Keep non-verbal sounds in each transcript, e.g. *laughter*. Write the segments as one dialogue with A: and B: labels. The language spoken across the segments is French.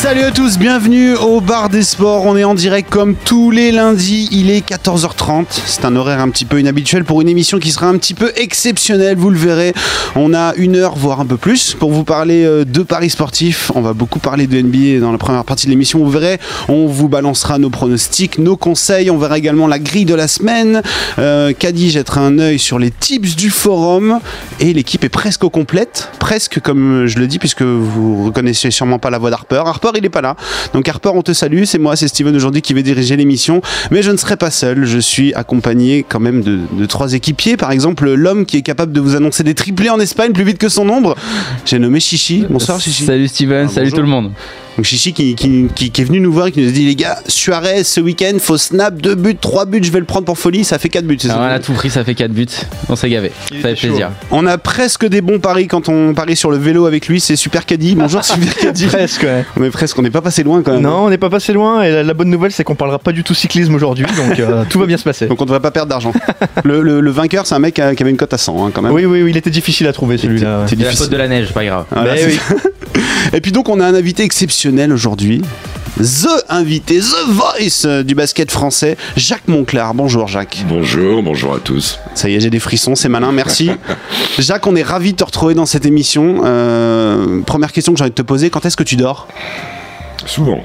A: Salut à tous, bienvenue au bar des sports. On est en direct comme tous les lundis. Il est 14h30. C'est un horaire un petit peu inhabituel pour une émission qui sera un petit peu exceptionnelle. Vous le verrez. On a une heure, voire un peu plus, pour vous parler euh, de paris sportifs. On va beaucoup parler de NBA dans la première partie de l'émission. Vous verrez, on vous balancera nos pronostics, nos conseils. On verra également la grille de la semaine. Euh, Caddy jettera un œil sur les tips du forum. Et l'équipe est presque complète. Presque, comme je le dis, puisque vous reconnaissez sûrement pas la voix d'Harper. Harper, il est pas là. Donc Harper, on te salue. C'est moi, c'est Steven aujourd'hui qui vais diriger l'émission. Mais je ne serai pas seul. Je suis accompagné quand même de, de trois équipiers. Par exemple, l'homme qui est capable de vous annoncer des triplés en Espagne plus vite que son ombre. J'ai nommé Chichi. Bonsoir Chichi.
B: Salut Steven,
A: Ah,
B: salut tout le monde.
A: Donc Chichi qui, qui- qui- qui est venu nous voir et qui nous a dit les gars, Suarez ce week-end, faut snap, deux buts, trois buts, je vais le prendre pour folie, ça fait quatre buts. c'est ça
B: Alors, on a tout pris, ça fait 4 buts. On s'est gavé. Ça fait plaisir.
A: On a presque des bons paris quand on parie sur le vélo avec lui, c'est Super Caddy. Bonjour Super Caddy. *laughs*
C: Presque, ouais.
A: On est presque, on n'est pas passé loin quand même.
C: Non, on n'est pas passé loin et la, la bonne nouvelle c'est qu'on parlera pas du tout cyclisme aujourd'hui, donc euh, *laughs* tout va bien se passer.
A: Donc on devrait pas perdre d'argent. le, le- le vainqueur, c'est un mec qui, a- qui avait une cote à 100 hein, quand même.
C: Oui, oui, oui, il était difficile à trouver celui-là.
A: C'est
B: la faute de la neige, pas grave.
C: Oui.
A: ça. *laughs* Et puis donc on a un invité exceptionnel aujourd'hui. The invité, The Voice du basket français, Jacques Monclar. Bonjour Jacques.
D: Bonjour, bonjour à tous.
A: Ça y est, j'ai des frissons, c'est malin, merci. *laughs* Jacques, on est ravis de te retrouver dans cette émission. Euh, première question que j'ai envie de te poser, quand est-ce que tu dors?
D: Souvent.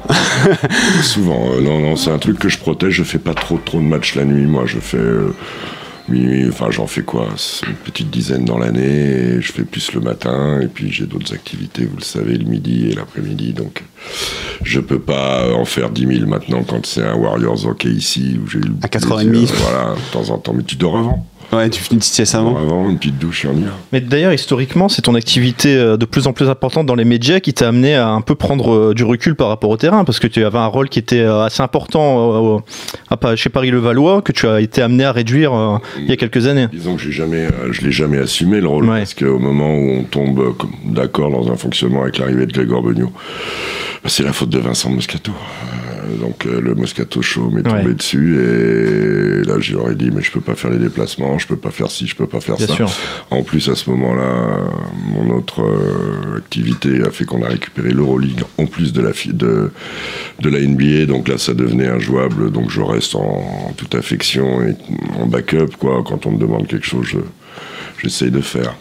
D: *laughs* Souvent. Euh, non, non, c'est un truc que je protège. Je fais pas trop, trop de matchs la nuit. Moi, je fais. euh, minuit, enfin, j'en fais quoi? C'est Une petite dizaine dans l'année. et Je fais plus le matin. Et puis, j'ai d'autres activités, vous le savez, le midi et l'après-midi. Donc, je peux pas en faire 10 000 maintenant quand c'est un Warriors Hockey ici où j'ai eu le
A: À
D: plaisir,
A: 4h30.
D: Voilà, de temps en temps. Mais tu dors avant?
A: Ouais, tu fais une petite sieste avant.
D: avant, une petite douche on y va.
C: Mais d'ailleurs, historiquement, c'est ton activité euh, de plus en plus importante dans les médias qui t'a amené à un peu prendre euh, du recul par rapport au terrain, parce que tu avais un rôle qui était euh, assez important chez Paris-Levallois, que tu as été amené à réduire il y a quelques années.
D: Disons que j'ai jamais, je l'ai jamais assumé le rôle
C: Ouais.
D: parce qu'au moment où on tombe d'accord dans un fonctionnement avec l'arrivée de Grégor Beugnot, bah, c'est la faute de Vincent Moscato. Euh, donc euh, le Moscato Show m'est tombé dessus et là j'aurais dit mais je peux pas faire les déplacements, je peux pas faire ci, je peux pas faire
C: Bien
D: ça.
C: sûr.
D: En plus à ce moment-là, mon autre euh, activité a fait qu'on a récupéré l'Euroleague en plus de la de de la NBA, donc là ça devenait injouable, donc je reste en, en toute affection et en backup quoi. Quand on me demande quelque chose, je- j'essaye de faire.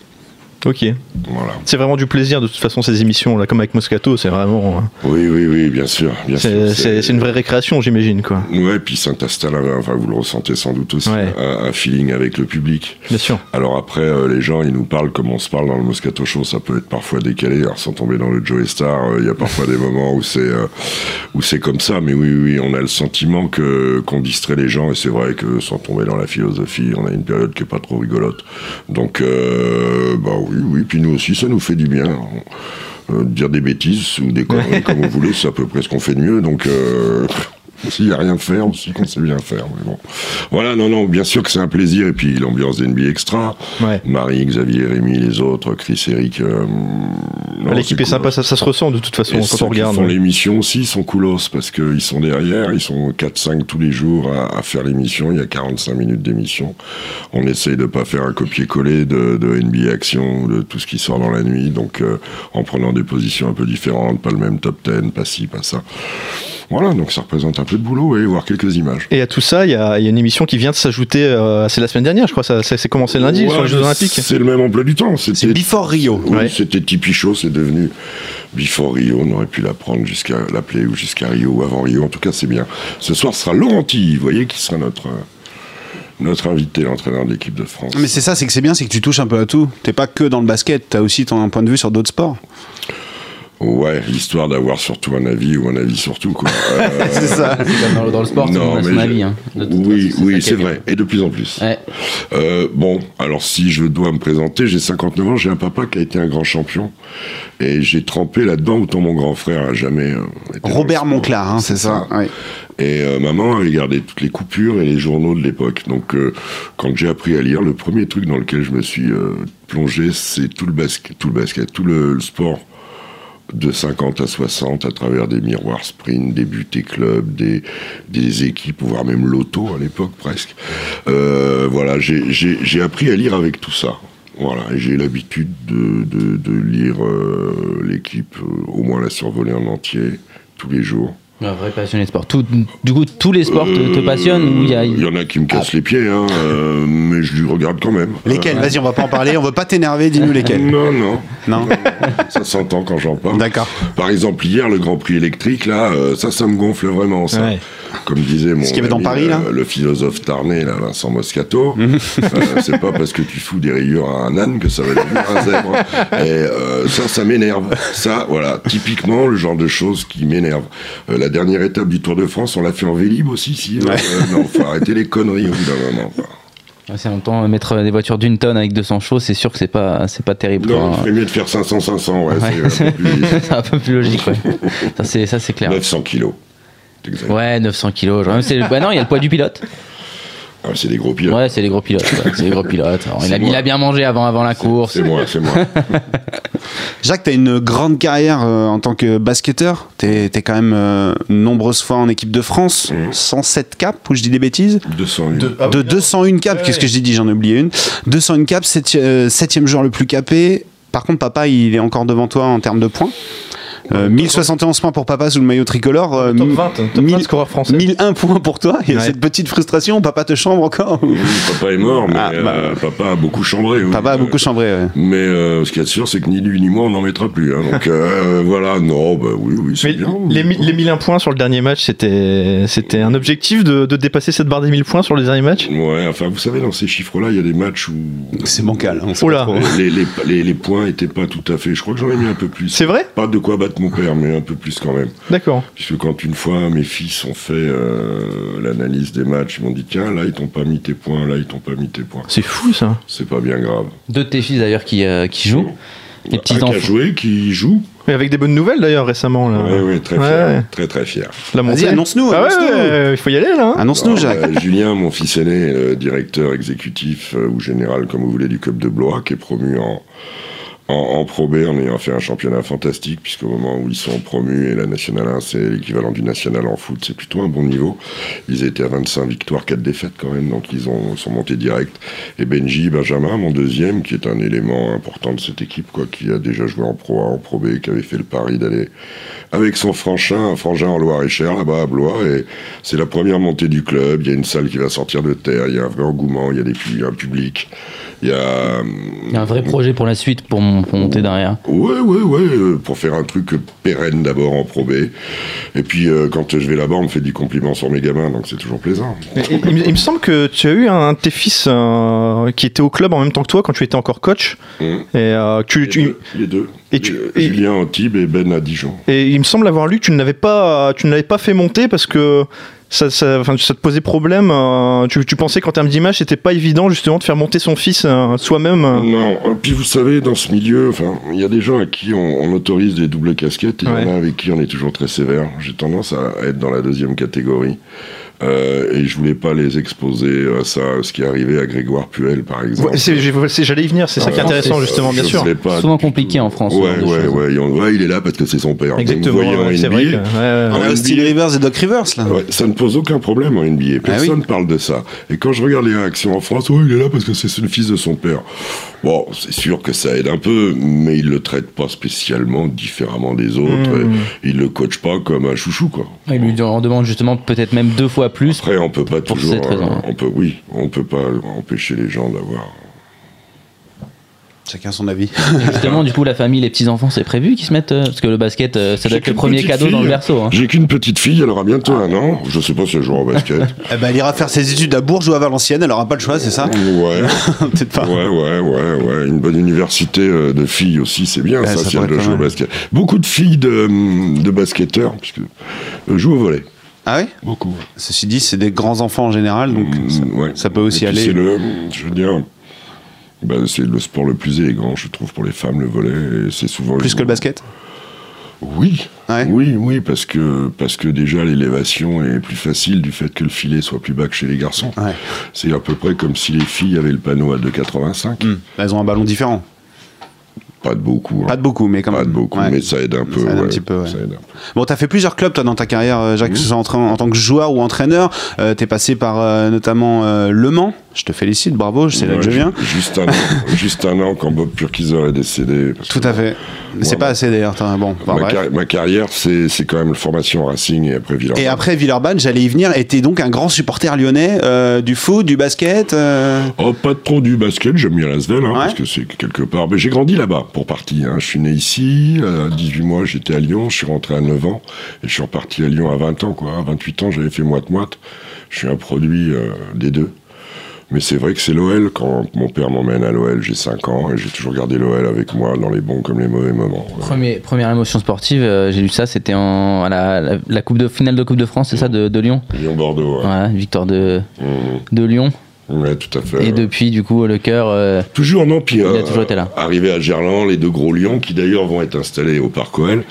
C: Ok.
D: Voilà.
C: C'est vraiment du plaisir de toute façon ces émissions là, comme avec Moscato, c'est vraiment. euh,
D: Oui, oui, oui, bien sûr, bien.
C: C'est une vraie récréation, j'imagine quoi.
D: Ouais, puis Saint-Astal, enfin vous le ressentez sans doute aussi,
C: Ouais.
D: un, un feeling avec le public.
C: Bien sûr.
D: Alors après, euh, les gens, ils nous parlent comme on se parle dans le Moscato Show, ça peut être parfois décalé, alors sans tomber dans le Joey Star, euh, il y a parfois des moments où c'est euh, où c'est comme ça, mais oui, oui, on a le sentiment que qu'on distrait les gens, et c'est vrai que sans tomber dans la philosophie, on a une période qui est pas trop rigolote. Donc, bah oui, oui, puis nous aussi, ça nous fait du bien. Euh, dire des bêtises ou des conneries *laughs* comme vous voulez, c'est à peu près ce qu'on fait de mieux, donc... S'il n'y a rien à faire, aussi qu'on sait bien faire. Mais bon. Voilà, non, non, bien sûr que c'est un plaisir. Et puis l'ambiance d'NBA extra.
C: Ouais.
D: Marie, Xavier, Rémi, les autres, Chris, Eric. euh,
C: L'équipe est sympa, ça, ça se ressent de toute façon
D: Et
C: quand
D: ceux
C: on regarde.
D: qui font
C: ouais.
D: l'émission aussi ils sont coolos parce qu'ils sont derrière, ils sont 4-5 tous les jours à, à faire l'émission. Il y a 45 minutes d'émission. On essaye de pas faire un copier-coller de, de NBA Action, de tout ce qui sort dans la nuit. Donc euh, en prenant des positions un peu différentes, pas le même top 10, pas ci, pas ça. Voilà, donc ça représente un peu de boulot et voir quelques images.
C: Et à tout ça, il y, a il y a une émission qui vient de s'ajouter, euh, c'est la semaine dernière, je crois, ça, ça s'est commencé lundi
D: Ouais,
C: sur les Jeux Olympiques.
D: C'est le même emploi du temps.
A: C'est
D: C'était
A: Before Rio.
D: Oui,
C: Ouais.
D: c'était Tipeee Show, c'est devenu Before Rio. On aurait pu l'apprendre jusqu'à l'appeler ou jusqu'à Rio ou avant Rio. En tout cas, c'est bien. Ce soir ce sera Laurent Tilly, vous voyez, qui sera notre, euh, notre invité, l'entraîneur de l'équipe de France.
A: Mais c'est ça, c'est que c'est bien, c'est que tu touches un peu à tout. T'es pas que dans le basket, t'as aussi ton point de vue sur d'autres sports.
D: Ouais, histoire d'avoir surtout un avis ou un avis surtout, quoi. *laughs* Euh,
A: c'est ça.
B: Dans, le- dans le sport, monde a son
D: mais
B: avis. hein,
D: oui,
B: façon,
D: oui, c'est vrai. Et de plus en plus.
B: Ouais.
D: Euh, bon, alors si je dois me présenter, j'ai 59 ans, j'ai un papa qui a été un grand champion. Et j'ai trempé là-dedans, autant mon grand frère a jamais. euh, été
A: Robert. Monclar, hein, c'est ça. Ouais.
D: Et euh, maman elle regardait toutes les coupures et les journaux de l'époque. Donc, euh, quand j'ai appris à lire, le premier truc dans lequel je me suis euh, plongé, c'est tout le basket, tout le basket, tout le, le sport de 50 à 60 à travers des miroirs sprint, des buts et clubs, des, équipes, voire même l'auto à l'époque presque. Euh, voilà, j'ai- appris à lire avec tout ça. Voilà, j'ai l'habitude de, de, de lire euh, l'équipe, euh, au moins la survoler en entier, tous les jours.
B: Un vrai passionné de sport. Tout- du coup, tous les sports te, te
D: Euh,
B: passionnent ou il y a...
D: Il y en a qui me cassent les pieds, hein, euh, mais je lui regarde quand même.
A: Lesquels Vas-y, on va pas en parler. On veut pas t'énerver. Dis-nous
D: Euh, *laughs*
A: lesquels.
D: Non, non.
A: Non.
D: Ça s'entend quand j'en parle.
A: D'accord.
D: Par exemple, hier, le Grand Prix électrique, là, euh, ça, ça me gonfle vraiment, ça.
C: Ouais.
D: Comme disait mon
A: Ce qu'il y avait dans Paris, là
D: euh, le philosophe tarné, là, Vincent Moscato,
A: Mhm.
D: euh, c'est pas parce que tu fous des rayures à un âne que ça va devenir un zèbre. Et euh, ça, ça m'énerve. Ça, voilà, typiquement le genre de choses qui m'énerve. Euh, la dernière étape du Tour de France, on l'a fait en Vélib aussi, si. euh, non, faut arrêter les conneries au bout d'un moment. quoi.
B: C'est longtemps mettre des voitures d'une tonne avec 200 chevaux, c'est sûr que c'est pas, c'est pas terrible.
D: Non, il mieux de faire 500-500, ouais,
B: Ouais.
D: c'est un peu plus... *laughs*
B: c'est un peu plus logique, ouais. *laughs* Ça, c'est, ça, c'est clair.
D: 900 kilos.
B: Ouais, 900 kilos. genre, c'est- Bah non, il y a le poids du pilote.
D: Ah, c'est des gros pilotes.
B: Ouais, c'est les gros pilotes. ouais, C'est les gros pilotes. Alors, il, a, il bien mangé avant, avant la course.
D: C'est moi, c'est moi. *laughs*
A: Jacques, tu as une grande carrière euh, en tant que basketteur. Tu es, quand même euh, nombreuses fois en équipe de France.
D: Mhm.
A: 107 caps, ou je dis des bêtises
D: 201.
A: De 201 caps, qu'est-ce que j'ai dit J'en ai oublié une. 201 caps, 7 joueur le plus capé. Par contre, papa, il est encore devant toi en termes de points. Euh, 1071 points pour papa sous le maillot tricolore. euh,
C: Top
A: mi-
C: 20, top 20
A: mille-
C: scoreur français.
A: 1001 points pour toi. Il y a
C: Ouais.
A: cette petite frustration. Papa te chambre encore
D: Oui, papa est mort, mais
A: Ah, bah.
D: euh, papa a beaucoup chambré. oui.
A: Papa a beaucoup
D: Euh,
A: chambré. ouais.
D: Mais euh, ce qu'il y a de sûr, c'est que ni lui ni moi, on n'en mettra plus. hein. Donc euh, *laughs* voilà, non, bah oui, oui, c'est
C: Mais
D: bien.
C: les, mi- les 1001 points sur le dernier match, c'était c'était un objectif de, de dépasser cette barre des 1000 points sur les derniers matchs?
D: Ouais, enfin, vous savez, dans ces chiffres-là, il y a des matchs où
A: C'est bancal. hein,
C: Oh
A: pas
C: là.
A: trop.
D: les, les, les, les points étaient pas tout à fait. Je crois que j'en ai mis un peu plus.
C: C'est vrai?
D: Pas de quoi battre mon père, mais un peu plus quand même.
C: D'accord.
D: Puisque quand une fois mes fils ont fait euh, l'analyse des matchs, ils m'ont dit tiens, là ils t'ont pas mis tes points, là ils t'ont pas mis tes points.
C: C'est fou ça.
D: C'est pas bien grave.
B: Deux de tes fils d'ailleurs qui, euh, qui jouent. Les petits
D: Un qui a
B: enfants.
D: joué, qui joue.
C: Et avec des bonnes nouvelles d'ailleurs récemment. Là.
D: Ouais, ouais, très
C: Ouais,
D: fier.
C: ouais.
D: Très, très fier.
C: La montée.
A: annonce-nous.
C: Ah ouais, il faut y aller là. hein.
A: Annonce-nous,
D: Non,
A: Jacques.
D: bah, Julien, mon fils aîné, directeur exécutif euh, ou général, comme vous voulez, du club de Blois, qui est promu en, en, Pro B en ayant fait un championnat fantastique, puisqu'au moment où ils sont promus, et la Nationale 1, c'est l'équivalent du National en foot, c'est plutôt un bon niveau. Ils étaient à 25 victoires, 4 défaites quand même, donc ils ont, sont montés direct. Et Benji, Benjamin, mon deuxième, qui est un élément important de cette équipe, quoi, qui a déjà joué en Pro A, en Pro B, qui avait fait le pari d'aller avec son frangin, un frangin en Loire-et-Cher, là-bas à Blois, et c'est la première montée du club. Il y a une salle qui va sortir de terre, il y a un vrai engouement, il y a des un public, il y a.
B: Il y a un vrai projet pour la suite pour, mon- pour monter derrière.
D: Ouais, ouais, ouais, euh, pour faire un truc pérenne d'abord en Pro B. Et puis euh, quand je vais là-bas, on me fait du compliment sur mes gamins, donc c'est toujours plaisant.
C: Et- et- il, me- il me semble que tu as eu un de tes fils euh, qui était au club en même temps que toi quand tu étais encore coach.
D: Mmh.
C: Et, euh, tu,
D: Les
C: tu-
D: deux, les deux.
C: Et tu-
D: Euh,
C: et-
D: Julien Antibes et Ben à Dijon.
C: et il me semble avoir lu que tu ne l'avais pas, tu ne l'avais pas fait monter parce que ça, ça, ça te posait problème. euh, tu, tu pensais qu'en termes d'image, c'était pas évident justement de faire monter son fils euh, soi-même. euh.
D: Non, puis vous savez, dans ce milieu, enfin, il y a des gens à qui on, on autorise des doubles casquettes, et il y en a avec qui on est toujours très sévère. J'ai tendance à être dans la deuxième catégorie. Euh, et je voulais pas les exposer à ça, à ce qui est arrivé à Grégoire Puel, par exemple.
C: Ouais, c'est- c'est- J'allais y venir, c'est ça qui est
B: Ouais,
C: intéressant
B: c'est-
C: justement, bien sûr.
D: pas
B: Souvent compliqué en France,
D: Ouais, ouais, ouais, et on- ouais, il est là parce que c'est son père.
C: Exactement,
D: en
C: c'est vrai. Que- ouais, ouais.
A: On a
D: en
A: Austin
D: NBA.
A: Rivers et Doc Rivers là.
D: Ouais, ça ne pose aucun problème en NBA.
A: Ah
D: Personne ne parle de ça. Et quand je regarde les réactions en France, oh, il est là parce que c'est le fils de son père. Bon, c'est sûr que ça aide un peu, mais il le traite pas spécialement différemment des autres.
C: Mmh.
D: Et il le coach pas comme un chouchou, quoi.
B: Il lui en demande justement peut-être même deux fois plus.
D: Après, on peut pas
B: Pour
D: toujours.
B: cette raison.
D: euh, on peut, oui, on peut pas empêcher les gens d'avoir.
A: Chacun son avis.
B: Justement, du coup, la famille, les petits-enfants, c'est prévu qu'ils se mettent. euh, parce que le basket, euh, ça doit
D: J'ai
B: être le
D: qu'une
B: premier
D: petite
B: cadeau dans le
D: fille.
B: berceau. hein.
D: J'ai qu'une petite fille, elle aura bientôt un an. Je sais pas si elle jouera au basket. *laughs*
A: Eh ben, elle ira faire ses études à Bourges ou à Valenciennes. Elle aura pas le choix, c'est ça?
D: Ouais. *laughs*
A: Peut-être pas.
D: Ouais, ouais, ouais, ouais. Une bonne université euh, de filles aussi, c'est bien ça,
A: ça
D: si elle jouer au basket. Beaucoup de filles de, de basketteurs, puisque euh, jouent au volet.
A: Ah oui
D: Beaucoup.
A: Ceci dit, c'est des grands enfants en général, donc
D: Hum,
A: ça,
D: ouais.
A: ça peut aussi aller.
D: C'est le, je veux dire, bah, c'est le sport le plus élégant, je trouve, pour les femmes, le volet. et C'est souvent
A: Plus que le basket
D: Oui,
A: Ouais.
D: oui, oui, parce que, parce que déjà l'élévation est plus facile du fait que le filet soit plus bas que chez les garçons.
A: Ouais.
D: C'est à peu près comme si les filles avaient le panneau à 2,85.
A: Hmm. Elles ont un ballon différent.
D: Pas de beaucoup. hein.
A: Pas de beaucoup, mais quand même.
D: Pas de beaucoup,
A: Ouais.
D: mais ça aide un peu.
A: Ça aide un petit peu, ouais.
D: Ça aide un peu.
A: Bon, t'as fait plusieurs clubs, toi, dans ta carrière, euh, Jacques, que ce soit en, tant que joueur ou entraîneur. Euh, T'es passé par euh, notamment euh, Le Mans. Je te félicite, bravo, c'est là que je viens.
D: Juste un, an, *laughs* juste un an quand Bob Purkiser est décédé.
A: Tout à fait. C'est pas assez d'ailleurs. Bon,
D: ma, carrière, c'est quand même la formation Racing et après Villeurbanne.
A: Et après Villeurbanne, j'allais y venir. Et t'es donc un grand supporter lyonnais du foot, du basket.
D: Oh, pas trop du basket, j'aime bien l'Asvel, hein, parce que c'est quelque part. Mais j'ai grandi là-bas, pour partie. Hein. Je suis né ici, à 18 mois, j'étais à Lyon, je suis rentré à 9 ans, et je suis reparti à Lyon à 20 ans, quoi. À 28 ans, j'avais fait moite-moite. Je suis un produit euh, des deux. Mais c'est vrai que c'est l'OL. Quand mon père m'emmène à l'OL, j'ai 5 ans, et j'ai toujours gardé l'OL avec moi dans les bons comme les mauvais moments.
B: Premier- première émotion sportive, euh, j'ai lu ça, c'était à la, la, la coupe de finale de Coupe de France, c'est ça, de, de Lyon?
D: Lyon-Bordeaux, ouais.
B: Voilà, victoire de,
D: Mmh.
B: de Lyon.
D: Ouais, tout à fait.
B: Et depuis, du coup, le cœur. euh,
D: Toujours, non, puis,
B: Il a
D: euh,
B: toujours été là.
D: Arrivé à Gerland, les deux gros lions, qui d'ailleurs vont être installés au Parc OL.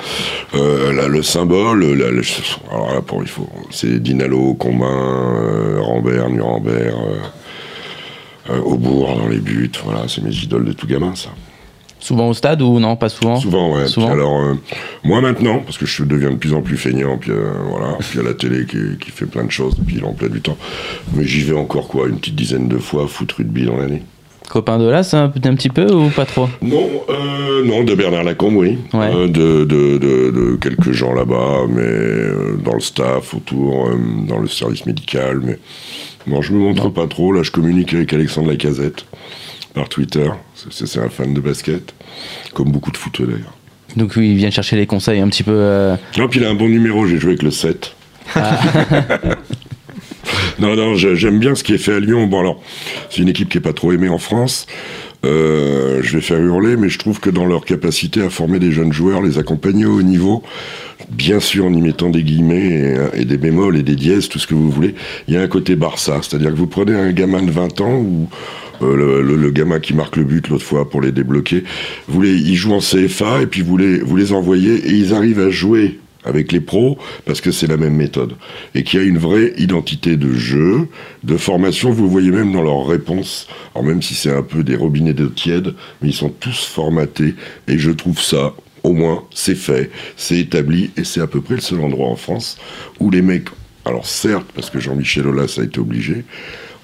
D: Euh, là, le symbole, là, le- alors là, pour, il faut, c'est Dinalo, Combin, Rambert, Nuremberg, Aubourg dans les buts, voilà, c'est mes idoles de tout gamin, ça.
B: Souvent au stade ou non, pas souvent
D: Souvent, ouais.
B: Souvent.
D: Puis alors, euh, moi maintenant, parce que je deviens de plus en plus feignant, puis euh, voilà, puis à la télé qui, qui fait plein de choses depuis l'emploi du temps. Mais j'y vais encore quoi, une petite dizaine de fois, foot rugby dans l'année.
B: Copain de là, c'est un, un petit peu ou pas trop?
D: Non, euh, non, de Bernard Lacombe, oui.
B: Ouais.
D: Euh, de, de, de, de quelques gens là-bas, mais euh, dans le staff, autour, dans le service médical. Mais non, je me montre pas trop. Là, je communique avec Alexandre Lacazette par Twitter. C'est un fan de basket, comme beaucoup de foot d'ailleurs.
B: Donc oui, il vient chercher les conseils un petit peu. euh,
D: Non, puis il a un bon numéro. J'ai joué avec le 7. *laughs* non, non, je- j'aime bien ce qui est fait à Lyon. Bon, alors, c'est une équipe qui est pas trop aimée en France. Euh, je vais faire hurler, mais je trouve que dans leur capacité à former des jeunes joueurs, les accompagner au haut niveau, bien sûr en y mettant des guillemets et, et des bémols et des dièses, tout ce que vous voulez, il y a un côté Barça. C'est-à-dire que vous prenez un gamin de 20 ans ou euh, le, le- gamin qui marque le but l'autre fois pour les débloquer, ils jouent en CFA et puis vous les, envoyez et ils arrivent à jouer avec les pros parce que c'est la même méthode et qu'il y a une vraie identité de jeu, de formation. Vous le voyez même dans leurs réponses. Alors même si c'est un peu des robinets d'eau tiède, mais ils sont tous formatés et je trouve ça. Au moins, c'est fait, c'est établi, et c'est à peu près le seul endroit en France où les mecs, alors certes, parce que Jean-Michel Aulas a été obligé,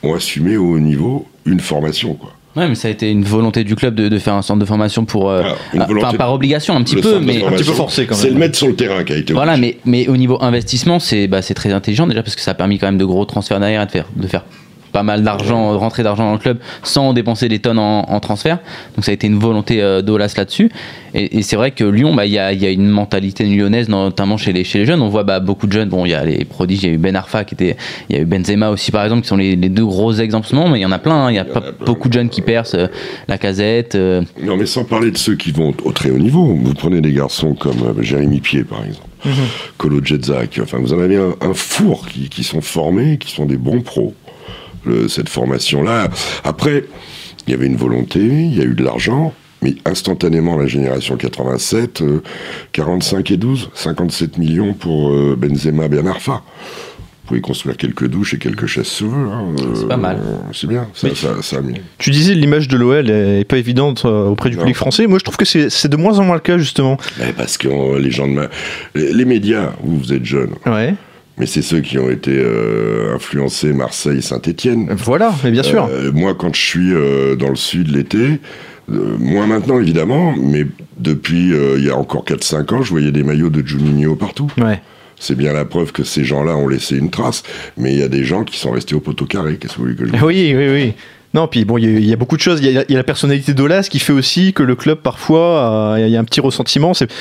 D: ont assumé au haut niveau une formation, quoi.
B: Ouais, mais ça a été une volonté du club de, de faire un centre de formation pour. euh,
D: Ah,
B: enfin, par obligation, un petit peu, mais.
C: Un petit peu forcé, quand
D: C'est
C: même.
D: le mettre sur le terrain qui a été
B: Voilà,
D: obligé.
B: mais, mais au niveau investissement, c'est bah, c'est très intelligent déjà parce que ça a permis quand même de gros transferts derrière et de faire, de faire pas mal d'argent, de rentrer d'argent dans le club sans dépenser des tonnes en, en transfert. Donc ça a été une volonté euh, d'Olas là-dessus. Et, et c'est vrai que Lyon, bah, il y, a, y a une mentalité lyonnaise, notamment chez les, chez les jeunes. On voit bah, beaucoup de jeunes. Bon, il y a les prodiges, il y a eu Ben Arfa qui était, il y a eu Benzema aussi par exemple, qui sont les, les deux gros exemples en ce moment. Mais il y en a plein. hein. Il y a
D: Il y
B: pas
D: a plein.
B: beaucoup de jeunes qui percent. euh, la casette. euh,
D: Non, mais sans parler de ceux qui vont au très haut niveau. Vous prenez des garçons comme euh, Jérémy Pied, par exemple, Colo Jetzak. Enfin, vous en avez un, un four qui, qui sont formés, qui sont des bons pros. Le- cette formation-là. Après, il y avait une volonté, il y a eu de l'argent. Mais instantanément, la génération 87, euh, 45 et 12, 57 millions pour euh, Benzema Bernarfa. Vous pouvez construire quelques douches et quelques chaises sauveuses. hein,
B: C'est
D: euh,
B: pas mal.
D: C'est bien, ça, ça, ça.
C: Tu disais l'image de l'OL est pas évidente euh, auprès du
D: Non.
C: public français. Moi, je trouve que c'est de moins en moins le cas, justement.
D: Mais parce que euh, les gens de ma... les, les médias, vous, vous êtes jeunes,
C: Ouais.
D: Mais c'est ceux qui ont été euh, influencés Marseille, Saint-Étienne.
C: Voilà, mais bien sûr.
D: moi, quand je suis euh, dans le sud l'été, euh, moins maintenant évidemment, mais depuis euh, il y a encore 4-5 ans, je voyais des maillots de Juninho partout.
C: Ouais.
D: C'est bien la preuve que ces gens-là ont laissé une trace, mais il y a des gens qui sont restés au poteau carré. Qu'est-ce que vous voulez que je dise? *laughs*
C: Oui, oui, oui. Non, puis bon, il y, a- il y a beaucoup de choses. Il y, a- il y a la personnalité d'Olas qui fait aussi que le club, parfois, euh, il y a un petit ressentiment. C'est-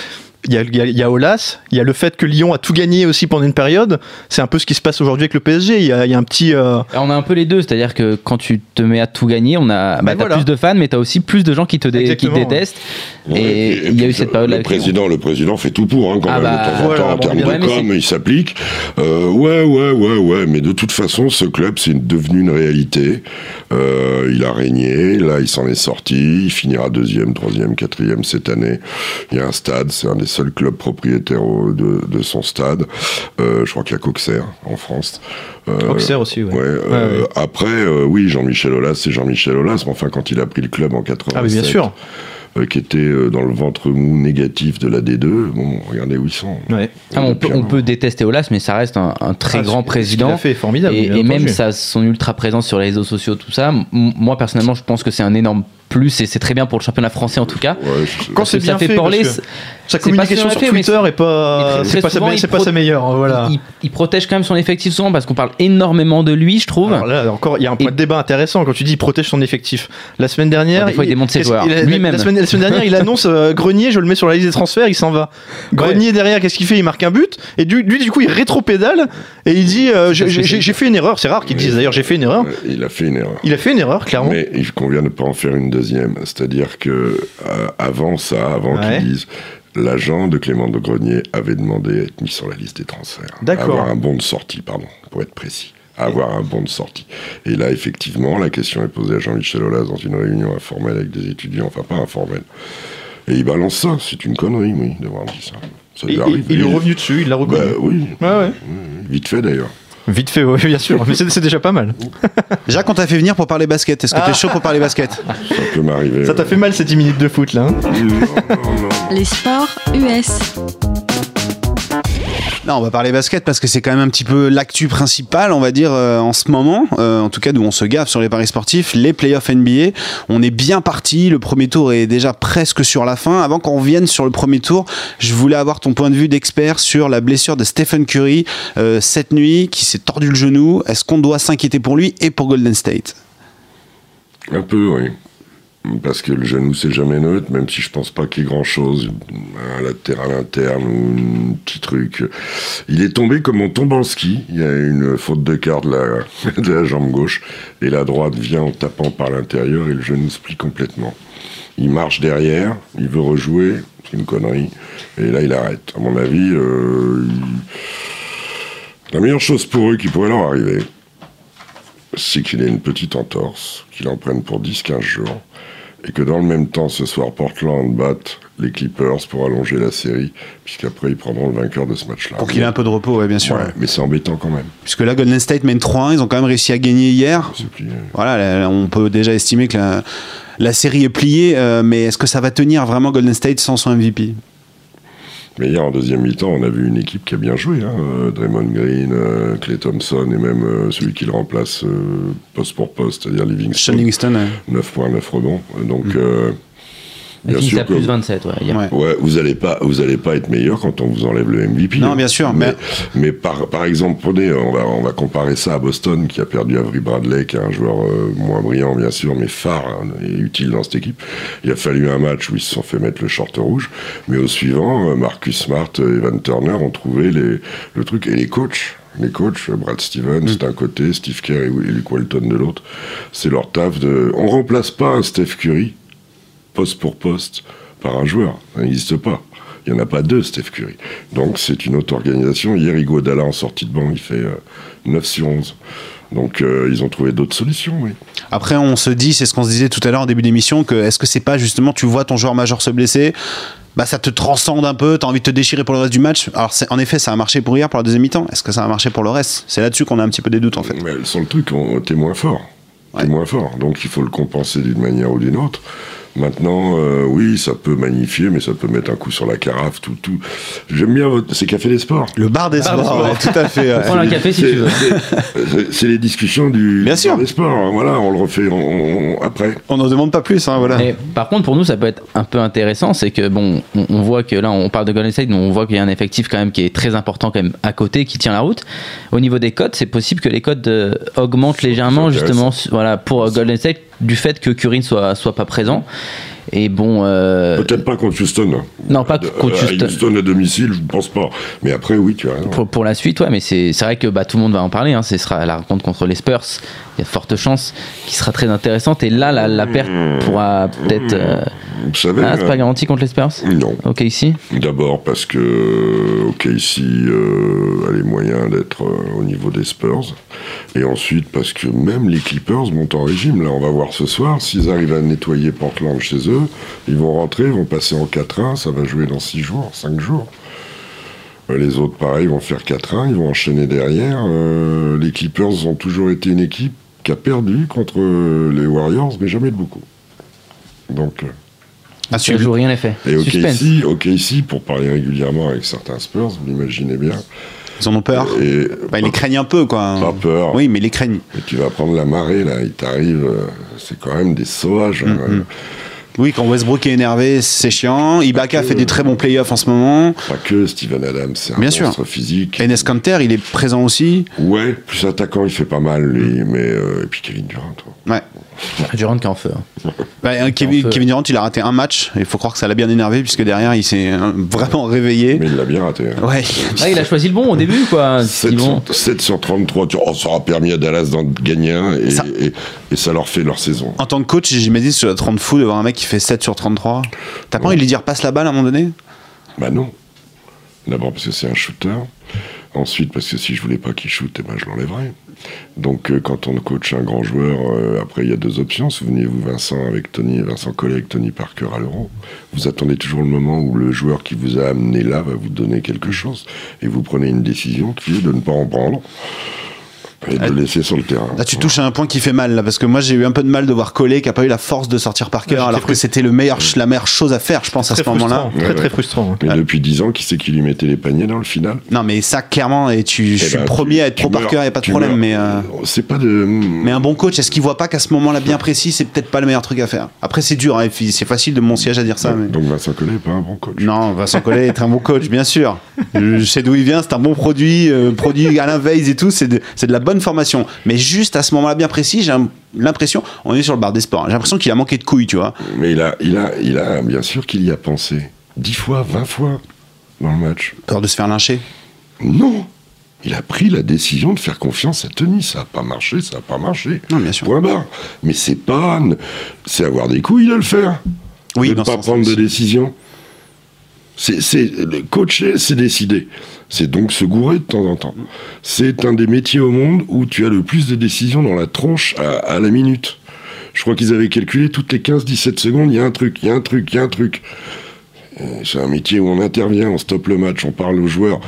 C: Il y, a, il y a- il y a Olas, il y a le fait que Lyon a tout gagné aussi pendant une période. C'est un peu ce qui se passe aujourd'hui avec le PSG. Il y a, il y a un petit. euh,
B: On a un peu les deux, c'est-à-dire que quand tu te mets à tout gagner, on a bah,
C: Ben voilà.
B: plus de fans, mais t'as aussi plus de gens qui te, dé- qui te
C: Exactement, ouais.
B: détestent.
D: Ouais,
B: et il y a eu cette période-là.
D: Le
B: Lyon.
D: président, le président fait tout pour, hein, quand
B: Ah
D: même,
B: bah,
D: de temps en termes
B: bien,
D: de com, il s'applique. Euh, ouais, ouais, ouais, ouais, mais de toute façon, ce club, c'est devenu une réalité. Euh, il a régné, là, il s'en est sorti, il finira deuxième, troisième, quatrième cette année. Il y a un stade, c'est un des seuls clubs propriétaires au- de, de son stade. Euh, je crois qu'il y a Coxer en France. Euh,
C: Auxerre aussi, ouais.
D: Ouais, euh,
C: Ouais, ouais.
D: Après, euh, oui, Jean-Michel Aulas, c'est Jean-Michel Aulas, mais enfin, quand il a pris le club en 87,
C: Ah, mais bien sûr.
D: euh, qui était dans le ventre mou négatif de la D2, bon, regardez où ils sont.
C: Ouais.
B: Ah, on, peut, on détester Olas, mais ça reste un, un très
C: Ah,
B: grand président.
C: fait formidable.
B: Et, même sa, son ultra présence sur les réseaux sociaux, tout ça, moi personnellement, je pense que c'est un énorme plus et c'est très bien pour le championnat français en tout cas.
D: Ouais,
C: Quand c'est
B: que
C: bien
B: ça fait
C: fait,
B: parler.
C: Sa
B: c'est
C: communication sur Twitter est pas, c'est pas, sa,
B: souvent,
C: pas sa meilleure. Voilà.
B: Il, il protège quand même son effectif souvent parce qu'on parle énormément de lui, je trouve.
C: Alors là, encore, il y a un point
B: Et-
C: de débat intéressant quand tu dis il protège son effectif. La semaine dernière,
B: Des fois, il démonte ses joueurs, lui-même.
C: La semaine, la semaine dernière, il *laughs* annonce euh, Grenier, je le mets sur la liste des transferts, il s'en va. Grenier derrière, qu'est-ce qu'il fait? Il marque un but et du- lui, du coup, il rétro-pédale et il dit euh, j'ai- fait une erreur. C'est rare qu'il dise d'ailleurs j'ai fait une erreur.
D: Il a fait une erreur.
C: Il a fait une erreur, clairement.
D: Mais il convient de ne pas en faire une deuxième. C'est-à-dire que euh, avant ça, avant
C: Ouais.
D: qu'ils disent, l'agent de Clément de Grenier avait demandé à être mis sur la liste des transferts.
C: D'accord.
D: Avoir un bon de sortie, pardon, pour être précis. Avoir un bon de sortie. Et là, effectivement, la question est posée à Jean-Michel Aulas dans une réunion informelle avec des étudiants, enfin pas informelle. Et il balance ça. C'est une connerie, oui, d'avoir dit ça. Ça
C: Et-
D: lui
C: et-
D: arrive.
C: il est revenu dessus, il l'a reconnu.
D: Bah oui,
C: ouais.
D: vite fait d'ailleurs.
C: Vite fait, oui, bien sûr. Mais c'est déjà pas mal.
A: Jacques, on t'a fait venir pour parler basket. Est-ce que t'es chaud pour parler basket *laughs*
D: Ça peut m'arriver.
C: Ça t'a fait mal ces 10 minutes de foot là. hein
D: Non, non, non.
E: Les sports US.
A: Non, on va parler basket parce que c'est quand même un petit peu l'actu principale, on va dire, euh, en ce moment. Euh, en tout cas, d'où on se gaffe sur les paris sportifs, les playoffs NBA. On est bien parti. Le premier tour est déjà presque sur la fin. Avant qu'on revienne sur le premier tour, je voulais avoir ton point de vue d'expert sur la blessure de Stephen Curry euh, cette nuit, qui s'est tordu le genou. Est-ce qu'on doit s'inquiéter pour lui et pour Golden State?
D: Un peu, oui. Parce que le genou, c'est jamais neutre, même si je pense pas qu'il y ait grand chose. Un latéral interne ou un petit truc. Il est tombé comme on tombe en ski. Il y a une faute de quart *laughs* de la, jambe gauche. Et la droite vient en tapant par l'intérieur et le genou se plie complètement. Il marche derrière, il veut rejouer, c'est une connerie. Et là, il arrête. À mon avis, euh, la meilleure chose pour eux qui pourrait leur arriver, c'est qu'il ait une petite entorse, qu'il en prenne pour 10-15 jours, et que dans le même temps, ce soir, Portland batte les Clippers pour allonger la série, puisqu'après, ils prendront le vainqueur de ce match-là.
A: Pour qu'il ait un peu de repos, ouais, bien sûr.
D: Ouais, mais c'est embêtant quand même.
A: Puisque là, Golden State mène 3-1. Ils ont quand même réussi à gagner hier. Voilà, là, on peut déjà estimer que la, la série est pliée, euh, mais est-ce que ça va tenir vraiment Golden State sans son MVP
D: Mais hier, en deuxième mi-temps, on a vu une équipe qui a bien joué. Hein. Euh, Draymond Green, euh, Clay Thompson et même euh, celui qui le remplace euh, poste pour poste, c'est-à-dire Livingston.
A: Livingston, ouais.
D: 9 points, 9 rebonds. Donc,
A: Mm.
D: Euh,
B: Il
D: bien
B: finit
D: sûr
B: à
D: que...
B: plus 27, ouais, hier.
A: Ouais.
D: Ouais, vous allez pas, vous allez pas être meilleur quand on vous enlève le MVP.
A: Non,
D: hein.
A: bien sûr,
D: Mais,
A: mais-
D: mais par, par exemple, prenez, on va, on va comparer ça à Boston, qui a perdu Avery Bradley, qui est un joueur euh, moins brillant, bien sûr, mais phare hein, et utile dans cette équipe. Il a fallu un match où ils se sont fait mettre le short rouge, mais au suivant, euh, Marcus Smart et Evan Turner ont trouvé les, le truc et les coachs. Les coachs, euh, Brad Stevens
A: Mm.
D: d'un côté, Steve Kerr et Luke Walton de l'autre, c'est leur taf de. On remplace pas un Steph Curry poste pour poste par un joueur. Ça n'existe pas. Il n'y en a pas deux, Steph Curry. Donc c'est une auto-organisation. Hier, Iguodala en sortie de banc, il fait euh, 9 sur 11. Donc euh, ils ont trouvé d'autres solutions, oui.
A: Après, on se dit, c'est ce qu'on se disait tout à l'heure en début d'émission, que est-ce que c'est pas justement, tu vois ton joueur majeur se blesser, bah ça te transcende un peu, t'as envie de te déchirer pour le reste du match. Alors, en effet, ça a marché pour hier, pour la deuxième mi-temps. Est-ce que ça va marcher pour le reste? C'est là-dessus qu'on a un petit peu des doutes, en fait.
D: Mais sur le truc, t'es moins fort. T'es
A: Ouais.
D: moins fort. Donc il faut le compenser d'une manière ou d'une autre. Maintenant, euh, oui, ça peut magnifier, mais ça peut mettre un coup sur la carafe, tout, tout. J'aime bien votre... C'est Café des Sports.
A: Le bar des
C: des
A: sports, ouais, tout à fait. ouais.
B: Prends un café si
D: C'est-
B: tu veux.
D: c'est- les discussions du
A: Bien sûr.
D: bar des sports. hein. Voilà, on le refait on- on- après.
A: On n'en demande pas plus, hein, voilà.
B: Par contre, pour nous, ça peut être un peu intéressant, c'est que bon, on, on voit que là, on parle de Golden State, mais on voit qu'il y a un effectif quand même qui est très important quand même à côté, qui tient la route. Au niveau des codes, c'est possible que les codes euh, augmentent légèrement justement, voilà, pour euh, Golden State du fait que Curry ne soit soit pas présent. Et bon, euh,
D: Peut-être pas contre Houston.
B: Non, pas
D: Euh,
B: contre
D: à
B: Houston.
D: Houston à domicile, je pense pas. Mais après, oui, tu as raison.
B: pour, pour la suite, ouais, mais c'est vrai que bah, tout le monde va en parler. Hein, ce sera la rencontre contre les Spurs. Il y a de fortes chances qui sera très intéressante. Et là, la, la perte pourra peut-être euh,
D: Vous savez,
B: Ah, c'est
D: euh,
B: pas garanti contre les Spurs?
D: Non.
B: Ok, ici?
D: D'abord parce que OK ici euh, a les moyens d'être au niveau des Spurs et ensuite parce que même les Clippers montent en régime là on va voir ce soir s'ils arrivent à nettoyer Portland chez eux ils vont rentrer ils vont passer en 4-1 ça va jouer dans 6 jours 5 jours Euh, les autres pareil vont faire 4-1 ils vont enchaîner derrière Euh, les Clippers ont toujours été une équipe qui a perdu contre euh, les Warriors mais jamais de beaucoup donc
A: À
B: Ça
A: suivre.
B: joue rien n'est fait.
D: et OK
B: Suspense.
D: ici, OK ici, pour parler régulièrement avec certains Spurs, vous l'imaginez bien.
A: Ils en ont peur.
D: Et
A: Bah, ils les craignent un peu, quoi.
D: pas peur.
A: Oui, mais ils les craignent.
D: Et tu vas prendre la marée là, il t'arrive, c'est quand même des sauvages. hein.
A: Oui, quand Westbrook est énervé, c'est chiant. Ibaka fait des très bons playoffs en ce moment.
D: Pas que Steven Adams, c'est un
A: Bien sûr.
D: monstre physique.
A: Enes Kanter, il est présent aussi.
D: Ouais, plus attaquant, il fait pas mal lui, mais euh, et puis Kevin Durant. toi.
A: Ouais.
B: Durant qui est en feu. hein.
A: Bah, euh, Kevin. Kevin Durant, il a raté un match. Il faut croire que ça l'a bien énervé, puisque derrière, il s'est euh, vraiment réveillé.
D: Mais il l'a bien raté. hein.
A: Ouais.
B: Ah, il a choisi le bon au début, quoi.
D: 7,
B: Ils vont-
D: sur, 7 sur 33, tu, oh, ça aura permis à Dallas d'en gagner un et
A: Ça-
D: et- et ça leur fait leur saison.
A: En tant que coach, j'imagine sur la 30 fou de voir un mec qui fait 7 sur 33. T'as pas envie de lui dire passe la balle à un moment donné?
D: Bah non. D'abord parce que c'est un shooter. Ensuite parce que si je voulais pas qu'il shoot, eh ben je l'enlèverais. Donc euh, quand on coach un grand joueur, euh, après il y a deux options. Souvenez-vous Vincent avec Tony, Vincent Collet avec Tony Parker à l'Euro. Vous attendez toujours le moment où le joueur qui vous a amené là va vous donner quelque chose. Et vous prenez une décision qui est de ne pas en prendre. Et de le laisser sur le terrain.
A: Là, tu touches à un point qui fait mal, là, parce que moi, j'ai eu un peu de mal de voir Collet qui a pas eu la force de sortir par cœur,
C: Ouais,
A: alors que c'était le meilleur, la meilleure chose à faire, je pense, à
C: Très
A: ce moment-là.
C: Très
D: Ouais,
C: très
D: ouais.
C: frustrant. hein.
D: Mais depuis 10 ans, qui c'est qui lui mettait les paniers dans le final?
A: Non, mais ça, clairement, et tu, je
D: Eh
A: suis
D: ben,
A: le premier
D: tu-
A: à être pro par cœur, y a pas de problème, mais. euh,
D: C'est pas de.
A: Mais un bon coach, est-ce qu'il voit pas qu'à ce moment-là bien précis, c'est peut-être pas le meilleur truc à faire? Après, c'est dur, hein, c'est facile de mon siège à dire ça.
D: Donc Vincent Collet n'est pas un bon coach.
A: Non, Vincent Collet est un bon coach, bien sûr. Je sais d'où il vient, c'est un bon produit, euh, produit Alain Weiss et tout, c'est de la bonne formation. Mais juste à ce moment-là bien précis, j'ai l'impression, on est sur le bar des sports, hein, j'ai l'impression qu'il a manqué de couilles, tu vois.
D: Mais il a, il a, il a, bien sûr qu'il y a pensé. Dix fois, vingt fois dans le match.
A: Peur de se faire lyncher.
D: Non Il a pris la décision de faire confiance à Tony. Ça n'a pas marché, ça n'a pas marché.
A: Non, bien sûr.
D: Point barre. Mais c'est pas. C'est avoir des couilles de le faire.
A: Oui,
D: de ne pas prendre de décision. C'est, coacher, c'est décider. C'est donc se gourer de temps en temps. C'est un des métiers au monde où tu as le plus de décisions dans la tronche à, à la minute. Je crois qu'ils avaient calculé toutes les 15-17 secondes, il y a un truc, il y a un truc, il y a un truc. Euh, C'est un métier où on intervient, on stoppe le match, on parle aux joueurs.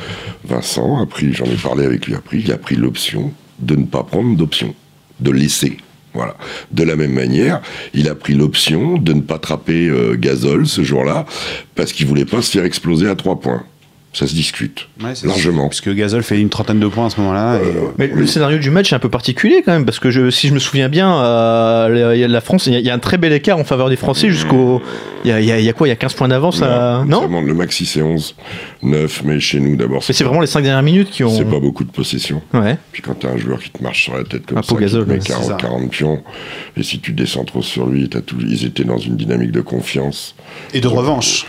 D: Vincent a pris, j'en ai parlé avec lui après, il a pris l'option de ne pas prendre d'option, de laisser. Voilà. De la même manière, il a pris l'option de ne pas trapper euh, ce jour-là parce qu'il voulait pas se faire exploser à trois points. Ça se discute
A: Ouais, c'est
D: largement.
A: Parce que Gasol fait une trentaine de points à ce moment-là. et-
C: Mais le scénario du match est un peu particulier quand même, parce que je, si je me souviens bien, euh, la- il y a la France, il y, a- il y a un très bel écart en faveur des Français jusqu'au. Il y a, y y quoi Il y a 15 points d'avance à- Non?
D: monte. Le maxi c'est 11, 9, mais chez nous d'abord
C: Mais c'est vraiment les 5 dernières minutes qui ont.
D: c'est pas beaucoup de possession.
C: Ouais.
D: Puis quand t'as un joueur qui te marche sur la tête comme
C: Un
D: ça,
C: Pau Gasol,
D: qui te met
C: ouais, c'est
D: 40,
A: ça.
D: 40 pions, et si tu descends trop sur lui, t'as tout, ils étaient dans une dynamique de confiance.
A: Et de revanche.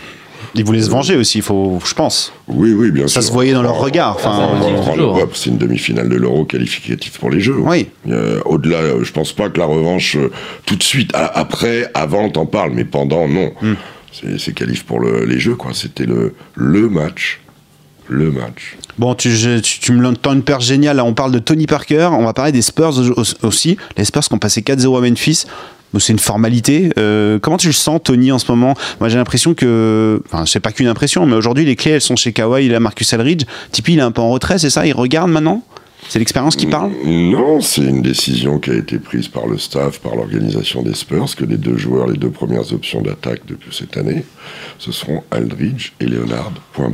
A: Ils voulaient se venger aussi, il faut, je pense.
D: Oui, oui, bien sûr.
A: Ça se voyait dans leur regard. Enfin,
D: le
B: hein.
D: pop, C'est une demi-finale de l'Euro qualificatif pour les Jeux.
A: Oui.
D: Euh, Au-delà, euh, je pense pas que la revanche, euh, tout de suite, après, avant, t'en parles, mais pendant, non.
A: Hmm.
D: C'est- qualif pour le- les Jeux, quoi. C'était le, le match. Le match.
A: Bon, tu, je- tu, tu me tends une perche géniale. Là, on parle de Tony Parker. On va parler des Spurs au- aussi. Les Spurs qui ont passé 4-0 à Memphis. C'est une formalité. Euh, comment tu le sens, Tony, en ce moment? Moi, j'ai l'impression que. Enfin, c'est pas qu'une impression, mais aujourd'hui, les clés, elles sont chez Kawhi. Il a Marcus Aldridge. Tipeee, il est un peu en retrait, c'est ça? Il regarde maintenant? C'est l'expérience qui parle?
D: Non, c'est une décision qui a été prise par le staff, par l'organisation des Spurs, que les deux joueurs, les deux premières options d'attaque depuis cette année, ce seront Aldridge et Leonard, point.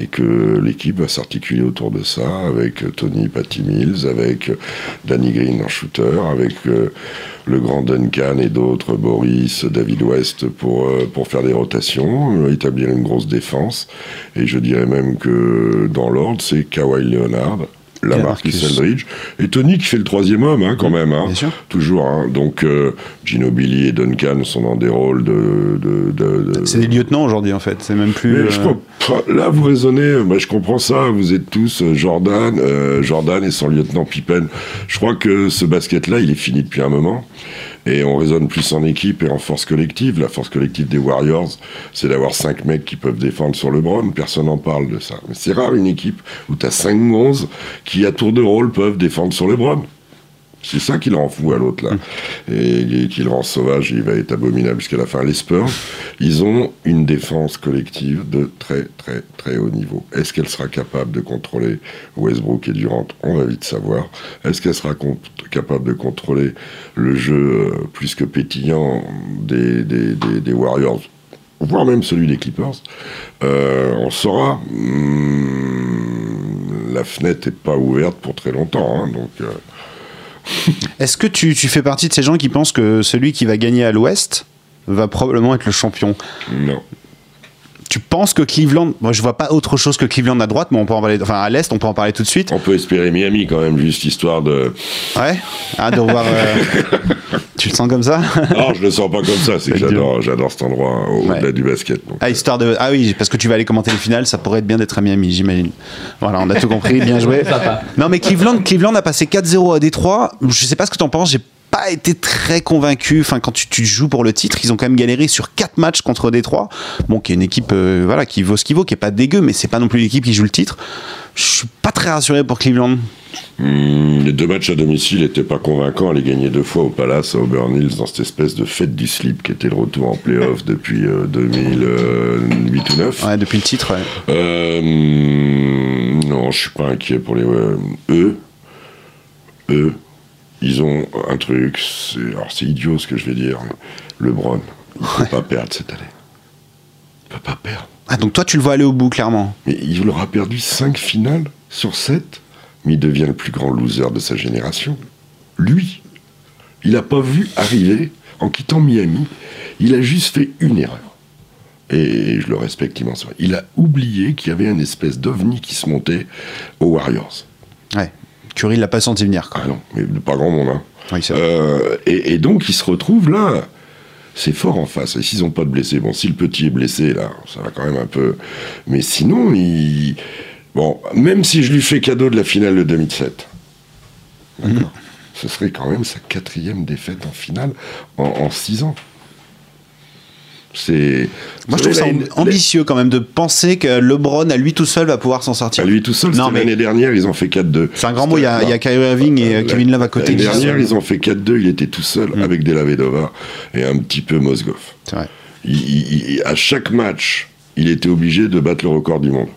D: Et que l'équipe va s'articuler autour de ça, avec euh, Tony Patty Mills, avec euh, Danny Green en shooter, avec euh, le grand Duncan et d'autres, Boris, David West, pour, pour faire des rotations, établir une grosse défense. Et je dirais même que dans l'ordre, c'est Kawhi Leonard, la Marcus. Aldridge, et Tony qui fait le troisième homme, hein, quand même. Hein,
A: bien sûr.
D: Toujours. Hein. Donc, euh, Ginobili et Duncan sont dans des rôles de. de, de- de-
A: C'est des lieutenants aujourd'hui, en fait. C'est même plus.
D: mais
A: euh,
D: je comprends- là, vous raisonnez, bah, je comprends ça, vous êtes tous euh, Jordan, euh, Jordan et son lieutenant Pippen. Je crois que ce basket-là, il est fini depuis un moment. Et on raisonne plus en équipe et en force collective. La force collective des Warriors, c'est d'avoir cinq mecs qui peuvent défendre sur le LeBron. Personne n'en parle de ça. Mais c'est rare une équipe où tu as 5 11 qui, à tour de rôle, peuvent défendre sur le LeBron. C'est ça qui le rend fou à l'autre là. Et, et qui le rend sauvage, il va être abominable jusqu'à la fin. Les Spurs, ils ont une défense collective de très très très haut niveau. Est-ce qu'elle sera capable de contrôler Westbrook et Durant? On va vite savoir. Est-ce qu'elle sera capable de contrôler le jeu euh, plus que pétillant des, des, des- des Warriors voire même celui des Clippers, Euh, on saura. Hum, la fenêtre n'est pas ouverte pour très longtemps, hein, donc euh, *laughs*
A: Est-ce que tu, tu fais partie de ces gens qui pensent que celui qui va gagner à l'Ouest va probablement être le champion?
D: Non.
A: Tu penses que Cleveland, moi je vois pas autre chose que Cleveland à droite, mais on peut en parler, enfin à l'Est, on peut en parler tout de suite.
D: On peut espérer Miami quand même, juste histoire de.
A: Ouais. Ah, de revoir. euh, *laughs* tu le sens comme ça?
D: Non, je le sens pas comme ça, c'est que *laughs* j'adore, j'adore cet endroit hein, au-delà
A: Ouais.
D: du basket. donc,
A: Ah, histoire de. Ah oui, parce que tu vas aller commenter les finales, ça pourrait être bien d'être à Miami, j'imagine. Voilà, on a tout compris, bien joué. *laughs* Non, mais Cleveland, Cleveland a passé 4-0 à Détroit. Je sais pas ce que t'en penses, j'ai pas été très convaincu. Enfin, quand tu, tu joues pour le titre, ils ont quand même galéré sur 4 matchs contre Détroit. Bon, qui est une équipe euh, voilà, qui vaut ce qu'il vaut, qui est pas dégueu, mais c'est pas non plus l'équipe qui joue le titre. Je suis pas très rassuré pour Cleveland.
D: Hum, les deux matchs à domicile n'étaient pas convaincants. Elle est gagnée deux fois au Palace à Auburn Hills dans cette espèce de fête du slip qui était le retour en playoff *laughs* depuis euh, 2008 ou 9.
A: Ouais, depuis le titre, ouais.
D: Euh, non, je suis pas inquiet pour les. euh, eux, eux, ils ont un truc. c'est- Alors c'est idiot ce que je vais dire. LeBron, il peut pas perdre cette année. Il peut pas perdre.
A: Ah, donc toi, tu le vois aller au bout, clairement.
D: Mais il aura perdu 5 finales sur 7, mais il devient le plus grand loser de sa génération. Lui, il n'a pas vu arriver, en quittant Miami, il a juste fait une erreur. Et je le respecte immensément. Il a oublié qu'il y avait une espèce d'ovni qui se montait aux Warriors.
A: Ouais. Curry l'a pas senti venir, quoi.
D: Ah non, mais pas grand monde. Hein.
A: Oui.
D: Euh, et, et donc, il se retrouve là. C'est fort en face. Et s'ils n'ont pas de blessés, bon, si le petit est blessé, là, ça va quand même un peu. Mais sinon, il. Bon, même si je lui fais cadeau de la finale de 2007, d'accord, ce serait quand même sa quatrième défaite en finale en, en six ans. C'est.
A: Moi, je trouve ça ambitieux quand même de penser que LeBron, à lui tout seul, va pouvoir s'en
D: À
A: sortir.
D: lui tout seul,
A: Non,
D: c'était
A: mais-
D: l'année dernière, ils ont fait 4-2.
A: C'est un grand mot, il y a, il y a Kyrie Irving et euh, Kevin Love à côté.
D: L'année dernière, ils ont fait 4-2, il était tout seul
A: Mm.
D: avec Delavedova et un petit peu Mozgov.
A: C'est vrai.
D: Il- il- il- à chaque match, il était obligé de battre le record du monde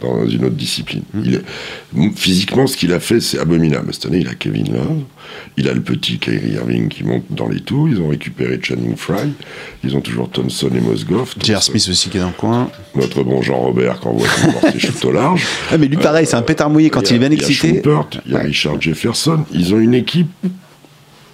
D: dans une autre discipline.
A: Mm.
D: Il est- physiquement, ce qu'il a fait, c'est abominable. Cette année, il a Kevin Love, il a le petit Kyrie Irving qui monte dans les tours, ils ont récupéré Channing Fry, ils ont toujours Thompson et Mozgov.
A: J.R. Smith aussi qui est dans le coin.
D: Notre bon Jean-Robert qui envoie ses shoots au large. *laughs*
A: Ah, mais lui, pareil, c'est un pétard mouillé quand il, est bien
D: Il y a
A: excité.
D: Il y a. Richard Jefferson. Ils ont une équipe,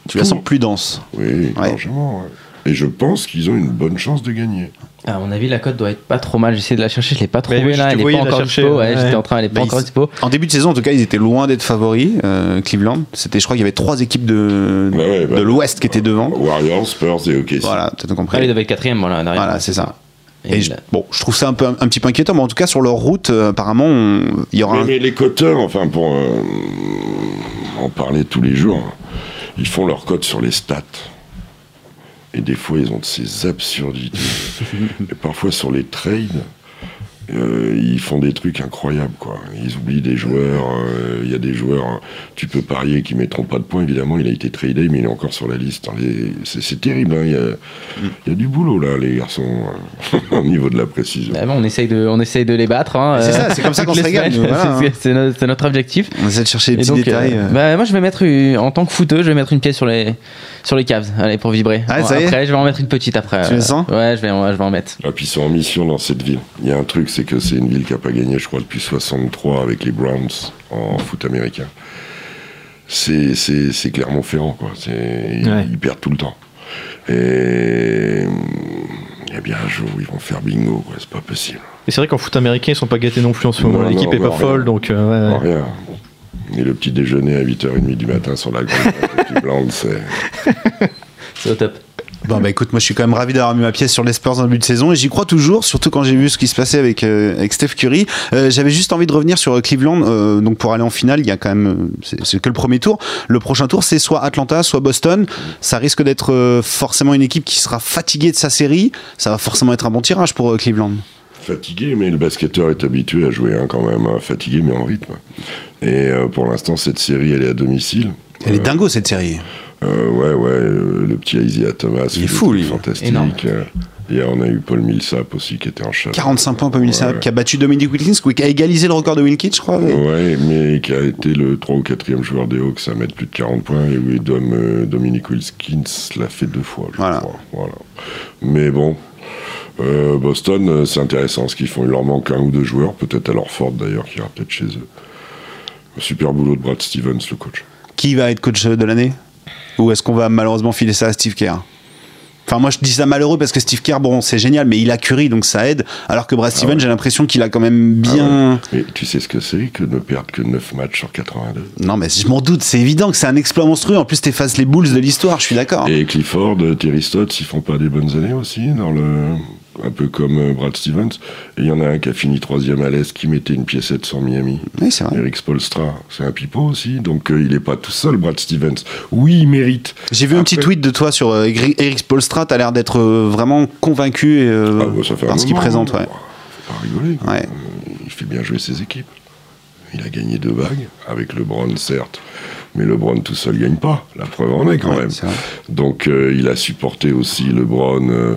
A: Tu la sens plus dense.
D: oui,
A: Ouais.
D: largement. ouais. Et je pense qu'ils ont une bonne chance de gagner.
B: À mon avis, la cote doit être pas trop mal. J'essaie de la chercher, je l'ai pas trouvée
C: oui,
B: là. Elle est pas encore dispo. Ouais,
C: ouais.
B: j'étais en train, elle est pas
A: Bah,
B: encore
A: ils-
B: dispo.
A: En début de saison, en tout cas, ils étaient loin d'être favoris, euh, Cleveland. C'était, je crois qu'il y avait trois équipes de,
D: Ouais, ouais,
A: de
D: bah,
A: l'Ouest qui étaient devant.
D: Warriors, Spurs et OKC.
A: Voilà, t'as tout
B: Ah,
A: compris.
B: il devait être quatrième, voilà, derrière.
A: Voilà, c'est ça.
B: Et
A: je, bon, je trouve ça un, peu, un, petit peu inquiétant, mais en tout cas, sur leur route, euh, apparemment, on- il y aura
D: Mais,
A: un.
D: mais les coteurs, enfin, pour euh, en parler tous les jours, ils font leur cote sur les stats. Et des fois, ils ont de ces absurdités. *laughs* et parfois, sur les trades, euh, ils font des trucs incroyables, quoi. Ils oublient des joueurs. euh, Il y a des joueurs, hein, tu peux parier qui mettront pas de points, évidemment. Il a été tradé, mais il est encore sur la liste. les- C'est terrible. hein, Il y, a, il y a du boulot, là, les garçons, euh, *laughs* au niveau de la précision.
B: Bah bon, on essaye de, on essaye de les battre. hein,
A: C'est
B: euh,
A: ça, c'est comme ça qu'on se
B: les
A: régale, voilà, *laughs*
B: C'est-
A: hein.
B: notre, objectif.
A: On essaie de chercher les
B: Et
A: petits
B: donc,
A: détails.
B: euh,
A: euh.
B: bah, moi, je vais mettre, une- en tant que footeux, je vais mettre une pièce sur les, sur les caves, allez, pour vibrer.
A: Ah, ça y est
B: après, je vais en mettre une petite après.
A: Tu le
B: euh,
A: sens
B: Ouais, je vais, en- je vais en mettre.
D: Ah, puis ils sont en mission dans cette ville. Il y a un truc, c'est que c'est une ville qui n'a pas gagné, je crois, depuis 63 avec les Browns en foot américain. C'est, c'est, c'est Clermont-Ferrand, quoi. C'est,
C: Ouais.
D: Ils perdent tout le temps. Et il y a bien un jour où ils vont faire bingo, quoi. C'est pas possible.
C: Et c'est vrai qu'en foot américain, ils sont pas gâtés non plus en ce moment. L'équipe est pas folle, donc euh, ouais,
D: rien. Et le petit déjeuner à 8h30 du matin sur la grande c'est. *laughs*
B: C'est au top.
A: Bon bah écoute, moi je suis quand même ravi d'avoir mis ma pièce sur les Spurs en début de saison et j'y crois toujours, surtout quand j'ai vu ce qui se passait avec, euh, avec Steph Curry. Euh, J'avais juste envie de revenir sur euh, Cleveland, euh, donc pour aller en finale, il y a quand même, c'est que le premier tour. Le prochain tour, c'est soit Atlanta, soit Boston. Ça risque d'être forcément une équipe qui sera fatiguée de sa série. Ça va forcément être un bon tirage pour Cleveland.
D: Fatigué, mais le basketteur est habitué à jouer hein, quand même, hein, fatigué mais en rythme. Et euh, pour l'instant, cette série, elle est à domicile.
A: Elle est dingo cette série.
D: Euh, ouais, ouais, euh, le petit Isaiah Thomas.
A: Il est fou, lui.
D: Fantastique.
B: Énorme.
D: Euh, Hier, on a eu Paul Millsap aussi qui était en chat.
A: 45 points pour Millsap,
D: Ouais.
A: qui a battu Dominic Wilkins, qui a égalisé le record de Wilkins, je crois.
D: Ouais, mais qui a été le 3 ou 4e joueur des Hawks à mettre plus de 40 points. Et oui, Dom, euh, Dominic Wilkins l'a fait deux fois, je
A: Voilà.
D: crois. Voilà. Mais bon, euh, Boston, c'est intéressant ce qu'ils font. Il leur manque un ou deux joueurs, peut-être à leur Ford d'ailleurs, qui ira peut-être chez eux. Super boulot de Brad Stevens, le coach.
A: Qui va être coach de l'année? Ou est-ce qu'on va malheureusement filer ça à Steve Kerr Enfin, moi je dis ça malheureux parce que Steve Kerr, bon, c'est génial, mais il a Curry donc ça aide. Alors que Brad Stevens,
D: ouais.
A: j'ai l'impression qu'il a quand même bien.
D: Mais tu sais ce que c'est que ne perdre que 9 matchs sur 82
A: Non, mais je m'en doute, c'est évident que c'est un exploit monstrueux. En plus, t'effaces les Bulls de l'histoire, je suis d'accord.
D: Et Clifford, Terry Stotts, ils font pas des bonnes années aussi, dans le... un peu comme euh, Brad Stevens. Et il y en a un qui a fini troisième à l'Est, qui mettait une piécette sur Miami.
A: Oui, c'est vrai.
D: Eric Spolstra, c'est un pipeau aussi, donc euh, il est pas tout seul, Brad Stevens. Oui, il mérite.
A: J'ai vu un petit tweet de toi sur euh, Eric Spolstra, t'as l'air d'être euh, vraiment convaincu et,
D: Ah, bah, ça fait un
A: par ce qu'il présente.
D: hein.
A: Ouais.
D: Faut pas rigoler.
A: Ouais.
D: Il fait bien jouer ses équipes. Il a gagné deux bagues, avec LeBron certes, mais LeBron tout seul gagne pas. La preuve en est quand
A: Ouais,
D: même. Donc il a supporté aussi LeBron.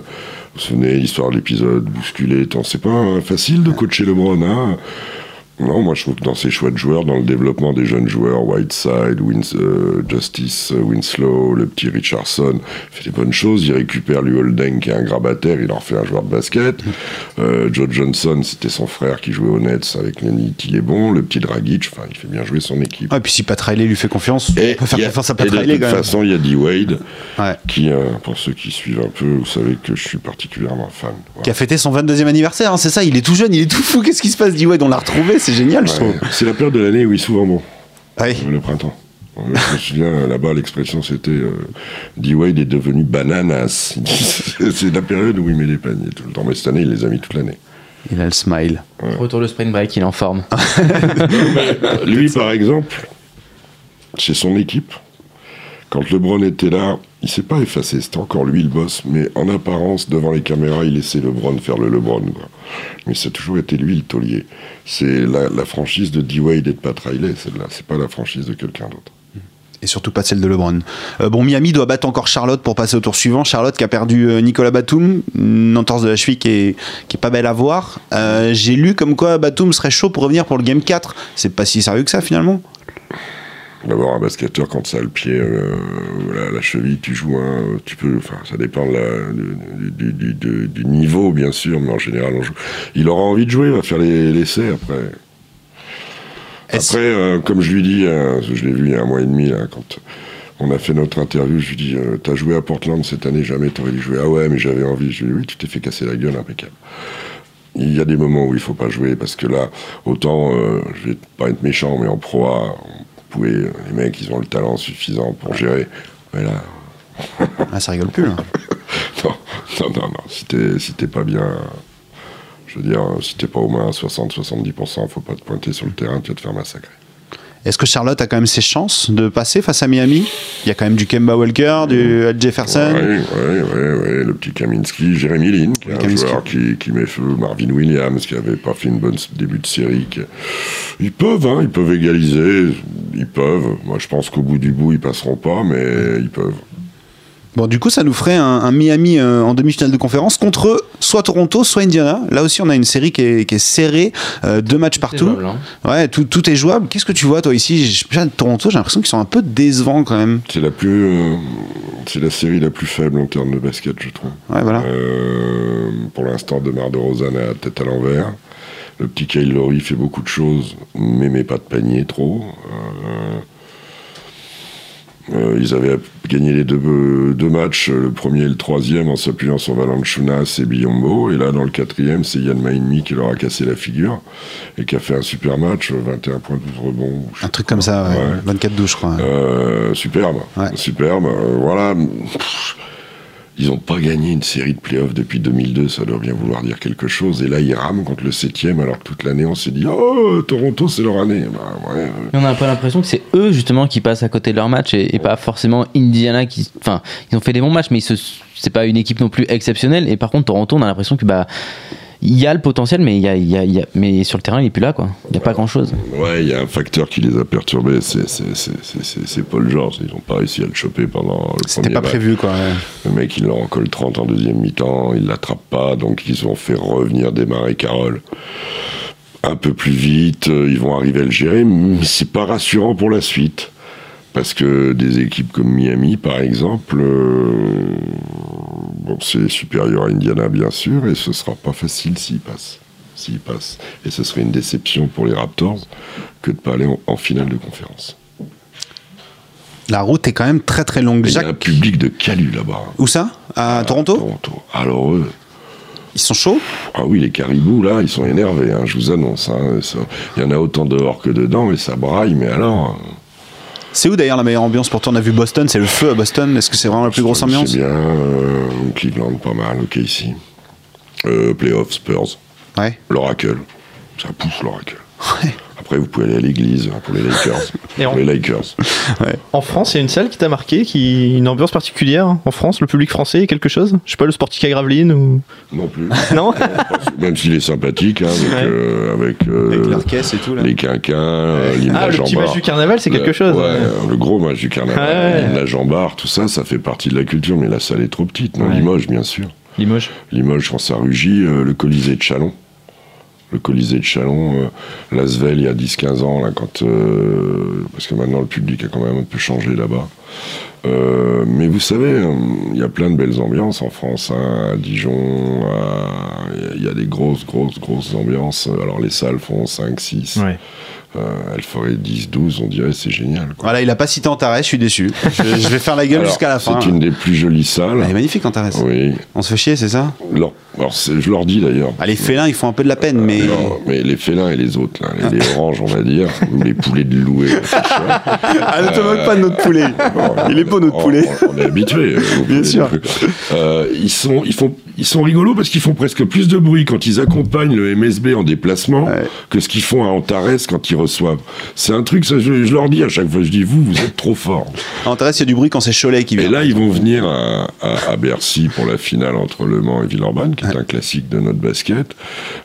D: Vous vous souvenez, l'histoire de l'épisode bousculé, tant c'est pas facile de coacher LeBron. Hein non, moi je trouve que dans ses choix de joueurs, dans le développement des jeunes joueurs, Whiteside, Wins, euh, Justice, euh, Winslow, le petit Richardson, il fait des bonnes choses. Il récupère lui Holden qui est un grabataire, il en fait un joueur de basket. *laughs* Euh, Joe Johnson, c'était son frère qui jouait aux Nets avec Lenny, il est bon. Le petit Dragic, enfin, il fait bien jouer son équipe.
A: Ouais, puis si Pat Riley lui fait confiance,
D: Et
A: on peut faire
D: a-
A: confiance à
D: et
A: Pat
D: de
A: Riley
D: toute
A: quand même.
D: façon, il y a D-Wade,
A: Ouais.
D: qui, euh, pour ceux qui suivent un peu, vous savez que je suis particulièrement fan. Voilà.
A: Qui a fêté son 22e anniversaire, hein, c'est ça, il est tout jeune, il est tout fou. Qu'est-ce qui se passe, D-Wade On l'a retrouvé, c'est génial, je trouve.
D: Ouais, C'est la période de l'année où il est souvent bon,
A: Ouais.
D: le printemps. Euh, Je me souviens, là-bas, l'expression c'était euh, D-Wade est devenu bananas. *laughs* C'est la période où il met des paniers tout le temps. Mais cette année, il les a mis toute l'année.
A: Il a le smile.
B: Retour le spring break, il est en forme. *laughs*
D: Lui, par exemple, chez son équipe, quand LeBron était là, il s'est pas effacé, c'était encore lui le boss, mais en apparence, devant les caméras, il laissait LeBron faire le LeBron. Mais ça a toujours été lui le taulier. C'est la, franchise de D-Wade et de Pat Riley, celle-là. C'est pas la franchise de quelqu'un d'autre.
A: Et surtout pas celle de LeBron. Euh, bon, Miami doit battre encore Charlotte pour passer au tour suivant. Charlotte qui a perdu euh, Nicolas Batum, une entorse de la cheville qui est pas belle à voir. Euh, J'ai lu comme quoi Batum serait chaud pour revenir pour le Game 4. C'est pas si sérieux que ça finalement.
D: D'avoir un basketteur quand ça a le pied, euh, la, la cheville, tu joues un, tu peux, enfin, ça dépend de la- du, du- du- du- du niveau bien sûr, mais en général on joue. Il aura envie de jouer, il va faire les l'essai après. Après, euh, comme je lui dis, hein, je l'ai vu il y a un mois et demi là, quand on a fait notre interview, je lui dis, euh, t'as joué à Portland cette année, jamais t'aurais dû jouer. Ah ouais, mais j'avais envie. Je lui dis, oui, tu t'es fait casser la gueule, impeccable. Il y a des moments où il faut pas jouer parce que là, autant, euh, je vais pas être méchant, mais en pro A, on pouvait, les mecs, ils ont le talent suffisant pour gérer. Mais là,
A: Ah, ça rigole plus là. *laughs*
D: non, non, non, non. Si t'es si pas bien, je veux dire, si t'es pas au moins à 60-70%, faut pas te pointer sur le terrain, tu vas te faire massacrer.
A: Est-ce que Charlotte a quand même ses chances de passer face à Miami? Il y a quand même du Kemba Walker, du Al Jefferson.
D: Oui, oui, oui, le petit Kaminski, Jérémy Lin, qui est un joueur qui, qui met feu, Marvin Williams, qui avait pas fait une bonne début de série. qui- Ils peuvent, hein, ils peuvent égaliser, ils peuvent. Moi, je pense qu'au bout du bout, ils passeront pas, mais ils peuvent.
A: Bon, du coup, ça nous ferait un, un Miami euh, en demi-finale de conférence contre soit Toronto, soit Indiana. Là aussi, on a une série qui est, qui est serrée, euh, deux matchs partout.
B: jouable, hein.
A: Ouais, tout, tout est jouable. Qu'est-ce que tu vois, toi, ici? Toronto, j'ai l'impression qu'ils sont un peu décevants quand même.
D: C'est la plus, euh, c'est la série la plus faible en termes de basket, je trouve.
A: Ouais, voilà.
D: Euh, pour l'instant, Demar de Rosanne a la tête à l'envers. Le petit Kyle Lowry fait beaucoup de choses, mais met pas de panier trop. Euh, euh, ils avaient gagné les deux, euh, deux matchs, le premier et le troisième, en s'appuyant sur Valanciunas et Biombo. Et là, dans le quatrième, c'est Yann Maïnmi qui leur a cassé la figure et qui a fait un super match, 21 points, 12 rebonds. je sais
A: Un truc comme ça, ouais.
D: Ouais.
A: 24-12, je crois.
D: euh, superbe,
A: Ouais.
D: superbe. euh, voilà. Pff, Ils n'ont pas gagné une série de playoffs depuis 2002, ça doit bien vouloir dire quelque chose. Et là, ils rament contre le septième, alors que toute l'année, on s'est dit Oh, Toronto, c'est leur année. Bah, ouais,
B: On n'a pas l'impression que c'est eux justement qui passent à côté de leur match et, et pas forcément Indiana qui. Enfin, ils ont fait des bons matchs, mais ils se- c'est pas une équipe non plus exceptionnelle. Et par contre, Toronto, on a l'impression que bah il y a le potentiel, mais il y a, il y a- il y a- mais sur le terrain, il est plus là quoi. Il n'y a pas grand chose.
D: Ouais, il y a un facteur qui les a perturbés, c'est- c'est c'est- c'est- c'est- c'est Paul George. Ils n'ont pas réussi à le choper pendant le
A: C'était pas
D: match.
A: prévu, quoi. ouais.
D: Le mec, il leur en colle 30 en deuxième mi-temps, il l'attrape pas, donc ils ont fait revenir démarrer Carole un peu plus vite, euh, ils vont arriver à le gérer, mais c'est pas rassurant pour la suite. Parce que des équipes comme Miami, par exemple, euh, bon, c'est supérieur à Indiana, bien sûr, et ce sera pas facile s'ils passent. S'ils passent. Et ce serait une déception pour les Raptors que de pas aller en, en finale de conférence.
A: La route est quand même très très longue.
D: Mais Il y a un public de calu là-bas.
A: où ça? À Toronto?
D: Toronto. Alors eux,
A: Ils sont chauds?
D: Ah oui, les caribous, là, ils sont énervés, hein, je vous annonce. hein, ça- Il y en a autant dehors que dedans, et ça braille, mais alors...
A: C'est où d'ailleurs la meilleure ambiance pour toi? On a vu Boston, c'est le feu à Boston. Est-ce que c'est vraiment la plus grosse
D: c'est
A: ambiance?
D: bien, euh, Cleveland, pas mal, ok, ici. Euh, Playoffs, Spurs,
A: Ouais.
D: l'Oracle. Ça pousse, l'Oracle. Après, vous pouvez aller à l'église hein, pour les Lakers. *laughs*
C: Et
D: pour
C: en-
D: les Lakers.
C: En France, il y a une salle qui t'a marqué, qui une ambiance particulière en France, le public français, quelque chose? Je sais pas, le Sportica Gravelines ou
D: Non plus. *laughs*
C: non? *laughs*
D: Même s'il est sympathique, hein, avec,
C: Ouais.
D: euh, avec, euh,
A: Avec leur caisse et tout là.
D: les quinquins, euh,
C: Ah,
D: à
C: le petit match du carnaval, c'est quelque
D: Le-
C: chose.
D: Ouais, le gros match du carnaval. À Jean-Bart, tout ça, ça fait partie de la culture, mais la salle est trop petite. Non,
C: Ouais.
D: Limoges, bien sûr.
C: Limoges.
D: Limoges, quand ça rugit, euh, le Colisée de Chalon. Le Colisée de Chalon, euh, Lasvel, il y a 10-15 ans, là, quand, euh, parce que maintenant le public a quand même un peu changé là-bas. Euh, mais vous savez, euh, il y a plein de belles ambiances en France, hein, à Dijon, il y a des grosses, grosses, grosses ambiances. Alors les salles font 5, 6,
C: Ouais.
D: Euh, feraient 10, 12, on dirait, c'est génial. quoi.
A: Voilà, il a pas cité Antares, je suis déçu. Je, je vais faire la gueule jusqu'à la fin.
D: C'est une des plus jolies salles.
A: Elle est magnifique Antares.
D: Oui.
A: On se fait chier, c'est ça?
D: Alors, alors, je leur dis d'ailleurs.
A: Ah, Les félins, ils font un peu de la peine, mais.
D: Non, mais les félins et les autres, là, les, les oranges, on va dire, ou les poulets de louer.
A: Ah, ne te moque pas de notre poulet. Il est beau notre
D: On-
A: poulet.
D: On, on est habitué.
A: Bien sûr.
D: ils, sont, ils, font, ils sont rigolos parce qu'ils font presque plus de bruit quand ils accompagnent le MSB en déplacement
A: Ouais.
D: que ce qu'ils font à Antares quand ils reçoivent. C'est un truc, ça, je, je leur dis à chaque fois, je dis, vous, vous êtes trop forts.
A: Antares, il y a du bruit quand c'est Cholet qui
D: Et
A: vient.
D: là, ils vont venir à, à- à Bercy pour la finale entre Le Mans et Villeurbanne, qui est un classique de notre basket.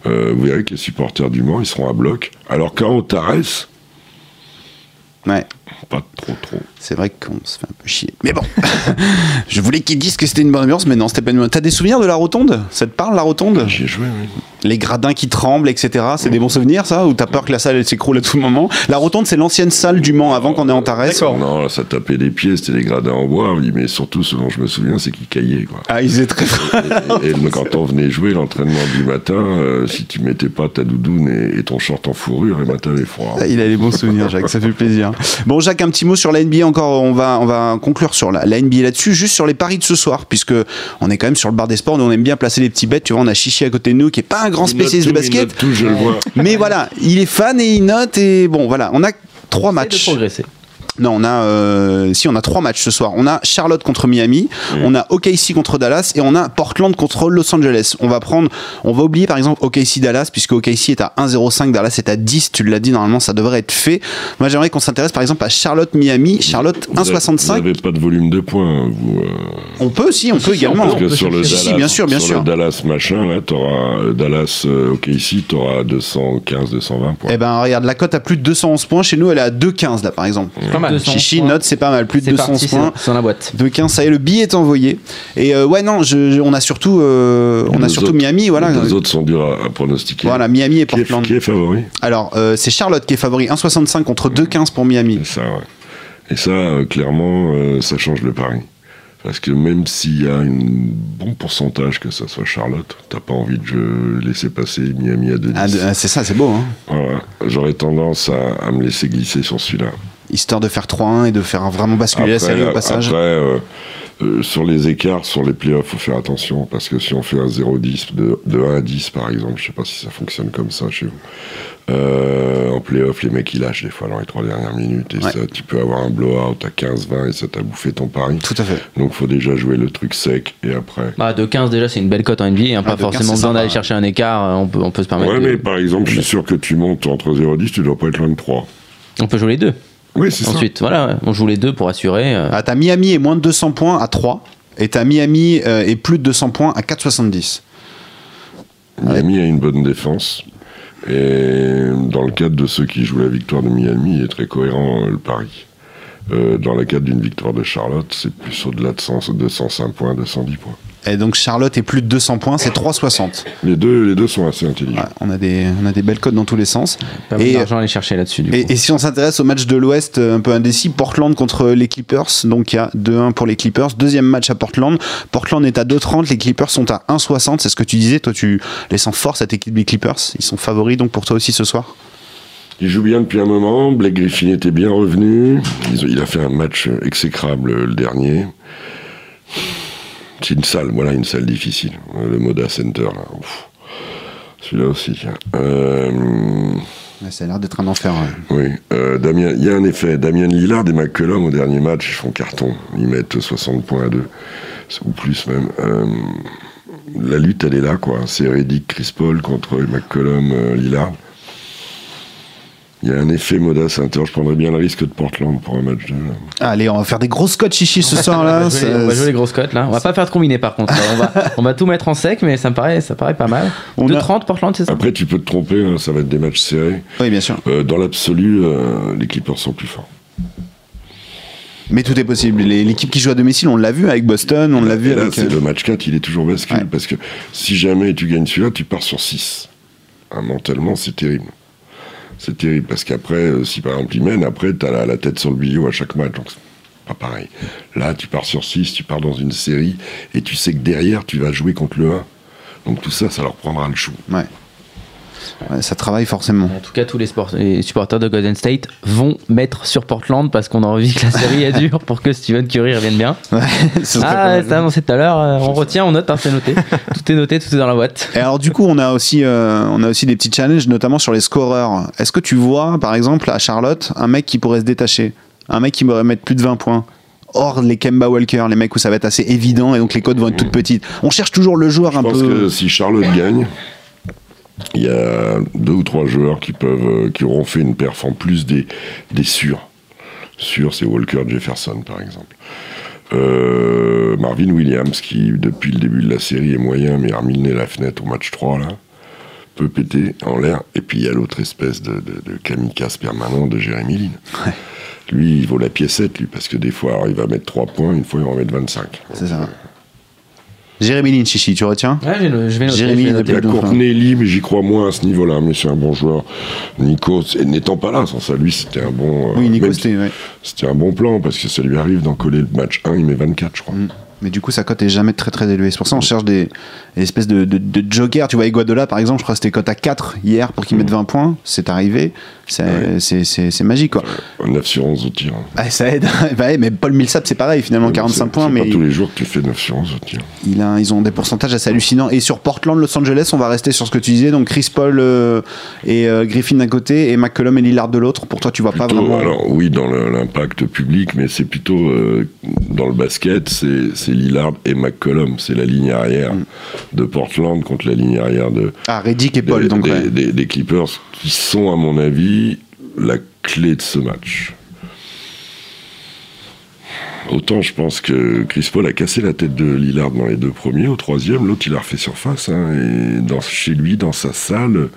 D: Euh, vous verrez que les supporters du Mans, ils seront à bloc. Alors qu'à Antares,
A: Ouais.
D: Pas trop trop.
A: C'est vrai qu'on se fait un peu chier. Mais bon, *laughs* je voulais qu'ils disent que c'était une bonne ambiance, mais non, c'était pas une bonne. T'as des souvenirs de la rotonde? Ça te parle, la rotonde?
D: J'y ai joué, oui.
A: Les gradins qui tremblent, etc. C'est des bons souvenirs, ça? Ou t'as peur que la salle s'écroule à tout moment? La rotonde, c'est l'ancienne salle du Mans avant qu'on ait Antares.
D: Non, là, ça tapait des pieds, c'était des gradins en bois, oui, mais surtout, ce dont je me souviens, c'est qu'ils caillaient, quoi.
A: Ah, ils étaient très.
D: Et, et quand on venait jouer l'entraînement du matin, euh, si tu mettais pas ta doudoune et, et ton short en fourrure, et ben t'avais froid.
A: Ah, Il a les bons souvenirs, Jacques, ça fait plaisir. Bon, Jacques, un petit mot sur la NBA encore. On va, on va conclure sur la, la NBA là-dessus, juste sur les paris de ce soir, puisque on est quand même sur le bar des sports, nous on aime bien placer les petits bêtes. Tu vois, on a Chichi à côté de nous, qui est pas un grand
D: Il note
A: spécialiste de basket,
D: note tout, je le vois.
A: mais voilà, il est fan et il note. Et bon, voilà, on a trois matchs.
B: de progresser.
A: Non, on a euh, si on a trois matchs ce soir. On a Charlotte contre Miami, on a OKC contre Dallas et on a Portland contre Los Angeles. On va prendre, on va oublier par exemple OKC Dallas puisque OKC est à 1,05, Dallas est à 10. Tu l'as dit normalement, ça devrait être fait. Moi, j'aimerais qu'on s'intéresse par exemple à Charlotte Miami. Charlotte
D: Vous avez- Vous
A: 1,65.
D: n'avez pas de volume de points, vous. euh,
A: On peut aussi, on peut également.
D: Parce que sur le
A: Si,
D: Dallas,
A: si, bien sûr, bien
D: sur
A: sûr.
D: le Dallas machin, là, t'auras Dallas, euh, ok, ici, t'auras 215, 220 points.
A: Eh ben regarde, la cote à plus de 211 points. Chez nous, elle est à 2,15 là par exemple.
B: Pas mal.
A: Chichi note, c'est pas mal, plus de
B: C'est
A: 211
B: parti,
A: points.
B: c'est dans la boîte.
A: De 15, ça y est, le billet est envoyé. Et euh, ouais, non, je- je- on a surtout, euh, on a surtout
D: autres-
A: Miami, voilà.
D: Les autres sont durs à, à pronostiquer.
A: Voilà, Miami et
D: Qui est,
A: Portland.
D: qui est favori
A: Alors, euh, c'est Charlotte qui est favori, 1,65 contre 2,15 pour Miami.
D: C'est ça, ouais. Et ça, euh, clairement, euh, ça change le pari. Parce que même s'il y a un bon pourcentage que ça soit Charlotte, t'as pas envie de laisser passer Miami à 2-10.
A: Ah, ah, c'est ça, c'est beau, hein.
D: Voilà. J'aurais tendance à, à me laisser glisser sur celui-là.
A: Histoire de faire 3-1 et de faire vraiment basculer la série au passage.
D: Après, euh, Euh, sur les écarts, sur les playoffs, faut faire attention parce que si on fait un 0-10, de, de 1 à 10 par exemple, je sais pas si ça fonctionne comme ça chez vous. Euh, en playoff, les mecs ils lâchent des fois dans les trois dernières minutes et
A: Ouais.
D: ça, tu peux avoir un blowout à 15-20 et ça t'a bouffé ton pari.
A: Tout à fait.
D: Donc faut déjà jouer le truc sec et après.
B: Bah, de 15 déjà, c'est une belle cote en NBA. hein,
A: Ah,
B: pas
A: de 15,
B: forcément besoin d'aller chercher un écart. euh, On peut, on peut se permettre.
D: Ouais,
B: de-
D: mais par exemple, je suis sûr que tu montes entre 0 et 10, tu dois pas être loin de 3.
B: On peut jouer les deux.
D: Oui, c'est ça.
B: Ensuite, voilà, on joue les deux pour assurer. euh,
A: Ah, t'as Miami et moins de 200 points à 3. Et t'as Miami euh, et plus de 200 points à 4,70.
D: Miami a une bonne défense. Et dans le cadre de ceux qui jouent la victoire de Miami, il est très cohérent euh, le pari. Euh, dans le cadre d'une victoire de Charlotte, c'est plus au-delà de 100 205 points, 210 points.
A: Et donc Charlotte est plus de 200 points, c'est 3,60.
D: Les deux, les deux sont assez intelligents.
A: Ouais, on, a des, on a des belles codes dans tous les sens.
B: pas
A: Et,
B: d'argent à aller chercher là-dessus. Du coup.
A: et, si on s'intéresse au match de l'Ouest, euh, un peu indécis, Portland contre les Clippers. Donc il y a 2-1 pour les Clippers. Deuxième match à Portland. Portland est à 2,30. Les Clippers sont à 1,60. C'est ce que tu disais. Toi, tu les sens fort, cette équipe des Clippers. Ils sont favoris donc pour toi aussi ce soir.
D: Il joue bien depuis un moment. Blake Griffin était bien revenu. Il a fait un match exécrable euh, le dernier. C'est une salle, voilà, une salle difficile. Euh, Le Moda Center, là. Ouf. Celui-là aussi. Euh,
A: ça a l'air d'être un enfer. ouais.
D: oui, euh, Damien, il y a un effet. Damien Lillard et McCollum au dernier match, ils font carton. Ils mettent 60 points à deux, ou plus même. Euh, la lutte, elle est là, quoi. C'est Reddick, Chris Paul contre McCollum, Lillard. Il y a un effet Moda Center. Je prendrais bien le risque de Portland pour un match de.
A: Allez, on va faire des grosses cotes chichi ce soir
B: on,
A: là.
B: va jouer, on va jouer les grosses cotes là. On va pas faire de combiné par contre. on, va, *laughs* on va tout mettre en sec, mais ça me paraît, ça paraît pas mal.
A: On a-
B: 2,30 Portland, c'est ça
D: Après, tu peux te tromper, hein, ça va être des matchs serrés.
A: Oui, bien sûr.
D: Euh, dans l'absolu, euh, les Clippers sont plus forts.
A: Mais tout est possible. L'équipe qui joue à domicile, on l'a vu avec Boston, on l'a vu
D: là,
A: avec.
D: c'est
A: euh,
D: le match 4, il est toujours bascule.
A: Ouais.
D: Parce que si jamais tu gagnes celui-là, tu pars sur 6. Ah, mentalement, c'est terrible. C'est terrible. Parce qu'après, euh, si par exemple ils mènent, après, tu as la, la tête sur le billot à chaque match. Donc, pas pareil. Là, tu pars sur 6, tu pars dans une série, et tu sais que derrière, tu vas jouer contre le 1. Donc tout ça, ça leur prendra le chou.
A: Ouais. Ouais, ça travaille forcément.
B: En tout cas, tous les, sport- les supporters de Golden State vont mettre sur Portland parce qu'on a envie que la série est dure pour que Steven Curry revienne bien.
A: Ouais, *laughs*
B: Ah, c'est annoncé tout à l'heure. euh, On retient, on note, hein, c'est noté. tout est noté, tout est dans la boîte.
A: Et alors du coup, on a aussi, euh, on a aussi des petits challenges, notamment sur les scoreurs. Est-ce que tu vois, par exemple, à Charlotte, un mec qui pourrait se détacher, un mec qui pourrait mettre plus de 20 points? Hors les Kemba Walker, les mecs où ça va être assez évident et donc les codes vont être toutes petites. On cherche toujours le joueur
D: Je
A: un
D: pense
A: peu.
D: que si Charlotte gagne, il y a deux ou trois joueurs qui peuvent, euh, qui auront fait une perf en plus des, des sûrs. Sûrs, c'est Walker Jefferson, par exemple. Euh, Marvin Williams, qui depuis le début de la série est moyen, mais a remis la fenêtre au match 3, là, peut péter en l'air. Et puis il y a l'autre espèce de, de, de kamikaze permanent de Jérémy Lin. Lui, il vaut la piécette, lui, parce que des fois, alors, il va mettre 3 points, une fois, il va en mettre 25.
A: C'est ça. Jérémy Lin, Chichi, tu retiens
B: Ouais, je vais noter.
A: Jérémy, Dauphin.
D: Courtney Lee, mais j'y crois moins à ce niveau-là. Mais c'est un bon joueur. Nico, n'étant pas là, sans ça, lui, c'était un bon. euh,
A: Oui, Nico, c'était. ouais.
D: un bon plan parce que ça lui arrive d'en coller le match 1, il met 24, je crois.
A: Mm. Mais du coup, sa cote est jamais très très élevée. C'est pour ça qu'on cherche des, des espèces de, de, de jokers. Tu vois, Iguadola, par exemple, je crois que c'était cote à 4 hier pour qu'il mette 20 points. C'est arrivé. C'est
D: Ouais.
A: magique, quoi.
D: 9 sur 11 au tir.
A: Ah, ça aide. *laughs* Bah ouais, mais Paul Millsap, c'est pareil, finalement, 45
D: C'est-
A: points.
D: C'est
A: Mais
D: pas tous les jours que tu fais 9 sur 11 au tir.
A: il a, ils ont des pourcentages assez hallucinants. Et sur Portland, Los Angeles, on va rester sur ce que tu disais. Donc Chris Paul euh, et euh, Griffin d'un côté et McCollum et Lillard de l'autre. Pour toi, tu vois pas
D: Plutôt,
A: vraiment.
D: alors oui, dans l'impact public, mais c'est plutôt euh, dans le basket, c'est c'est Lillard et McCollum. C'est la ligne arrière
A: Mm.
D: de Portland contre la ligne arrière de,
A: Ah, Reddick et Paul,
D: des,
A: donc
D: des-
A: ouais.
D: des- des Clippers, qui sont, à mon avis, la clé de ce match. Autant je pense que Chris Paul a cassé la tête de Lillard dans les deux premiers, au troisième, l'autre il a refait surface, hein, et dans, chez lui, dans sa salle,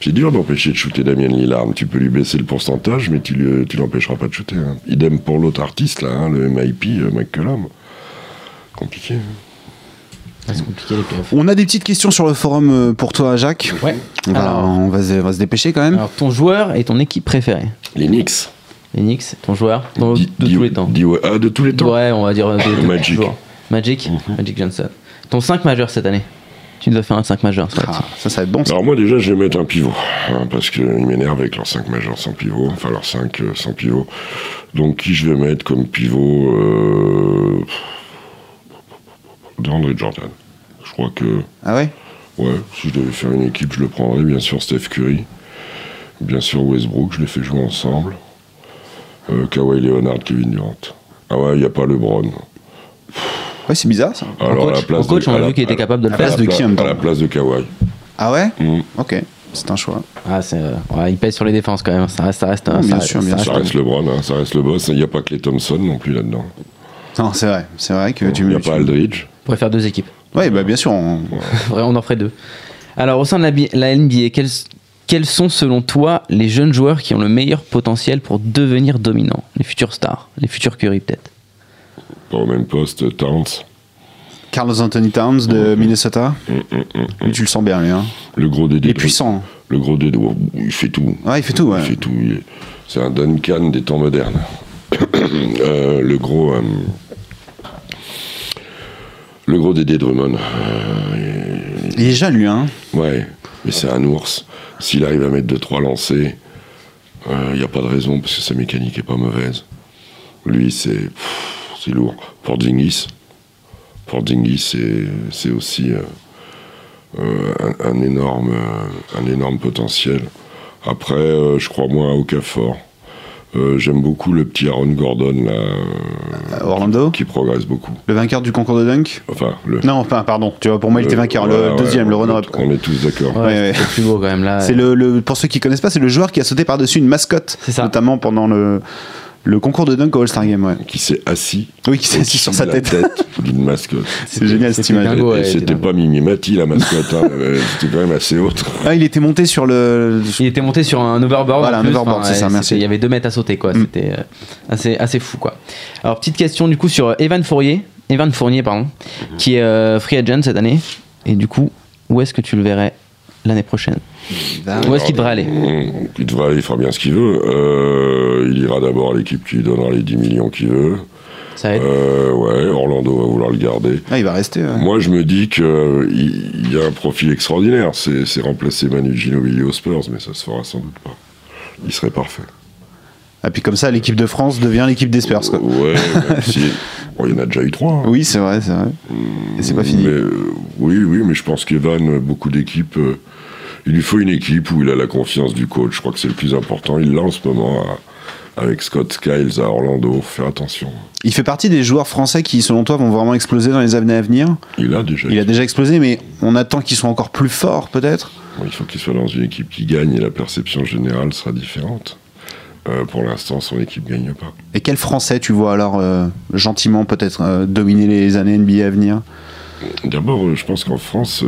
D: c'est dur d'empêcher de shooter Damien Lillard. Tu peux lui baisser le pourcentage, mais tu, tu l'empêcheras pas de shooter. hein. Idem pour l'autre artiste, là, hein, le MIP, euh. Compliqué.
B: C'est compliqué les playoffs.
A: On a des petites questions sur le forum euh, pour toi, Jacques.
B: Ouais.
A: On va,
B: Alors,
A: on va se, on va se dépêcher quand même.
B: alors, ton joueur et ton équipe préférée
D: Les Knicks.
B: Les Knicks, ton joueur ton-
D: Di-
B: de
D: di-
B: tous les temps.
D: di- ah, de tous les temps
B: Ouais, on va dire euh, de, de
D: Magic.
B: Magic
A: Mhm.
B: Magic Johnson. Ton 5 majeur cette année Tu dois faire un 5 majeur. ça va être-
A: Ah, ça, ça va être bon. ça.
D: Alors moi déjà je vais mettre un pivot, hein, parce qu'ils m'énervent avec leurs 5 majeurs sans pivot, enfin leurs 5 sans pivot. Donc qui je vais mettre comme pivot euh, de André Jordan. Je crois que,
A: Ah ouais?
D: Ouais, si je devais faire une équipe, je le prendrais. Bien sûr, Steph Curry. Bien sûr, Westbrook, je les fais jouer ensemble. Euh, Kawhi Leonard, Kevin Durant. Ah ouais, il n'y a pas LeBron.
A: Ouais, c'est bizarre ça.
B: En
D: Alors, à
B: coach,
D: la place
B: en coach,
D: de-
B: on a
D: la-
B: vu qu'il était capable de le
A: à
D: à
A: la
B: faire.
D: la
A: place de qui, en même
D: À la place de Kawhi.
A: Ah ouais?
D: Mm.
A: Ok, c'est un choix.
B: Ah, c'est, euh, ouais, il pèse sur les défenses quand même. Ça reste, ça reste, ça
A: bien sûr,
B: ça
A: bien
B: reste-
D: Ça reste LeBron, hein, ça reste le boss. Il n'y a pas Clay Thompson non plus là-dedans.
A: Non, c'est vrai, c'est vrai que tu
D: Il n'y a pas Aldridge.
B: On pourrait faire deux équipes.
A: Ouais, bah bien sûr. on- *laughs*
B: on en ferait deux. Alors, au sein de la, NBA, quels, quels sont selon toi les jeunes joueurs qui ont le meilleur potentiel pour devenir dominants? Les futurs stars, les futurs Curry peut-être
D: Pas au même poste, Towns.
A: Carlos Anthony Towns de Minnesota. Tu le sens bien, lui. Hein.
D: Le gros Dédé.
A: Il est puissant.
D: Le gros Dédé, oh, il fait tout.
A: Ouais, il fait tout. Ouais.
D: Il fait tout. il est- C'est un Duncan des temps modernes. *coughs* Euh, le gros. euh, Le gros Dédé Drummond. Euh,
A: Il est jeune, lui. Hein.
D: ouais, mais c'est un ours. S'il arrive à mettre 2-3 lancers, il n'y a pas de raison parce que sa mécanique est pas mauvaise. Lui, c'est. C'est lourd. Pour Dingis, c'est aussi euh, euh, un, un énorme, euh, un énorme potentiel. Après, euh, je crois moins à Okafor. Euh, J'aime beaucoup le petit Aaron Gordon là,
A: Euh, Orlando,
D: qui progresse beaucoup.
A: le vainqueur du concours de dunk.
D: Enfin, le.
A: Non, enfin, pardon. Tu vois, pour moi, il était vainqueur. le
D: ouais,
A: deuxième, le runner-up.
D: on est tous d'accord.
A: Ouais, ouais.
B: C'est le plus beau quand même là.
A: C'est le, le- pour ceux qui connaissent pas, c'est le joueur qui a sauté par-dessus une mascotte,
B: C'est ça.
A: notamment pendant le, le concours de dunk au All-Star Game. Ouais.
D: Qui s'est assis.
A: Oui, qui s'est assis sur sa
D: la
A: tête.
D: d'une *laughs* mascotte.
A: C'est génial cette
B: c'était
A: image.
B: ouais,
D: c'était pas Mimi Mati la mascotte, hein, euh, c'était quand même assez haute.
A: Ah, il était monté sur le.
B: Il était monté sur un overboard.
A: Voilà, un overboard, c'est ça, merci.
B: Il y avait deux mètres à sauter, quoi.
A: Mm.
B: C'était euh, assez, assez fou, quoi. Alors, petite question du coup sur Evan Fournier, Evan Fournier, pardon, qui est euh, free agent cette année. Et du coup, où est-ce que tu le verrais l'année prochaine Où est-ce qu'il devrait aller
D: Il devrait aller, il fera bien ce qu'il veut. Euh, il ira d'abord à l'équipe qui lui donnera les 10 millions qu'il veut.
B: Ça va être-
D: Euh, ouais, Orlando va vouloir le garder.
A: Ah, il va rester. ouais.
D: Moi, je me dis qu'il il y a un profil extraordinaire. C'est remplacer Manu Ginobili aux Spurs, mais ça se fera sans doute pas. Il serait parfait.
A: Et puis comme ça, l'équipe de France devient l'équipe des Spurs. quoi.
D: Ouais, *laughs* même si- bon, il y en a déjà eu trois. hein.
A: Oui, c'est vrai, c'est vrai. Et c'est pas fini.
D: Mais, euh, oui, oui, mais je pense qu'Evan, beaucoup d'équipes, euh, il lui faut une équipe où il a la confiance du coach. Je crois que c'est le plus important. Il l'a en ce moment à- avec Scott Skiles à Orlando. Faut faire attention.
A: Il fait partie des joueurs français qui, selon toi, vont vraiment exploser dans les années à venir.
D: Il a déjà.
A: Il a déjà explosé, mais on attend qu'ils soient encore plus forts, peut-être?
D: Il faut qu'il soit dans une équipe qui gagne et la perception générale sera différente. Euh, pour l'instant, son équipe gagne pas.
A: Et quel Français tu vois alors euh, gentiment peut-être euh, dominer les années NBA à venir?
D: D'abord, je pense qu'en France,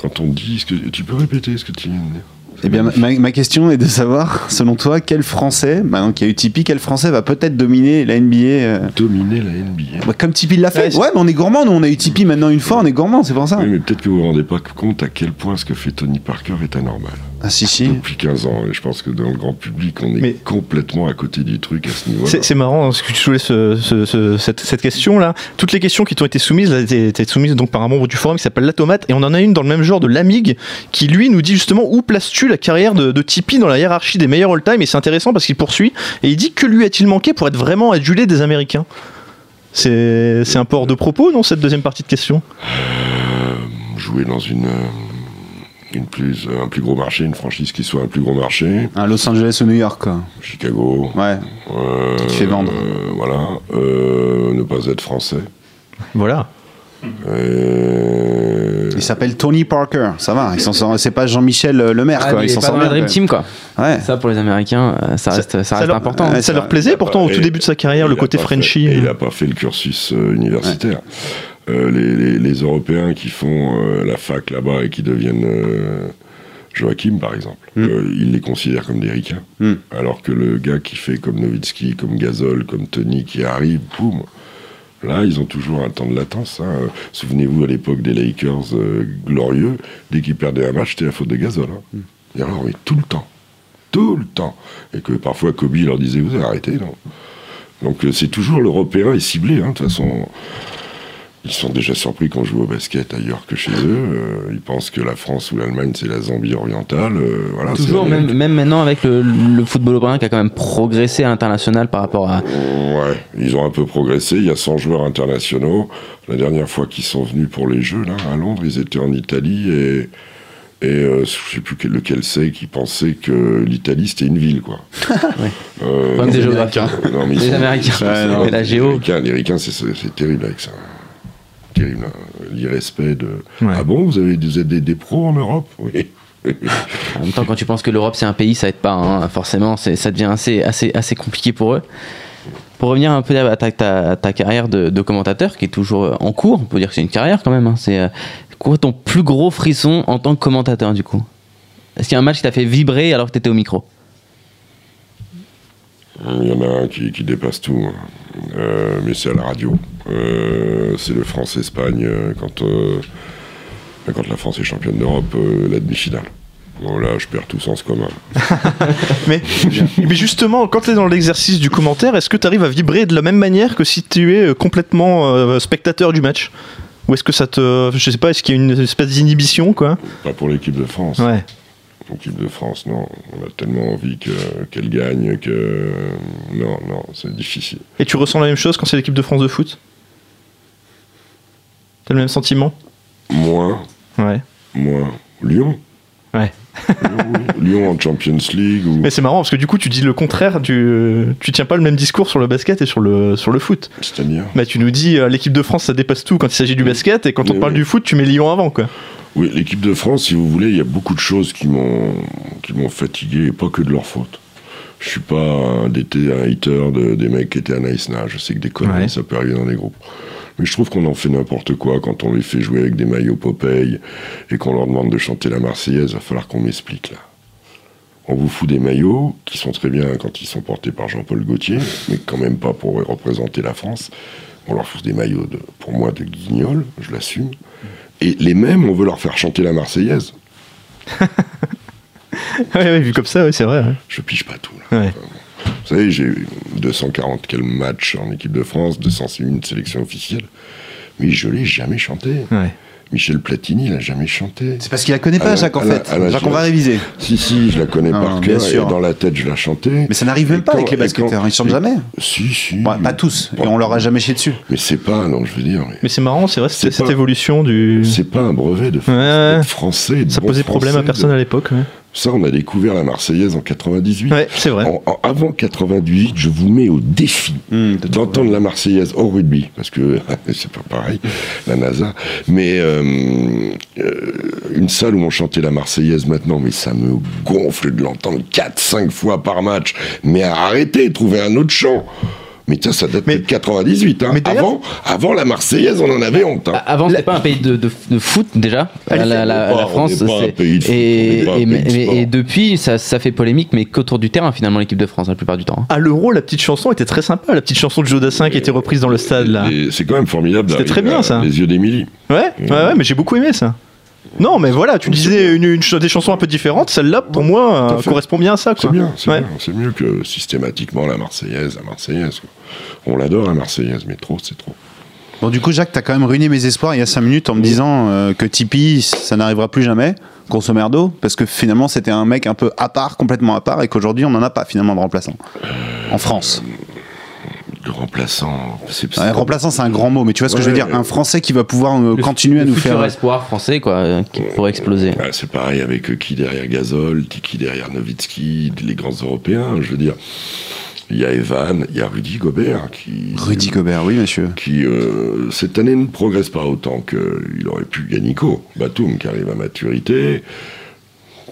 D: quand on dit, ce que tu peux répéter ce que tu viens de dire?
A: Eh bien, ma, ma question est de savoir, selon toi, quel Français, maintenant qu'il y a eu Tipeee, quel Français va peut-être dominer la NBA euh,
D: dominer la NBA.
A: bah, Comme Tipeee l'a fait.
B: Ouais,
A: Ouais, mais on est gourmand, nous on a eu Tipeee maintenant une fois, on est gourmand, c'est pour ça.
D: Oui, mais peut-être que vous vous rendez pas compte à quel point ce que fait Tony Parker est anormal.
A: Ah si, si.
D: Depuis 15 ans, et je pense que dans le grand public, on est
C: Mais-
D: complètement à côté du truc à ce niveau-là.
C: C'est marrant hein, ce que tu soulèves ce- ce- ce- cette, cette question-là. Toutes les questions qui t'ont été soumises, elles étaient, soumises donc par un membre du forum qui s'appelle La Tomate, et on en a une dans le même genre de l'Amig qui lui nous dit justement où places-tu la carrière de, de Tipeee dans la hiérarchie des meilleurs all-time, et c'est intéressant parce qu'il poursuit et il dit que lui a-t-il manqué pour être vraiment adulé des Américains? C'est un hors de propos, non, cette deuxième partie de question?
D: Euh, jouer dans une, euh, une plus, un plus gros marché, une franchise qui soit un plus gros marché,
A: Un Los Angeles ou New York, quoi.
D: Chicago.
A: Ouais.
D: euh,
A: Qui te fait vendre.
D: euh, voilà. Euh, ne pas être français.
C: Voilà.
D: Euh,
A: Il s'appelle Tony Parker, ça va. C'est pas Jean-Michel euh, Lemaire,
B: Ah,
A: quoi. Ils
B: il est
A: s'en sortent
B: dans la
A: bien,
B: Dream. Team, quoi.
A: Ouais.
B: Ça, pour les Américains, euh, ça reste, ça reste
C: leur-
B: important.
A: Ouais,
C: ça leur
A: ça-
C: plaisait pourtant
D: pas-
C: au tout début de sa carrière, le côté Frenchy.
D: il n'a pas fait le cursus euh, universitaire. Euh, les, les- les Européens qui font euh, la fac là-bas et qui deviennent euh, Joachim, par exemple,
A: Mm.
D: euh, ils les considèrent comme des ricains.
A: Mm.
D: Alors que le gars qui fait comme Nowitzki, comme Gasol, comme Tony, qui arrive, boum, là, ils ont toujours un temps de latence. hein. Souvenez-vous, à l'époque des Lakers euh, glorieux, dès qu'ils perdaient un match, c'était la faute de Gasol. hein.
A: Mm.
D: Et alors, mais tout le temps. Tout le temps. Et que parfois, Kobe leur disait, vous arrêtez, non donc euh, c'est toujours l'Européen est ciblé, hein, de toute façon. Ils sont déjà surpris qu'on joue au basket ailleurs que chez eux. Euh, ils pensent que la France ou l'Allemagne, c'est la Zambie orientale. euh, voilà,
B: Toujours, même, même maintenant avec le, le football européen qui a quand même progressé à l'international par rapport à.
D: Ouais, ils ont un peu progressé. Il y a 100 joueurs internationaux. La dernière fois qu'ils sont venus pour les Jeux, là, à Londres, ils étaient en Italie et. Et euh, je sais plus quel- lequel c'est qui pensait que l'Italie c'était une ville quoi. *laughs* Euh,
B: Problème des
D: non, mais ils
B: Les Américains.
D: sont-
B: Ouais, non,
D: les
B: géo.
D: Américains, les Américains, c'est c'est terrible avec ça. Terrible. hein. L'irrespect de.
C: Ouais.
D: Ah bon, vous avez des, des, des pros en Europe? Oui. *laughs*
B: En même temps, quand tu penses que l'Europe c'est un pays, ça aide pas. hein. Forcément, ça devient assez, assez, assez compliqué pour eux. Pour revenir un peu à ta, ta- ta carrière de, de commentateur, qui est toujours en cours, on peut dire que c'est une carrière quand même. hein. C'est euh, quoi ton plus gros frisson en tant que commentateur du coup? Est-ce qu'il y a un match qui t'a fait vibrer alors que tu étais au micro?
D: Il y en a un qui, qui dépasse tout, hein. Euh, mais c'est à la radio. Euh, c'est le France-Espagne euh, quand, euh, quand la France est championne d'Europe, la demi-finale. Bon, là, je perds tout sens commun. *laughs*
C: Mais, mais justement, quand tu es dans l'exercice du commentaire, est-ce que tu arrives à vibrer de la même manière que si tu es complètement euh, spectateur du match? Ou est-ce que ça te. Je sais pas, est-ce qu'il y a une espèce d'inhibition, quoi?
D: Pas pour l'équipe de France.
C: Ouais.
D: L'équipe de France, non. On a tellement envie que- qu'elle gagne que. Non, non, c'est difficile.
C: Et tu ressens la même chose quand c'est l'équipe de France de foot? T'as le même sentiment
D: Moins,
C: Ouais.
D: moins. Lyon
C: Ouais.
D: Lyon, en Champions League ou.
C: Mais c'est marrant parce que du coup, tu dis le contraire, tu, tu tiens pas le même discours sur le basket et sur le, sur le foot.
D: C'est-à-dire
C: Bah, tu nous dis euh, l'équipe de France ça dépasse tout quand il s'agit du basket et quand on parle du foot, tu mets Lyon avant, quoi.
D: Oui, l'équipe de France, si vous voulez, il y a beaucoup de choses qui m'ont qui m'ont fatigué, et pas que de leur faute. Je suis pas un, hater de- des mecs qui étaient à Nice. Je sais que des conneries,
C: Ouais.
D: ça peut arriver dans les groupes. Mais je trouve qu'on en fait n'importe quoi quand on les fait jouer avec des maillots Popeye et qu'on leur demande de chanter la Marseillaise. Va falloir qu'on m'explique là. On vous fout des maillots qui sont très bien quand ils sont portés par Jean-Paul Gaultier, mais quand même pas pour représenter la France. On leur fout des maillots, de, pour moi, de guignol, je l'assume. Et les mêmes, on veut leur faire chanter la Marseillaise. *laughs*
C: ouais, ouais, vu comme ça, ouais, c'est vrai.
D: Je pige pas tout. Là. Vous savez, j'ai eu 240 quel matchs en équipe de France, 201 sélections officielles, mais je l'ai jamais chanté.
C: Ouais.
D: Michel Platini l'a jamais chanté.
A: C'est parce qu'il la connaît pas,
D: la-
A: Jacques, en fait.
D: la-
A: Jacques, on va réviser.
D: Si, si, je la connais
A: Ah,
D: par
A: bien
D: cœur,
A: sûr.
D: et dans la tête, je la chantais.
A: Mais ça n'arrive même pas
D: quand-
A: avec les
D: et quand-
A: basketteurs, ils chantent jamais.
D: Si, si.
A: Bon, pas tous, et on leur a jamais chié dessus.
D: Mais c'est pas, non, je veux dire, mais
C: Mais c'est marrant, c'est vrai,
D: C'est
C: cette
D: pas-
C: évolution du.
D: c'est pas un brevet de
C: Ouais,
D: français. de
C: Ça
D: bon
C: posait problème à personne
D: de-
C: à l'époque. Ouais,
D: Ça, on a découvert la Marseillaise en 98.
C: Ouais, c'est vrai.
D: En- en- avant 98, je vous mets au défi d'entendre la Marseillaise au rugby, parce que *laughs* c'est pas pareil, la NASA, mais euh, euh, une salle où on chantait la Marseillaise maintenant, mais ça me gonfle de l'entendre 4-5 fois par match. Mais arrêtez, trouvez un autre chant. Mais ça, ça date
C: Mais-
D: de 98. Hein.
C: mais
D: Avant, avant la Marseillaise, on en avait honte. hein.
B: Ah, Avant, c'était pas un pays de, de- de foot déjà?
C: Allez,
B: la, la- la
D: pas-
B: France, c'est-
D: pays de foot,
B: et, depuis, ça, ça fait polémique, mais qu'autour du terrain finalement, l'équipe de France la plupart du temps. hein.
C: À l'Euro, la petite chanson était très sympa, la petite chanson de Joe Dassin qui était reprise dans le stade là.
D: C'est quand même formidable.
C: C'était très bien,
D: à
C: ça.
D: Les yeux d'Émilie.
C: Ouais, ouais, ouais, mais j'ai beaucoup aimé ça. Non, mais voilà, tu disais une, une ch- des chansons un peu différentes, celle-là pour moi euh, correspond bien à ça.
D: C'est bien, c'est
C: Ouais.
D: bien. C'est mieux que systématiquement la Marseillaise, la Marseillaise. quoi. On l'adore la Marseillaise, mais trop, c'est trop.
A: Bon, du coup, Jacques, t'as quand même ruiné mes espoirs il y a 5 minutes en me disant euh, que Tipeee, ça n'arrivera plus jamais, grosso merdo, parce que finalement, c'était un mec un peu à part, complètement à part, et qu'aujourd'hui, on n'en a pas finalement de remplaçant. En France.
D: Remplaçant, c'est
A: Ouais, remplaçant, c'est un grand mot, mais tu vois ce que je veux dire. Un Français qui va pouvoir euh, continuer à nous
B: futur
A: faire.
B: espoir français, quoi, euh, qui pourrait exploser.
D: Ah, c'est pareil avec euh, qui derrière Gasol, qui derrière Nowitzki, les grands Européens. Je veux dire, il y a Evan, il y a Rudy Gobert qui.
A: Rudy Gobert, oui, monsieur.
D: qui euh, cette année ne progresse pas autant qu'il aurait pu gagner Nico. Batum qui arrive à maturité.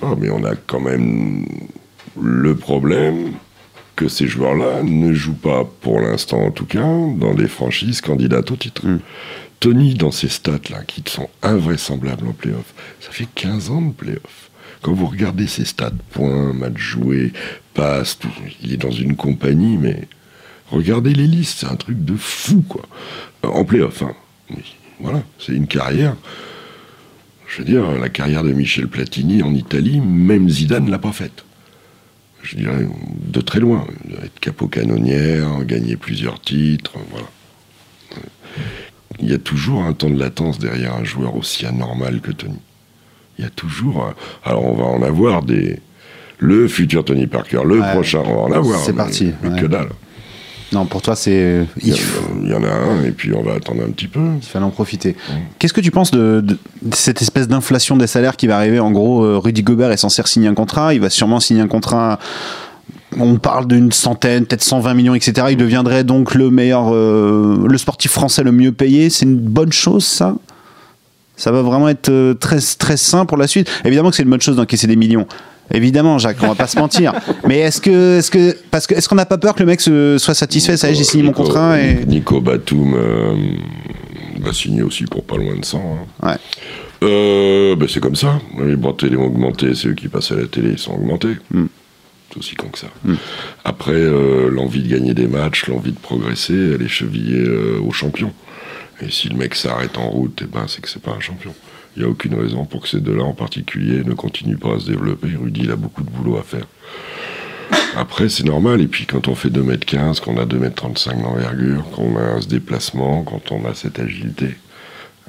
D: Ah, mais on a quand même le problème que ces joueurs-là ne jouent pas, pour l'instant en tout cas, dans des franchises candidates au titre.
A: Mm.
D: Tony, dans ces stats-là, qui sont invraisemblables en playoff, ça fait 15 ans de playoff. Quand vous regardez ces stats, points, matchs joués, passes, tout, il est dans une compagnie, mais regardez les listes, c'est un truc de fou, quoi. Euh, En playoff, hein. Voilà, c'est une carrière. Je veux dire, la carrière de Michel Platini en Italie, même Zidane ne l'a pas faite. Je dirais de très loin. Être capot canonnière, gagner plusieurs titres, voilà. il y a toujours un temps de latence derrière un joueur aussi anormal que Tony. Il y a toujours. un- Alors, on va en avoir des. Le futur Tony Parker, le
A: Ouais.
D: prochain, on va en avoir.
A: C'est parti, ouais.
D: Que dalle.
A: Non, pour toi, c'est.
D: Il y,
A: Il
D: en a, il y en a un, et puis on va attendre un petit peu.
A: Il fallait en profiter. Qu'est-ce que tu penses de, cette espèce d'inflation des salaires qui va arriver? En gros, euh, Rudy Gobert est censé signer un contrat. Il va sûrement signer un contrat. On parle d'une centaine, peut-être 120 millions, etc. Il deviendrait donc le meilleur, euh, le sportif français le mieux payé. C'est une bonne chose, ça? Ça va vraiment être euh, très, très sain pour la suite? Évidemment que c'est une bonne chose d'encaisser des millions. Évidemment, Jacques, on va pas se mentir. *laughs* Mais est-ce que, est-ce que, parce que, est-ce qu'on n'a pas peur que le mec se- soit satisfait? Ça y est, j'ai signé mon contrat et.
D: Nico Batum euh, va signer aussi pour pas loin de 100. hein.
A: Ouais.
D: Euh, ben c'est comme ça. Les droits de télé ont augmenté, c'est eux qui passent à la télé, ils sont augmentés.
A: Mm.
D: C'est aussi con que ça. Après, euh, l'envie de gagner des matchs, l'envie de progresser, elle est chevillée euh, au champion. Et si le mec s'arrête en route, eh ben, c'est que c'est pas un champion. Il n'y a aucune raison pour que ces deux-là en particulier ne continuent pas à se développer. Rudy, a beaucoup de boulot à faire. Après, c'est normal. Et puis, quand on fait 2m15, qu'on a 2m35 d'envergure, qu'on a ce déplacement, quand on a cette agilité,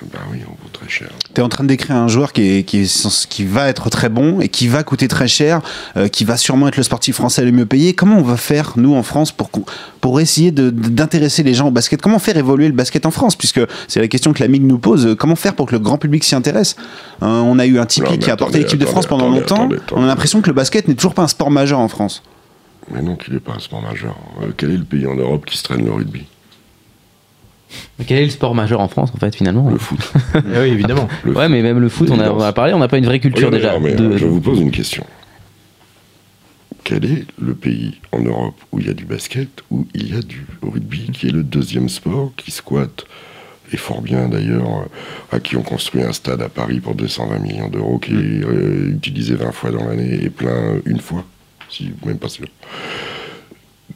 D: ben oui, on vaut très cher.
A: Tu es en train de décrire un joueur qui, est, qui, est sens- qui va être très bon et qui va coûter très cher, euh, qui va sûrement être le sportif français le mieux payé. Comment on va faire, nous, en France, pour, pour essayer d'intéresser les gens au basket? Comment faire évoluer le basket en France? Puisque c'est la question que la MIG nous pose. Comment faire pour que le grand public s'y intéresse? Euh, On a eu un Tipeee
D: Non,
A: qui a porté l'équipe de France
D: attendez,
A: pendant longtemps.
D: attendez, attendez.
A: On a l'impression que le basket n'est toujours pas un sport majeur en France.
D: Mais non, qu'il n'est pas un sport majeur. Euh, quel est le pays en Europe qui se traîne le rugby?
B: Mais quel est le sport majeur en France, en fait, finalement
D: Le foot. *laughs*
C: Ah oui, évidemment.
D: Le
B: Ouais,
D: foot.
B: mais même le foot, on a, on a parlé, on n'a pas une vraie culture déjà.
D: alors, mais,
B: de-
D: Je vous pose une question. Quel est le pays en Europe où il y a du basket, où il y a du rugby, qui est le deuxième sport, qui squatte, et fort bien d'ailleurs, euh, à qui on construit un stade à Paris pour 220 millions d'euros, qui est euh, utilisé 20 fois dans l'année et plein une fois, si même pas sûr.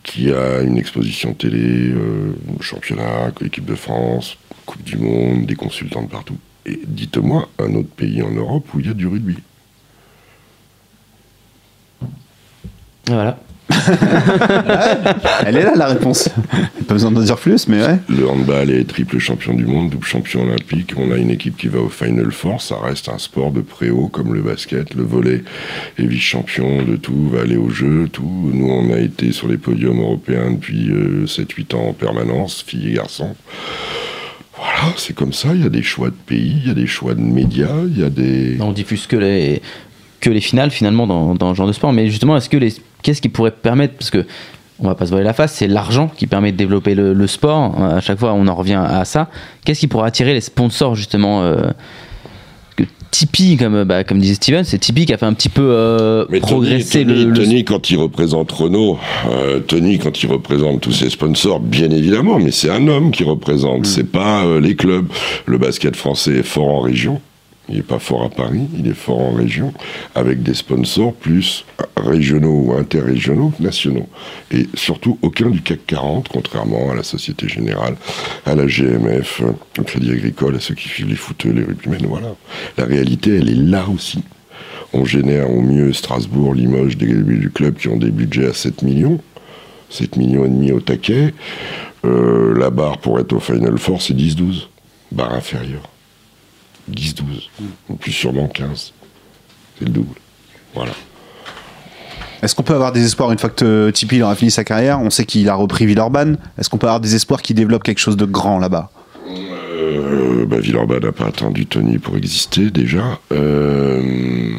D: Qui a une exposition télé, euh, championnat, équipe de France, Coupe du Monde, des consultants de partout. Et dites-moi un autre pays en Europe où il y a du rugby.
B: Voilà.
A: Elle est là, la réponse. Pas besoin d'en dire plus, mais ouais.
D: Le handball est triple champion du monde, double champion olympique. On a une équipe qui va au Final Four. Ça reste un sport de préhaut comme le basket. Le volet est vice-champion de tout, va aller au jeu, tout. Nous, on a été sur les podiums européens depuis euh, 7-8 ans en permanence, filles et garçons. Voilà, c'est comme ça. Il y a des choix de pays, il y a des choix de médias, il y a des.
B: On diffuse que les, que les finales finalement dans, dans ce genre de sport. Mais justement, est-ce que les, qu'est-ce qui pourrait permettre, parce que on va pas se voiler la face, c'est l'argent qui permet de développer le, le sport. À chaque fois, on en revient à ça. Qu'est-ce qui pourrait attirer les sponsors justement euh, que Tipeee, comme, bah, comme disait Steven, c'est Tipeee qui a fait un petit peu euh,
D: Mais
B: progresser
D: Tony,
B: le, le-
D: Tony, quand il représente Renault, euh, Tony, quand il représente tous ses sponsors, bien évidemment, mais c'est un homme qui représente, c'est pas euh, les clubs. Le basket français est fort en région. Il n'est pas fort à Paris, il est fort en région, avec des sponsors plus régionaux ou interrégionaux nationaux. Et surtout, aucun du CAC 40, contrairement à la Société Générale, à la GMF, au Crédit Agricole, à ceux qui suivent les footeux, les rugbymen, voilà. La réalité, elle est là aussi. On génère au mieux Strasbourg, Limoges, des du club qui ont des budgets à 7 millions. 7 millions et demi au taquet. Euh, la barre pour être au Final Four, c'est 10-12. Barre inférieure. 10-12. Ou plus sûrement 15. C'est le double. Voilà.
A: Est-ce qu'on peut avoir des espoirs une fois que Tipeee il aura fini sa carrière On sait qu'il a repris Villeurbanne. Est-ce qu'on peut avoir des espoirs qu'il développe quelque chose de grand là-bas?
D: Euh, bah, Villeurbanne n'a pas attendu Tony pour exister déjà. Euh,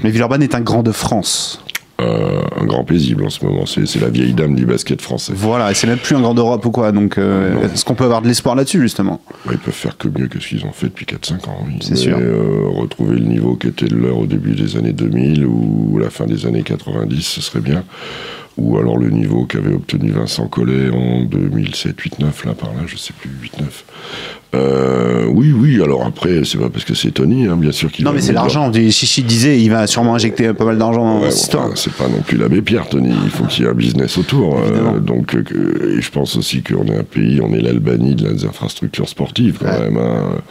A: Mais Villeurbanne est un grand de France.
D: Euh, un grand paisible en ce moment. C'est la vieille dame du basket français.
A: Voilà, et c'est même plus un grand d'Europe ou quoi. Donc, euh, est-ce qu'on peut avoir de l'espoir là-dessus justement?
D: Bah, ils peuvent faire que mieux que ce qu'ils ont fait depuis 4-5 ans. oui.
A: C'est sûr.
D: euh, retrouver le niveau qui était le leur au début des années 2000 ou la fin des années 90, ce serait bien. Ou alors le niveau qu'avait obtenu Vincent Collet en 2007, 8, 9, là par là, je sais plus, 8, 9. Euh, oui, oui, alors après, c'est pas parce que c'est Tony, hein, bien sûr qu'il
A: Non, mais c'est l'argent. Chichi disait, il va sûrement injecter pas mal d'argent dans
D: Ouais,
A: cette histoire.
D: enfin, c'est pas non plus l'abbé Pierre, Tony. Il faut qu'il y ait un business autour. euh,
A: Évidemment.
D: donc, euh, et je pense aussi qu'on est un pays, on est l'Albanie de les infrastructures sportives quand
A: Ouais.
D: même. hein.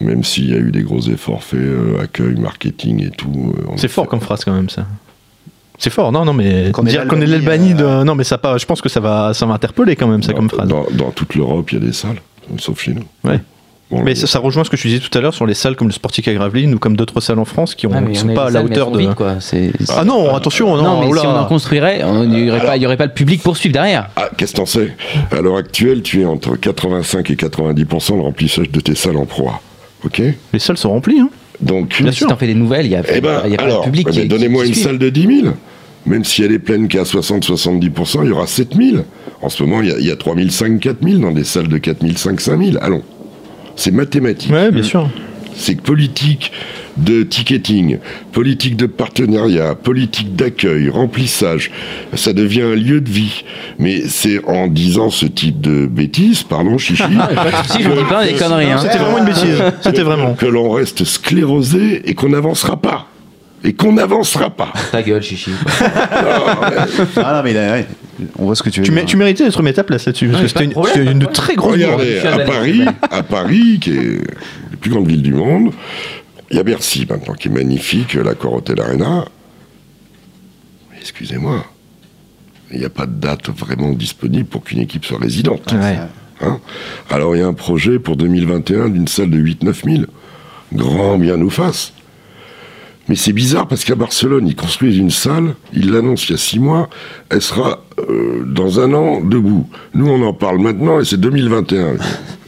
D: Même s'il y a eu des gros efforts faits, euh, accueil, marketing et tout. euh,
C: C'est fort
D: fait-
C: comme phrase quand même ça. C'est fort, non, non, mais
A: Qu'on
C: dire qu'on est
A: l'Albanie,
C: l'Albanie, de...
A: euh,
C: non, mais ça pas. Je pense que ça va, ça va interpeller quand même ça
D: dans,
C: comme phrase.
D: Dans, dans toute l'Europe, il y a des salles, sauf chez nous.
C: Ouais.
D: Bon,
C: Mais ça, ça rejoint ce que tu disais tout à l'heure sur les salles comme le Sportic à Gravelines ou comme d'autres salles en France qui ne
B: on
C: sont pas à la hauteur de.
B: vides, quoi. C'est-
C: Ah non, attention, non,
B: Non, mais
C: oula.
B: si on en construirait, il n'y aurait, pas- aurait le public pour suivre derrière.
D: Ah, qu'est-ce que t'en sais? À l'heure actuelle, tu es entre 85 et 90% de remplissage de tes salles en proie. Ok?
C: Les salles sont remplies. Hein.
D: Donc,
B: Mais si t'en fais des nouvelles, il n'y a,
D: eh ben,
B: il y a pas
D: alors,
B: de public
D: eh ben, donnez-moi une
B: suit.
D: salle de 10 000. Même si elle est pleine qu'à 60-70%, il y aura 7 000. En ce moment, il y a, il y a 3 500, 4 000 dans des salles de 4 500, 5 000. Allons. C'est mathématique.
C: Ouais, bien sûr.
D: C'est politique de ticketing, politique de partenariat, politique d'accueil, remplissage. Ça devient un lieu de vie. Mais c'est en disant ce type de bêtises, pardon, chichi, *laughs*
B: Si je vous dis pas des conneries, hein.
C: C'était vraiment une bêtise. *laughs* C'était vraiment.
D: que l'on reste sclérosé et qu'on n'avancera pas. Et qu'on n'avancera pas.
B: Ta gueule, chichi. *laughs*
A: Ah non, mais là, ouais, on voit ce que tu veux
C: Tu, mé- tu méritais d'être mis à ta place là-dessus. Parce que c'était une, très grosse
D: Regardez, à Paris, à Paris, qui est plus grande ville du monde, il y a Bercy maintenant, qui est magnifique, la Corotel Arena. Excusez-moi, il n'y a pas de date vraiment disponible pour qu'une équipe soit résidente.
C: Ouais.
D: Hein Alors il y a un projet pour 2021 d'une salle de 8-9 000. Grand bien nous fasse. Mais c'est bizarre parce qu'à Barcelone, ils construisent une salle, ils l'annoncent il y a six mois, elle sera euh, dans un an debout. Nous, on en parle maintenant et c'est 2021. *laughs*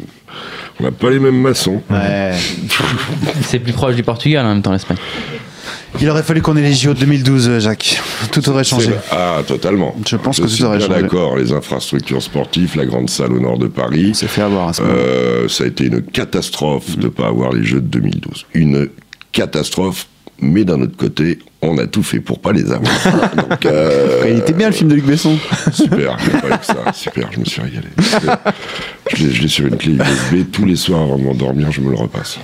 D: On n'a pas les mêmes maçons.
A: Ouais. *laughs*
B: C'est plus proche du Portugal en même temps, l'Espagne.
A: Il aurait fallu qu'on ait les JO de 2012, euh, Jacques. Tout aurait changé.
D: Ah, totalement.
A: Je pense que tout
D: suis
A: aurait
D: bien
A: changé.
D: d'accord. Les infrastructures sportives, la grande salle au nord de Paris,
A: C'est fait avoir à ce moment.
D: Euh, ça a été une catastrophe de ne pas avoir les Jeux de 2012. Une catastrophe, mais d'un autre côté, on a tout fait pour pas les avoir. *laughs* Donc, euh,
A: Il était bien le film de Luc Besson.
D: super, pas ça. Super, je me suis régalé. Je l'ai sur une clé USB tous les soirs avant de m'endormir, je me le repasse.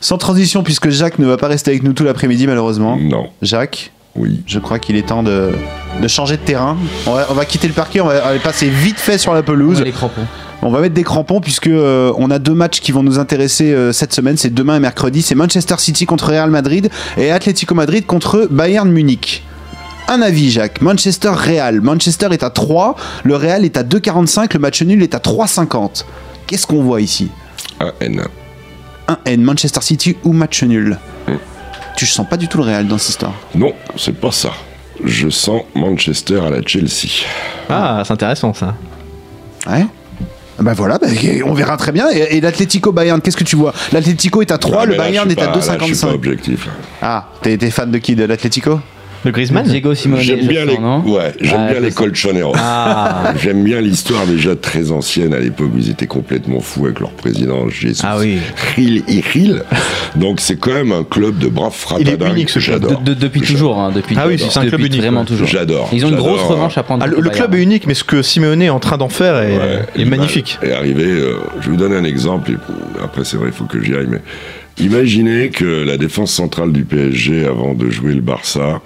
A: Sans transition, puisque Jacques ne va pas rester avec nous tout l'après-midi, malheureusement.
D: Non,
A: Jacques,
D: oui.
A: je crois qu'il est temps de, de changer de terrain. On va, on va quitter le parquet, on va aller passer vite fait sur la pelouse.
B: Les crampons.
A: On va mettre des crampons puisque euh, on a deux matchs qui vont nous intéresser euh, cette semaine. C'est demain et mercredi. C'est Manchester City contre Real Madrid et Atlético Madrid contre Bayern Munich. Un avis, Jacques. Manchester Real. Manchester est à 3, le Real est à 2,45, le match nul est à 3,50. Qu'est-ce qu'on voit ici?
D: AN.
A: Un N, Manchester City ou match nul? Tu sens pas du tout le Real dans cette histoire.
D: Non, c'est pas ça. Je sens Manchester à la Chelsea.
C: Ah, c'est intéressant ça.
A: Ouais bah voilà, bah, on verra très bien. Et, et l'Atlético Bayern, qu'est-ce que tu vois? L'Atlético est à 3,
D: Ah,
A: le
D: là,
A: Bayern est à
D: pas- là, Je suis pas
A: 2,55.
D: objectif. là.
A: Ah, t'es t'es fan de qui De l'Atlético?
C: Le Griezmann
B: Diego Simone.
D: J'aime bien les, ouais, j'aime
B: Ah,
D: bien les. Colchoneros.
C: Ah, *laughs*
D: J'aime bien l'histoire déjà très ancienne à l'époque où ils étaient complètement fous avec leur président Jesus
C: Ah oui.
D: Gil y Gil. Donc c'est quand même un club de braves
C: Il est
D: frappadins
C: unique, ce
D: que
C: club.
D: j'adore.
B: De- de- depuis toujours, hein, depuis.
C: Ah oui, c'est un club unique,
B: Vraiment
C: ouais.
B: toujours.
D: J'adore.
B: Ils ont une grosse revanche à prendre.
C: Ah, le, club est unique, mais ce que Simeone est en train d'en faire est,
D: Ouais,
C: est
D: il
C: magnifique.
D: Est arrivé, euh, je vais vous donner un exemple, et après c'est vrai, il faut que j'y aille, mais imaginez que la défense centrale du PSG, avant de jouer le Barça,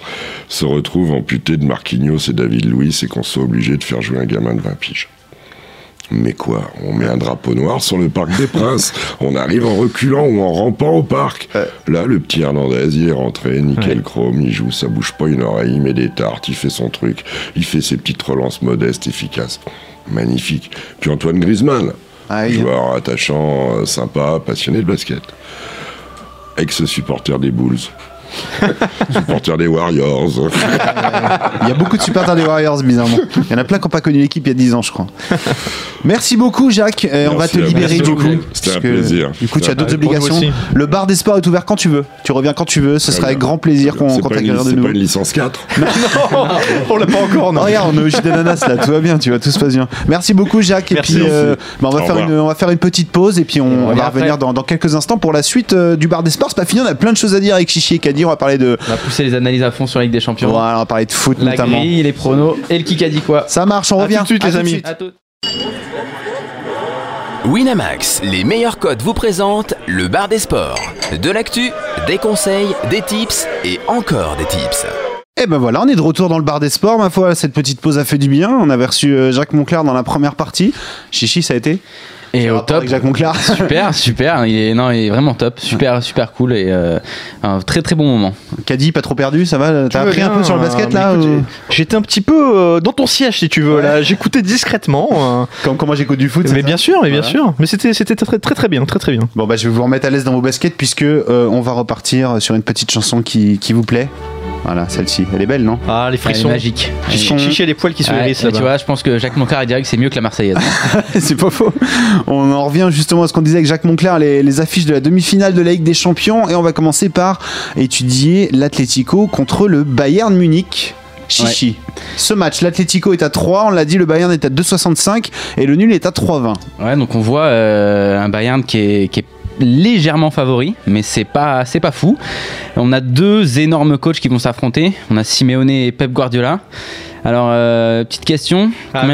D: se retrouve amputée de Marquinhos et David Luiz et qu'on soit obligé de faire jouer un gamin de 20 piges. Mais quoi On met un drapeau noir sur le Parc des Princes. *laughs* On arrive en reculant ou en rampant au parc. Là, le petit Hernandez, il est rentré, nickel chrome, il joue, ça bouge pas une oreille, il met des tartes, il fait son truc, il fait ses petites relances modestes, efficaces. Magnifique. Puis Antoine Griezmann, Joueur attachant, euh, sympa, passionné de basket. Ex-supporter des Bulls. *laughs* supporter des Warriors.
A: Il y a beaucoup de supporters des Warriors, bizarrement. Il y en a plein qui n'ont pas connu l'équipe il y a 10 ans, je crois. Merci beaucoup, Jacques. Et on va te libérer du coup.
D: C'était un plaisir.
A: Du coup, tu as d'autres obligations. Le bar des sports est ouvert quand tu veux. Tu reviens quand tu veux. Ce sera avec grand plaisir qu'on
D: C'est
A: qu'on
D: pas, une,
A: t'accueillera de
D: c'est
A: nouveau.
D: pas une licence 4 *laughs*
C: On l'a pas encore,
A: Oh,
C: non.
A: regarde, on est au jus d'ananas là, tout va bien, tu vois, tout se passe bien. Merci beaucoup Jacques et puis euh, bah, on, va faire une, on va faire une petite pause et puis on, va revenir dans quelques instants pour la suite euh, du bar des sports. C'est pas fini, on a plein de choses à dire avec Chichi et Kadi, on va parler de
B: On va pousser les analyses à fond sur la Ligue des Champions.
A: voilà, on va parler de foot
B: La
A: notamment.
B: grille, les pronos et le qui a dit quoi.
A: Ça marche, on
C: À
A: revient.
C: tout de suite,
A: À
C: les
A: tout
C: amis.
A: suite.
B: À tout.
F: Winamax, les meilleurs codes vous présentent le bar des sports. De l'actu, des conseils, des tips et encore des tips.
A: Et ben voilà, on est de retour dans le bar des sports, ma foi. Cette petite pause a fait du bien. On avait reçu euh, Jacques Monclar dans la première partie. Chichi, ça a été?
B: Et au top.
A: avec Jacques Monclar. *laughs*
B: Super, super. Il est, non, il est vraiment top. Super, super cool et euh, un très très bon moment.
A: Caddy, pas trop perdu, ça va? T'as appris un peu sur le basket
C: mais
A: là
C: écoute,
A: ou-
C: J'étais un petit peu euh, dans ton siège si tu veux là. J'écoutais discrètement. euh,
A: Comme comment j'écoute du foot
C: mais bien sûr, mais bien
A: Voilà.
C: sûr. Mais c'était c'était très très très bien, très très bien.
A: Bon bah je vais vous remettre à l'aise dans vos baskets puisque euh, on va repartir sur une petite chanson qui, qui vous plaît. Voilà, celle-ci, elle est belle, non
C: Ah les
B: Elle est
C: frissons.
B: magique.
C: Chichi, Chichi a les poils qui se hérissent
B: mais tu vois, je pense que Jacques Monclar, il dirait que c'est mieux que la Marseillaise. *laughs*
A: C'est pas faux. On en revient justement à ce qu'on disait avec Jacques Monclar, les, les affiches de la demi-finale de la Ligue des Champions. Et on va commencer par étudier l'Atlético contre le Bayern Munich. Chichi. Ce match, l'Atlético est à 3, on l'a dit, le Bayern est à 2,65 et le nul est à 3,20.
B: Ouais, donc on voit euh, un Bayern qui est, qui est légèrement favori, mais c'est pas c'est pas fou. On a deux énormes coachs qui vont s'affronter. On a Simeone et Pep Guardiola. Alors euh, petite question,
C: Ah,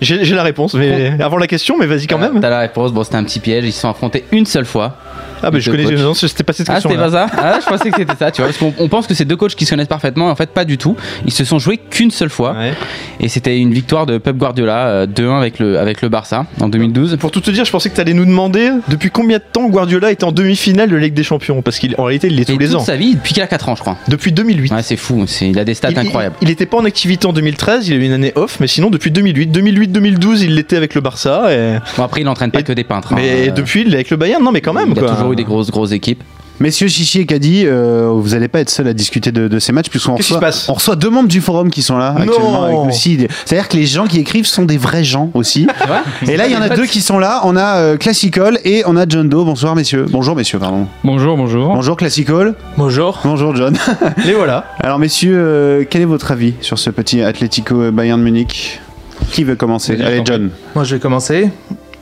C: J'ai la réponse, mais avant la question, mais vas-y quand même.
B: T'as la réponse. Bon, c'était un petit piège. Ils se sont affrontés une seule fois.
C: Ah bah je connais, non, c'était pas cette
B: Ah,
C: question.
B: c'était pas ça? Ah, je pensais que c'était ça, tu vois. Parce qu'on on pense que c'est deux coachs qui se connaissent parfaitement. En fait, pas du tout. Ils se sont joués qu'une seule fois.
C: Ouais.
B: Et c'était une victoire de Pep Guardiola, euh, 2-1 avec le, avec le Barça en 2012.
C: Pour tout te dire, je pensais que tu allais nous demander depuis combien de temps Guardiola était en demi-finale de Ligue des Champions? Parce qu'en réalité, il l'est tous les
B: toute
C: ans.
B: sa vie, depuis qu'il a 4 ans, je crois.
C: Depuis 2008.
B: Ouais, c'est fou. Il a des stats
C: Il-
B: incroyables.
C: Il n'était pas en activité en 2013, il a eu une année off, mais sinon depuis 2008. 2008-2012, il l'était avec le Barça. Et...
B: Bon, après, il entraîne pas
C: Et-
B: que des peintres. hein.
C: Mais
B: Euh,
C: depuis, il est avec le Bayern. Non, mais quand même.
B: il
C: quoi.
B: Toujours eu des grosses, grosses équipes.
A: Messieurs Chichi et Caddy, euh, vous n'allez pas être seuls à discuter de, de ces matchs puisqu'on reçoit, on deux membres du forum qui sont là
C: Non.
A: actuellement avec nous aussi. C'est-à-dire que les gens qui écrivent sont des vrais gens aussi. *laughs* Et là, il y en a deux qui sont là. On a euh, Classical et on a John Doe. Bonsoir messieurs. Bonjour messieurs, pardon.
G: Bonjour, bonjour.
A: Bonjour Classical.
G: Bonjour.
A: Bonjour John. *laughs*
C: Les voilà.
A: Alors messieurs, euh, quel est votre avis sur ce petit Atlético Bayern Munich? Qui veut commencer? Allez John.
H: Moi, je vais commencer.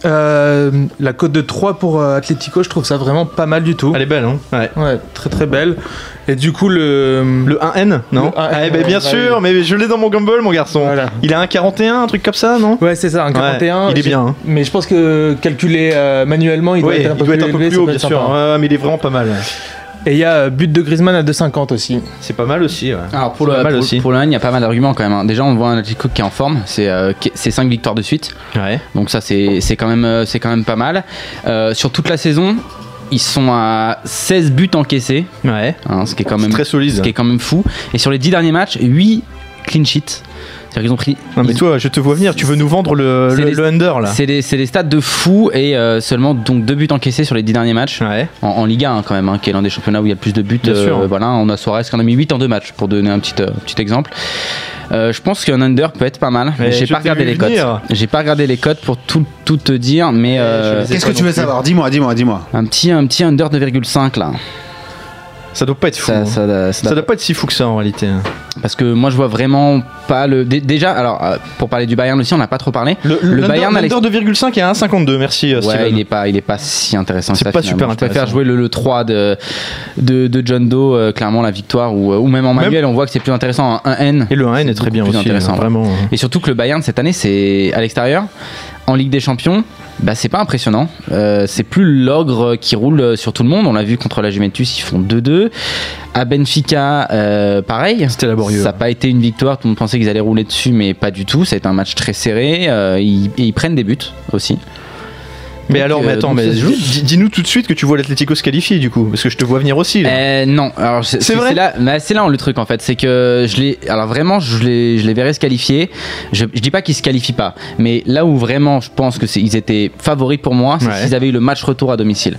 H: Euh, la cote de 3 pour euh, Atlético, je trouve ça vraiment pas mal du tout.
C: Elle est belle, hein Ouais.
H: Ouais, très très belle. Et du coup, le.
C: Le 1N, non
H: Le 1N,
C: Ah, eh ben, bien
H: bah
C: sûr, mais je l'ai dans mon Gumball, mon garçon.
H: Voilà.
C: Il a un 41, un truc comme ça, non
H: Ouais, c'est ça, un 41.
C: Ouais, il est bien. hein.
H: Mais je pense que calculé euh, manuellement, il doit être un peu
C: il doit être un peu
H: élevé,
C: plus haut, bien sûr. mais il est vraiment pas mal.
H: Et il y a euh, but de Griezmann à 2,50 aussi.
C: C'est pas mal aussi, ouais.
B: Alors pour le, pour,
C: aussi.
B: pour le Rennes, il y a pas mal d'arguments quand même. hein. Déjà, on voit un Atlético qui est en forme. C'est euh, qui- c'est 5 victoires de suite.
C: Ouais.
B: Donc ça, c'est c'est quand, même, euh, c'est quand même pas mal. Euh, sur toute la saison, ils sont à 16 buts encaissés.
C: Ouais.
B: hein, ce qui est quand même
C: très solide.
B: ce qui est quand même fou. Et sur les 10 derniers matchs, 8 clean sheets. C'est-à-dire qu'ils ont pris.
C: Non, mais
B: ils-
C: toi, je te vois venir, tu veux nous vendre le, le,
B: les-
C: le under là.
B: C'est des, c'est des stats de fou et euh, seulement donc deux buts encaissés sur les 10 derniers matchs.
C: Ouais.
B: En, en Liga hein, quand même, hein, qui est l'un des championnats où il y a le plus de buts.
C: Bien sûr.
B: Voilà, on a Suarez qui en a mis 8 en deux matchs, pour donner un petit, euh, petit exemple. Euh, je pense qu'un under peut être pas mal.
C: Mais
B: J'ai pas regardé les cotes. J'ai pas regardé les cotes pour tout, tout te dire, mais euh,
A: Qu'est-ce que tu veux savoir? Dis-moi, dis-moi, dis-moi.
B: un petit un petit under 2,5 là.
C: Ça doit pas être fou.
B: Ça,
C: hein.
B: ça, ça- ça-
C: Ça doit pas être si fou que ça en réalité.
B: parce que moi je vois vraiment pas le. dé- Déjà, alors euh, pour parler du Bayern aussi, on n'a pas trop parlé.
C: Le,
B: Le Bayern,
C: l'under 2,5 est à 1,52. Merci euh,
B: Ouais,
C: Steven.
B: il est pas, il est pas si intéressant.
C: C'est pas
B: finalement.
C: super
B: Je préfère
C: intéressant.
B: jouer le, le 3 de, de, de John Doe, euh, clairement la victoire, ou, ou même en
C: Même-
B: manuel, on voit que c'est plus intéressant en 1N.
C: Et le 1N est très bien aussi.
B: intéressant,
C: hein, Vraiment.
B: Et surtout que le Bayern cette année, c'est à l'extérieur. En Ligue des Champions, bah, c'est pas impressionnant. Euh, c'est plus l'ogre qui roule sur tout le monde. On l'a vu contre la Juventus, ils font 2-2. À Benfica, euh, pareil.
C: C'était laborieux.
B: Ça n'a pas été une victoire. Tout le monde pensait qu'ils allaient rouler dessus, mais pas du tout. Ça a été un match très serré. Euh, ils, et ils prennent des buts aussi.
C: Mais
B: Donc,
C: alors, mais
B: euh,
C: attends, mais dis-nous tout de suite que tu vois l'Atlético se qualifier du coup, parce que je te vois venir aussi. là.
B: Euh, non, alors c'est
C: vrai
B: c'est là, c'est là le truc en fait, c'est que je les, alors vraiment je les, je les verrais se qualifier. Je, je dis pas qu'ils se qualifient pas, mais là où vraiment je pense que ils étaient favoris pour moi, c'est
C: Ouais.
B: s'ils avaient eu le match retour à domicile.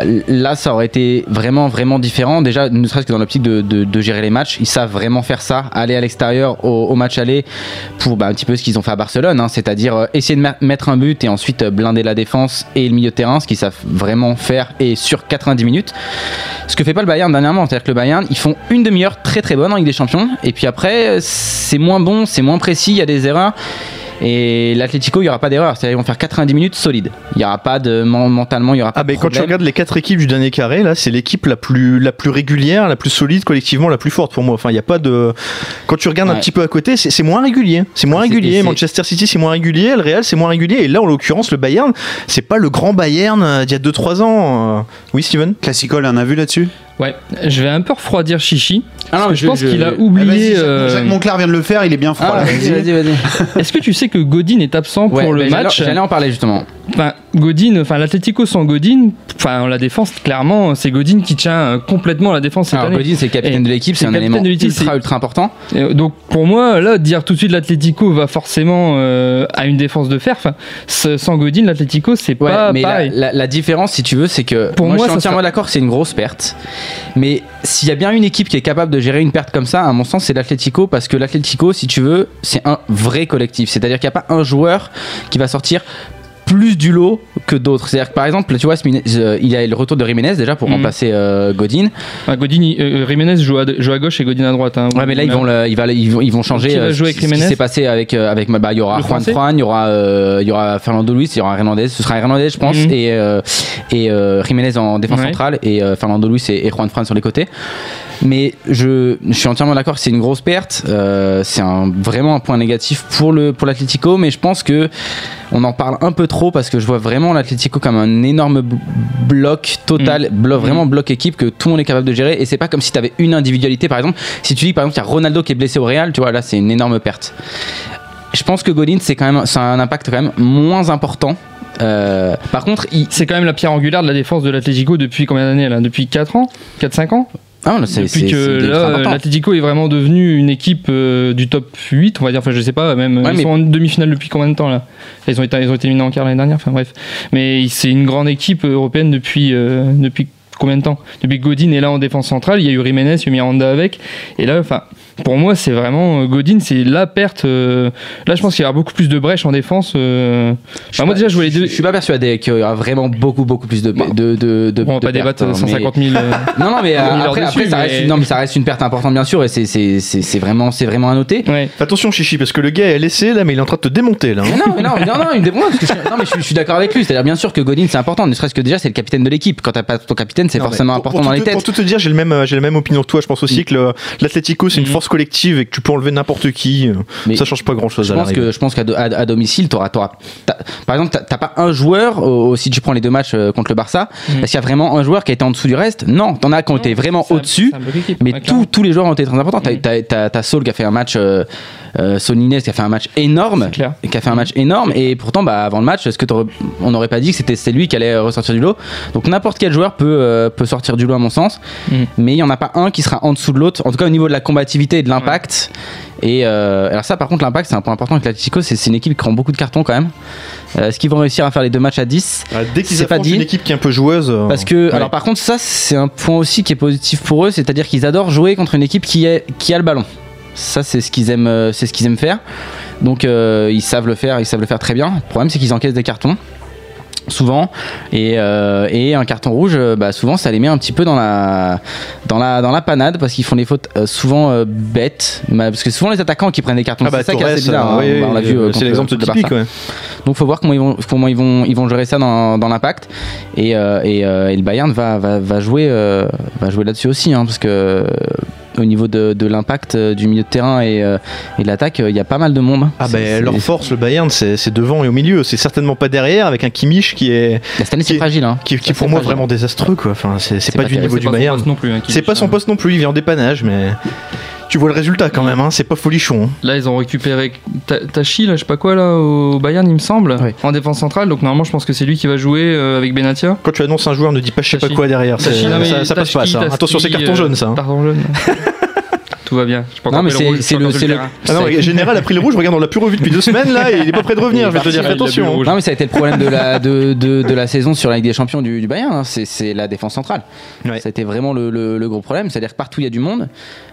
B: Euh, Là, ça aurait été vraiment vraiment différent. Déjà, ne serait-ce que dans l'optique de, de, de gérer les matchs, ils savent vraiment faire ça, aller à l'extérieur au, au match aller pour bah, un petit peu ce qu'ils ont fait à Barcelone, hein, c'est-à-dire essayer de mettre un but et ensuite blinder la défense et le milieu de terrain, ce qu'ils savent vraiment faire et sur 90 minutes. Ce que fait pas le Bayern dernièrement, c'est-à-dire que le Bayern, ils font une demi-heure très très bonne en Ligue des Champions, et puis après, c'est moins bon, c'est moins précis, il y a des erreurs. Et l'Atlético, il n'y aura pas d'erreur, c'est-à-dire qu'ils vont faire 90 minutes solides. Il n'y aura pas de men- mentalement, il y aura pas
C: Ah, mais
B: de
C: quand tu regardes les quatre équipes du dernier carré, là, c'est l'équipe la plus, la plus régulière, la plus solide, collectivement la plus forte pour moi. Enfin, il n'y a pas de. Quand tu regardes un petit peu à côté, c'est c'est moins régulier. C'est moins régulier. Manchester City, c'est moins régulier. Le Real, c'est moins régulier. Et là, en l'occurrence, le Bayern, c'est pas le grand Bayern euh, d'il y a 2-3 ans. euh. Oui, Steven?
A: Classical, un avis là-dessus?
G: Ouais, je vais un peu refroidir Chichi.
B: Ah
G: Parce que je, pense qu'il a
A: Ah,
G: oublié. euh,
A: Jacques Monclar vient de le faire, il est bien froid.
B: Ah,
A: là.
B: vas-y, vas-y, vas-y.
G: Est-ce que tu sais que Godin est absent
B: Ouais,
G: pour le
B: j'allais-
G: match
B: J'allais en parler justement.
G: Enfin, Godin, enfin l'Atlético sans Godin, enfin la défense clairement c'est Godin qui tient euh, complètement la défense cette
B: Alors,
G: année.
B: Godin, c'est capitaine
G: Et
B: de l'équipe,
G: c'est
B: un élément
G: de l'équipe,
B: ultra,
G: c'est-
B: ultra important.
G: Et, euh, donc pour moi là dire tout de suite l'Atlético va forcément euh, à une défense de fer. Enfin, sans Godin l'Atlético c'est
B: Ouais,
G: pas
B: mais la,
G: pareil.
B: la- la différence, si tu veux, c'est que
G: Pour
B: moi,
G: moi,
B: je suis entièrement
G: sera-
B: d'accord que c'est une grosse perte. Mais s'il y a bien une équipe qui est capable de gérer une perte comme ça, à mon sens, c'est l'Atlético parce que l'Atlético, si tu veux, c'est un vrai collectif. C'est-à-dire qu'il n'y a pas un joueur qui va sortir plus du lot que d'autres. C'est-à-dire que par exemple, tu vois, euh, il y a le retour de Jiménez déjà pour
G: Mhm.
B: remplacer euh, Godin.
G: Enfin, Godin, euh, Jiménez joue à, joue à gauche et Godin à droite. hein.
B: Ouais, mais là ils vont, le- il va- ils vont, ils vont changer.
G: Qui va
B: euh,
G: jouer
B: ce
G: avec
B: qui
G: Jiménez
B: s'est passé avec avec bah, il y aura
G: Le
B: Juan
G: Français
B: Fran, il y aura euh, il y aura Fernando Luis, il y aura Hernandez. Ce sera Hernandez, je pense,
G: Mhm.
B: et et Jiménez en défense
G: Ouais.
B: centrale et Fernando Luis et, et Juan Fran sur les côtés. Mais je, je suis entièrement d'accord que c'est une grosse perte. Euh, c'est un, vraiment un point négatif pour le pour l'Atlético, mais je pense que on en parle un peu trop parce que je vois vraiment l'Atlético comme un énorme bloc total, blo- vraiment bloc équipe que tout le monde est capable de gérer. Et c'est pas comme si tu avais une individualité. Par exemple, si tu dis par exemple qu'il y a Ronaldo qui est blessé au Real, tu vois, là c'est une énorme perte. Je pense que Godin, c'est quand même, ça a un impact quand même moins important. Euh, par contre, il,
G: C'est quand même la pierre angulaire de la défense de l'Atlético depuis combien d'années là? Depuis 4 ans? 4-5 ans?
B: Ah,
G: Depuis que là, l'Atlético est vraiment devenu une équipe euh, du top 8, on va dire, enfin je sais pas, même
B: Ouais,
G: ils
B: mais-
G: sont en demi-finale depuis combien de temps là? Ils ont, été, ils ont été éliminés en quart l'année dernière, enfin bref. Mais c'est une grande équipe européenne depuis, euh, depuis combien de temps? Depuis que Godin est là en défense centrale, il y a eu Jiménez, il y a eu Miranda avec, et là, enfin, pour moi c'est vraiment, euh, Godin c'est la perte, euh, là je pense qu'il y aura beaucoup plus de brèches en défense. euh, enfin, moi
B: pas-
G: déjà je deux...
B: Je suis pas persuadé qu'il y aura vraiment beaucoup, beaucoup plus de, de, de, de
G: Bon, on va
B: de
G: pas débattre
B: pertes, hein, mais-
G: 150 000... euh, *laughs*
B: Non, non, mais *laughs* euh, après,
G: dessus,
B: après, ça
G: mais-
B: reste, une- non, mais ça reste une perte importante, bien sûr, et c'est, vraiment, c'est vraiment à noter.
G: ouais.
C: Attention, Chichi, parce que le gars est laissé là, mais il est en train de te démonter là. hein.
B: Non, mais non, *laughs* non, non, il me démonte, parce que je, suis- non, mais je, suis- je suis d'accord avec lui. C'est-à-dire, bien sûr que Godin, c'est important, ne serait-ce que déjà, c'est le capitaine de l'équipe. Quand t'as pas ton capitaine, c'est forcément
C: pour-
B: important
C: pour
B: dans les
C: te-
B: têtes.
C: Pour tout te dire, j'ai le même, j'ai la même opinion que toi. Je pense aussi que le- l'Atlético c'est une
G: Mhm.
C: Force collective et que tu peux enlever n'importe qui. euh,
B: Mais
C: ça change pas grand chose
B: Je pense que je pense qu'à do- à, à domicile, t'auras, t'auras- t'as- par exemple, t'as, t'as pas un joueur au- si tu prends les deux matchs euh, contre le Barça.
G: Mhm.
B: Est-ce qu'il y a vraiment un joueur qui a été en dessous du reste? Non, t'en as qui ont été vraiment au-dessus. Mais tous- les joueurs ont été très importants. T'as, t'as, t'as- t'as Saul qui a fait un match, euh, euh, Saul Nines qui a fait un match énorme, qui a fait un match énorme. Et pourtant, bah, avant le match, est-ce que on n'aurait pas dit que c'était c'est lui qui allait euh, ressortir du lot? Donc n'importe quel joueur peut euh, peut sortir du lot à mon sens.
G: Mhm.
B: Mais il y en a pas un qui sera en dessous de l'autre. En tout cas, au niveau de la combativité et de l'impact. Et euh, alors ça, par contre, l'impact, c'est un point important avec l'Atlético. C'est, c'est une équipe qui prend beaucoup de cartons quand même. Euh, est-ce qu'ils vont réussir à faire les deux matchs à 10
C: Ah, dès qu'ils
B: c'est pas
C: affrontent une équipe qui est un peu joueuse. euh,
B: parce que,
C: ouais.
B: alors par contre, ça c'est un point aussi qui est positif pour eux, c'est-à-dire qu'ils adorent jouer contre une équipe qui, est, qui a le ballon. Ça, c'est ce qu'ils aiment, euh, c'est ce qu'ils aiment faire. Donc euh, ils savent le faire, ils savent le faire très bien. Le problème, c'est qu'ils encaissent des cartons souvent et, euh, et un carton rouge bah, souvent ça les met un petit peu dans la dans la dans la panade parce qu'ils font des fautes euh, souvent euh, bêtes Bah, parce que souvent les attaquants qui prennent des cartons
C: Ah bah,
B: c'est ça qui est
C: Torres,
B: assez bizarre hein.
C: oui,
B: Bah, on l'a vu
C: c'est l'exemple
B: le
C: typique. Ouais.
B: donc faut voir comment ils vont comment ils vont ils vont gérer ça dans, dans l'impact et, et, et le Bayern va, va, va jouer va jouer là-dessus aussi hein, parce que au niveau de, de l'impact euh, du milieu de terrain et, euh, et de l'attaque euh, il y a pas mal de monde
C: Ah
B: C'est-
C: ben
B: c'est-
C: leur force, le Bayern, c'est c'est devant et au milieu. C'est certainement pas derrière avec un Kimmich qui est
B: cette année c'est
C: qui-
B: fragile hein.
C: qui, qui est
B: Ça,
C: pour moi
B: fragile.
C: vraiment désastreux quoi. Enfin c'est pas,
B: pas
C: du niveau
G: C'est
C: du
G: pas son
C: Bayern.
G: poste non plus. hein,
C: C'est pas son poste non plus. Il vient en dépannage, mais tu vois le résultat quand même. Hein, c'est pas folichon. hein.
G: Là, ils ont récupéré Ta- Tachi, là, je sais pas quoi, là, au Bayern, il me semble,
B: Oui.
G: en défense centrale. Donc, normalement, je pense que c'est lui qui va jouer euh, avec Benatia.
C: Quand tu annonces un joueur, ne dis pas je sais pas
G: Tachi.
C: quoi derrière. c'est-
G: Tachi, non, mais
C: Ça, ça passe pas. Ça. Attention, c'est carton
G: euh,
C: jaune ça. hein.
G: Carton jaune. *laughs* Tout va bien. Je
B: Non,
G: encore
B: mais c'est- le- le-
G: terrain.
C: Ah non,
B: C'est-
C: Général a pris le rouge. Regarde, on l'a plus revu depuis deux semaines là. Et il est pas prêt de revenir. Je vais te dire
G: le
C: attention.
G: rouge.
B: Non mais ça a été le problème de la, de, de, de la saison sur la Ligue des Champions du, du Bayern, hein. c'est, c'est la défense centrale.
C: Ouais.
B: Ça a été vraiment le, le- le gros problème, c'est-à-dire que partout il y a du monde,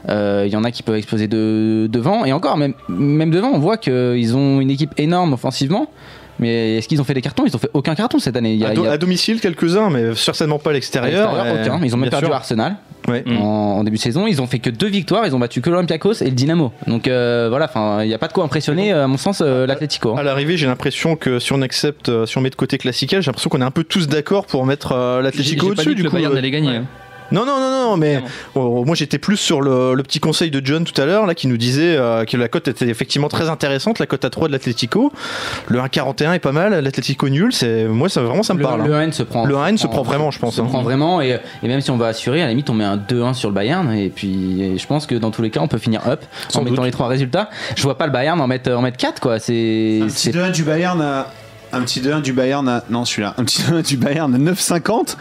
B: euh, il y en a qui peuvent exploser de, devant, et encore, même, même devant, on voit qu'ils ont une équipe énorme offensivement, mais est-ce qu'ils ont fait des cartons? Ils ont fait aucun carton cette année. Il y a,
C: À,
B: il
C: do-
B: y a-
C: à domicile quelques-uns, mais certainement pas à l'extérieur.
B: aucun. Ils ont même perdu
C: sûr.
B: Arsenal
C: Ouais.
B: En, en début de saison. Ils ont fait que deux victoires. Ils ont battu que l'Olympiakos et le Dynamo. Donc euh, voilà, enfin, il n'y a pas de quoi impressionner, à mon sens, euh, l'Atlético. hein.
C: À l'arrivée, j'ai l'impression que si on accepte, euh, si on met de côté classical, j'ai l'impression qu'on est un peu tous d'accord pour mettre euh,
G: pas
C: au-dessus
G: que
C: du
G: le
C: coup.
G: Bayern
C: euh,
G: allait gagner. hein.
C: Non, non, non, non, mais oh, moi j'étais plus sur le, le petit conseil de John tout à l'heure, là, qui nous disait euh, que la cote était effectivement très intéressante, la cote à 3 de l'Atlético. Le 1,41 est pas mal, l'Atlético nul, c'est moi ça vraiment ça me
B: Le,
C: parle.
B: le
C: hein.
B: 1 se prend.
C: Le 1 se prend vraiment, je pense.
B: Se
C: hein.
B: prend vraiment et, et même si on va assurer, à la limite on met un 2-1 sur le Bayern et puis et je pense que dans tous les cas on peut finir up
C: Sans
B: en mettant
C: doute.
B: les trois résultats. Je vois pas le Bayern en mettre en mettre 4 quoi. C'est
A: Un petit
B: c'est
A: 2-1 du Bayern à. Un petit 2-1 du Bayern à. Non, celui-là. Un petit 2-1 du Bayern à 9,50.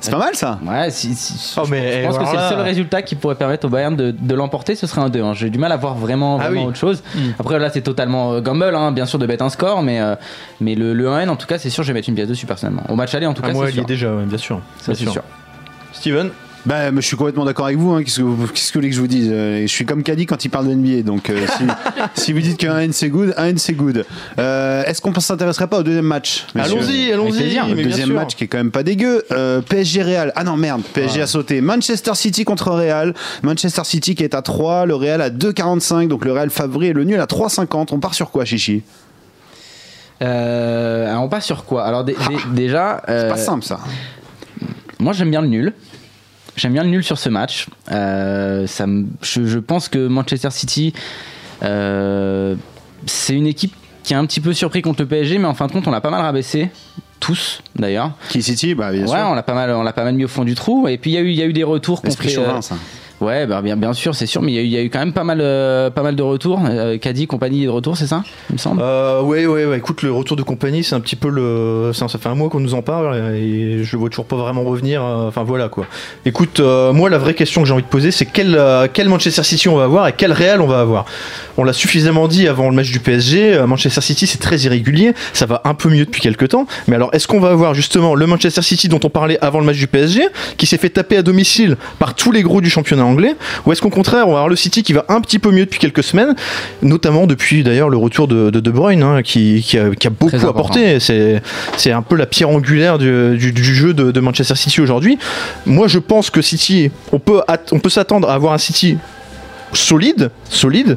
A: C'est pas mal ça
B: Ouais, si, si-
C: Oh,
B: je,
C: mais
B: je pense que c'est le seul résultat qui pourrait permettre au Bayern de, de l'emporter, ce serait un 2. J'ai du mal à voir vraiment,
C: Ah
B: vraiment
C: oui.
B: autre chose. Après là c'est totalement euh, gamble, hein, bien sûr de mettre un score, mais, euh, mais le, le 1N en tout cas c'est sûr je vais mettre une pièce dessus personnellement. Au match aller en tout
C: Ah,
B: cas
C: moi, il est déjà, ouais, bien sûr.
B: Ça, c'est
C: sûr.
B: sûr.
C: Steven
A: Moi, je suis complètement d'accord avec vous. hein. Qu'est-ce que vous qu'est-ce que vous voulez que je vous dise? Euh, Je suis comme Caddy quand il parle de NBA. Donc, euh, si, *laughs* si vous dites qu'un N c'est good, un N c'est good. Euh, Est-ce qu'on s'intéresserait pas au deuxième match?
C: Allons-y, allons-y.
A: Le deuxième match qui est quand même pas dégueu. Euh, PSG Real. Ah non, merde. PSG a sauté. Manchester City contre Real. Manchester City qui est à 3, le Real à 2,45. Donc le Real favori et le nul à 3,50. On part sur quoi, Chichi?
B: Euh, alors on passe sur quoi? Alors dé- déjà,
A: C'est pas simple ça.
B: moi j'aime bien le nul. J'aime bien le nul sur ce match. Euh, ça me- je, je pense que Manchester City, euh, c'est une équipe qui est un petit peu surpris contre le PSG, mais en fin de compte on l'a pas mal rabaissé. Tous d'ailleurs.
A: Qui City? Bah, bien
B: Ouais,
A: sûr.
B: on l'a pas mal, on l'a pas mal mis au fond du trou. Et puis il y a eu, il y a eu des retours
A: Esprit
B: fait,
A: chauvin,
B: euh,
A: ça.
B: Ouais, bah, bien, bien sûr, c'est sûr, mais il y, a eu- quand même pas mal, euh, pas mal de retours. Euh, Caddy, compagnie de retour, c'est ça Il me semble?
C: Euh, écoute, le retour de compagnie, c'est un petit peu le. Ça, ça fait un mois qu'on nous en parle et je le vois toujours pas vraiment revenir. euh, Enfin voilà quoi. Écoute, moi, la vraie question que j'ai envie de poser, c'est quel, quel Manchester City on va avoir et quel Real on va avoir? On l'a suffisamment dit avant le match du PSG. Manchester City, c'est très irrégulier. Ça va un peu mieux depuis quelques temps. Mais alors, est-ce qu'on va avoir justement le Manchester City dont on parlait avant le match du PSG, qui s'est fait taper à domicile par tous les gros du championnat anglais, ou est-ce qu'au contraire, on va avoir le City qui va un petit peu mieux depuis quelques semaines, notamment depuis d'ailleurs le retour de De, de Bruyne, hein, qui, qui a, qui a beaucoup apporté. C'est, c'est un peu la pierre angulaire du, du- du jeu de, de Manchester City aujourd'hui. Moi, je pense que City, on peut, on peut s'attendre à avoir un City solide, solide.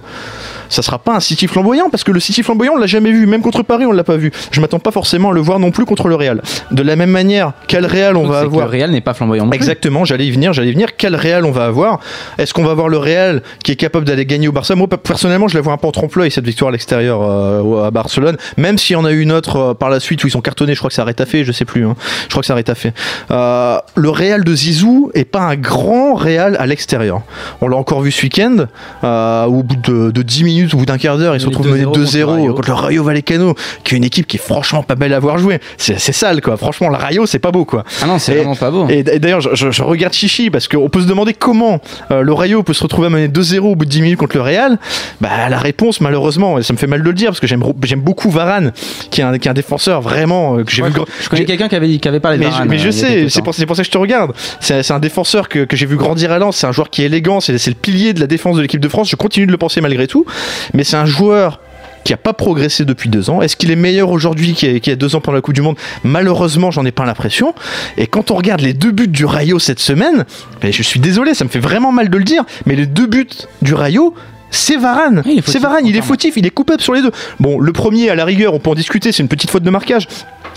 C: Ça sera pas un City flamboyant parce que le City flamboyant on l'a jamais vu, même contre Paris on l'a pas vu. Je m'attends pas forcément à le voir non plus contre le Real. De la même manière, quel Real on va
B: C'est que
C: avoir
B: Le Real n'est pas flamboyant non plus.
C: Exactement, j'allais y venir, j'allais y venir. Quel Real on va avoir Est-ce qu'on va avoir le Real qui est capable d'aller gagner au Barça Moi, personnellement, je la vois un peu en trompe-l'œil cette victoire à l'extérieur euh, à Barcelone, même s'il y en a eu une autre euh, par la suite où ils sont cartonnés. Je crois que ça arrête fait, je sais plus. hein. Je crois que ça arrête fait. Euh, le Real de Zizou est pas un grand Real à l'extérieur. On l'a encore vu ce week-end. euh, au bout de, de 10 minutes, au bout d'un quart d'heure, ils se retrouvent menés
B: 2-0 contre le
C: 2-0
B: Rayo.
C: contre le Rayo Vallecano, qui est une équipe qui est franchement pas belle à voir jouer. C'est sale, quoi. Franchement, le Rayo, c'est pas beau, quoi.
B: Ah non, c'est vraiment pas beau.
C: Et, d'ailleurs, je, je- je regarde Chichi parce qu'on peut se demander comment euh, le Rayo peut se retrouver à mener 2-0 au bout de 10 minutes contre le Real. Bah, la réponse, malheureusement, et ça me fait mal de le dire parce que j'aime beaucoup Varane, qui est un, qui est un défenseur vraiment euh, que j'ai
B: Ouais,
C: vu.
B: je connais quelqu'un qui avait, qui avait parlé de
C: mais,
B: Varane,
C: je, mais je
B: euh, a
C: sais, c'est pour, ça que je te regarde. C'est un défenseur que, que j'ai vu grandir à Lens. C'est un joueur qui est élégant. C'est le pilier de la défense de l'équipe de France. Je continue de le penser malgré tout. Mais c'est un joueur qui n'a pas progressé depuis deux ans. Est-ce qu'il est meilleur aujourd'hui qu'il y, a- deux ans pendant la Coupe du Monde? Malheureusement, j'en ai pas l'impression. Et quand on regarde les deux buts du Rayo cette semaine, je suis désolé, ça me fait vraiment mal de le dire, mais les deux buts du Rayo, c'est Varane.
B: Oui,
C: c'est Varane, il est fautif, il est coupable sur les deux. Bon, le premier, à la rigueur, on peut en discuter, c'est une petite faute de marquage.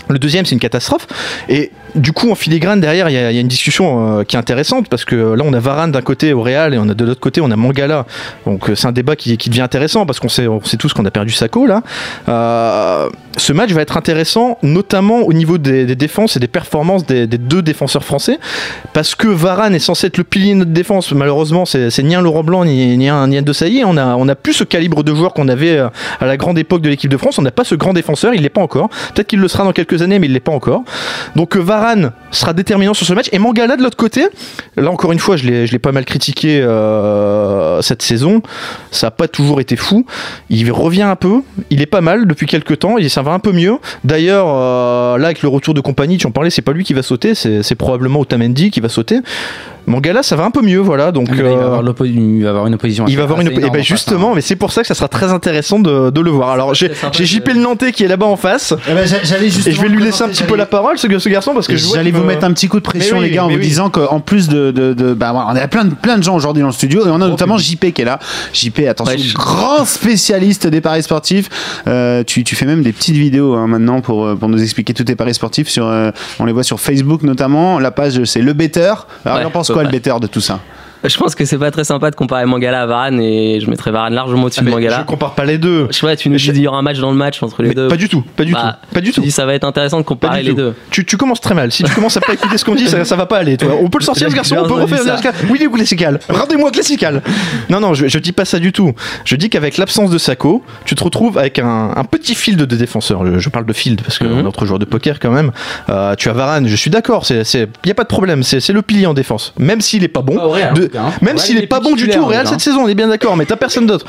C: Le deuxième, c'est une catastrophe. Et du coup, en filigrane, derrière, il y, a une discussion euh, qui est intéressante parce que là, on a Varane d'un côté au Real et on a de l'autre côté, on a Mangala. Donc, euh, c'est un débat qui, devient intéressant parce qu'on sait, on sait tous qu'on a perdu Sako là. Euh, ce match va être intéressant, notamment au niveau des, défenses et des performances des, deux défenseurs français parce que Varane est censé être le pilier de notre défense. Malheureusement, c'est ni un Laurent Blanc ni, un, ni un De Sailly. On a, on a plus ce calibre de joueur qu'on avait euh, à la grande époque de l'équipe de France. On n'a pas ce grand défenseur, il l'est pas encore. Peut-être qu'il le sera dans quelques années, mais il l'est pas encore. Donc euh, Varane sera déterminant sur ce match. Et Mangala de l'autre côté, là encore une fois, je l'ai pas mal critiqué euh, cette saison. Ça n'a pas toujours été fou. Il revient un peu. Il est pas mal depuis quelques temps. Et ça va un peu mieux. D'ailleurs, euh, là avec le retour de compagnie, tu en parlais, c'est pas lui qui va sauter, c'est probablement Otamendi qui va sauter. Mangala, ça va un peu mieux, voilà. Donc
B: là, il, va
C: euh,
B: avoir il va avoir une opposition.
C: il va avoir une. Et
B: énorme
C: ben justement,
B: hein.
C: mais c'est pour ça que ça sera très intéressant de, de le voir. Alors j'ai JP le Nantais qui est là-bas en face.
A: Eh ben, j'allais
C: Et je vais lui laisser un petit peu la parole, ce, ce garçon, parce que
A: J'allais vous
C: me-
A: mettre un petit coup de pression, les gars, en vous
C: oui.
A: disant qu'en plus de. de, de- bah, voilà, on a plein de, plein de gens aujourd'hui dans le studio et on a notamment JP qui est là. JP, attention,
B: Ouais, je-
A: grand spécialiste des paris sportifs. Euh, tu, tu fais même des petites vidéos hein, maintenant pour, euh, pour nous expliquer tous tes paris sportifs. Sur, euh, on les voit sur Facebook notamment. La page, c'est Le Better. Alors, pense quoi le better de tout ça?
I: Je pense que c'est pas très sympa de comparer Mangala à Varane et je mettrais Varane largement au-dessus
C: Ah,
I: de Mangala.
C: je compare pas les deux.
I: Je sais pas, tu nous dis qu'il y aura un match dans le match entre les
C: Mais
I: deux.
C: pas du tout, pas du
I: Bah,
C: tout, pas du tout.
I: dis ça va être intéressant de comparer les
C: tout.
I: deux.
C: Tu, tu commences très mal. Si tu commences à pas écouter ce qu'on dit, ça, ça va pas aller. Toi. On peut le *laughs* sortir, ce garçon. On peut refaire
I: ça.
C: le Oui, ou classical. Rendez-moi classical. Non, non, je, je dis pas ça du tout. Je dis qu'avec l'absence de Sako, tu te retrouves avec un, un petit field de défenseurs. Je, je parle de field parce que
I: Mhm.
C: notre joueur de poker quand même. Euh, tu as Varane. Je suis d'accord. C'est, c'est, y a pas de problème. C'est, le pilier en défense. Même s'il est pas bon.
B: Pas en
C: de-
B: hein.
C: même s'il
B: il
C: est pas bon du tout au Real cette saison, on est bien d'accord. Mais t'as personne d'autre.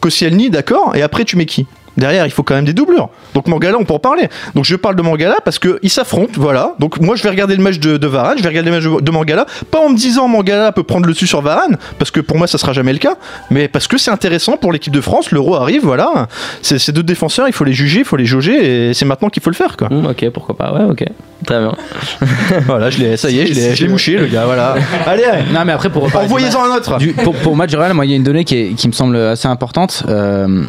C: Koscielny, d'accord. Et après, tu mets qui? Derrière, il faut quand même des doublures. Donc Mangala, on peut en parler. Donc je parle de Mangala parce qu'ils s'affrontent, voilà. Donc moi, je vais regarder le match de, de Varane, je vais regarder le match de, de Mangala, pas en me disant Mangala peut prendre le dessus sur Varane, parce que pour moi, ça sera jamais le cas, mais parce que c'est intéressant pour l'équipe de France. L'Euro arrive, voilà. C'est ces deux défenseurs, il faut les juger, il faut les jauger, et c'est maintenant qu'il faut le faire, quoi.
I: Hum, ok, pourquoi pas, ouais, ok. Très bien. *laughs*
C: voilà, je l'ai, ça y est, je l'ai, je l'ai mouché, le gars, voilà. Allez, *laughs* allez.
B: Non, mais après, pour
C: envoyez-en un autre.
B: Du- pour, pour le match Real, moi, il y a une donnée qui, est- qui me semble assez importante. euh,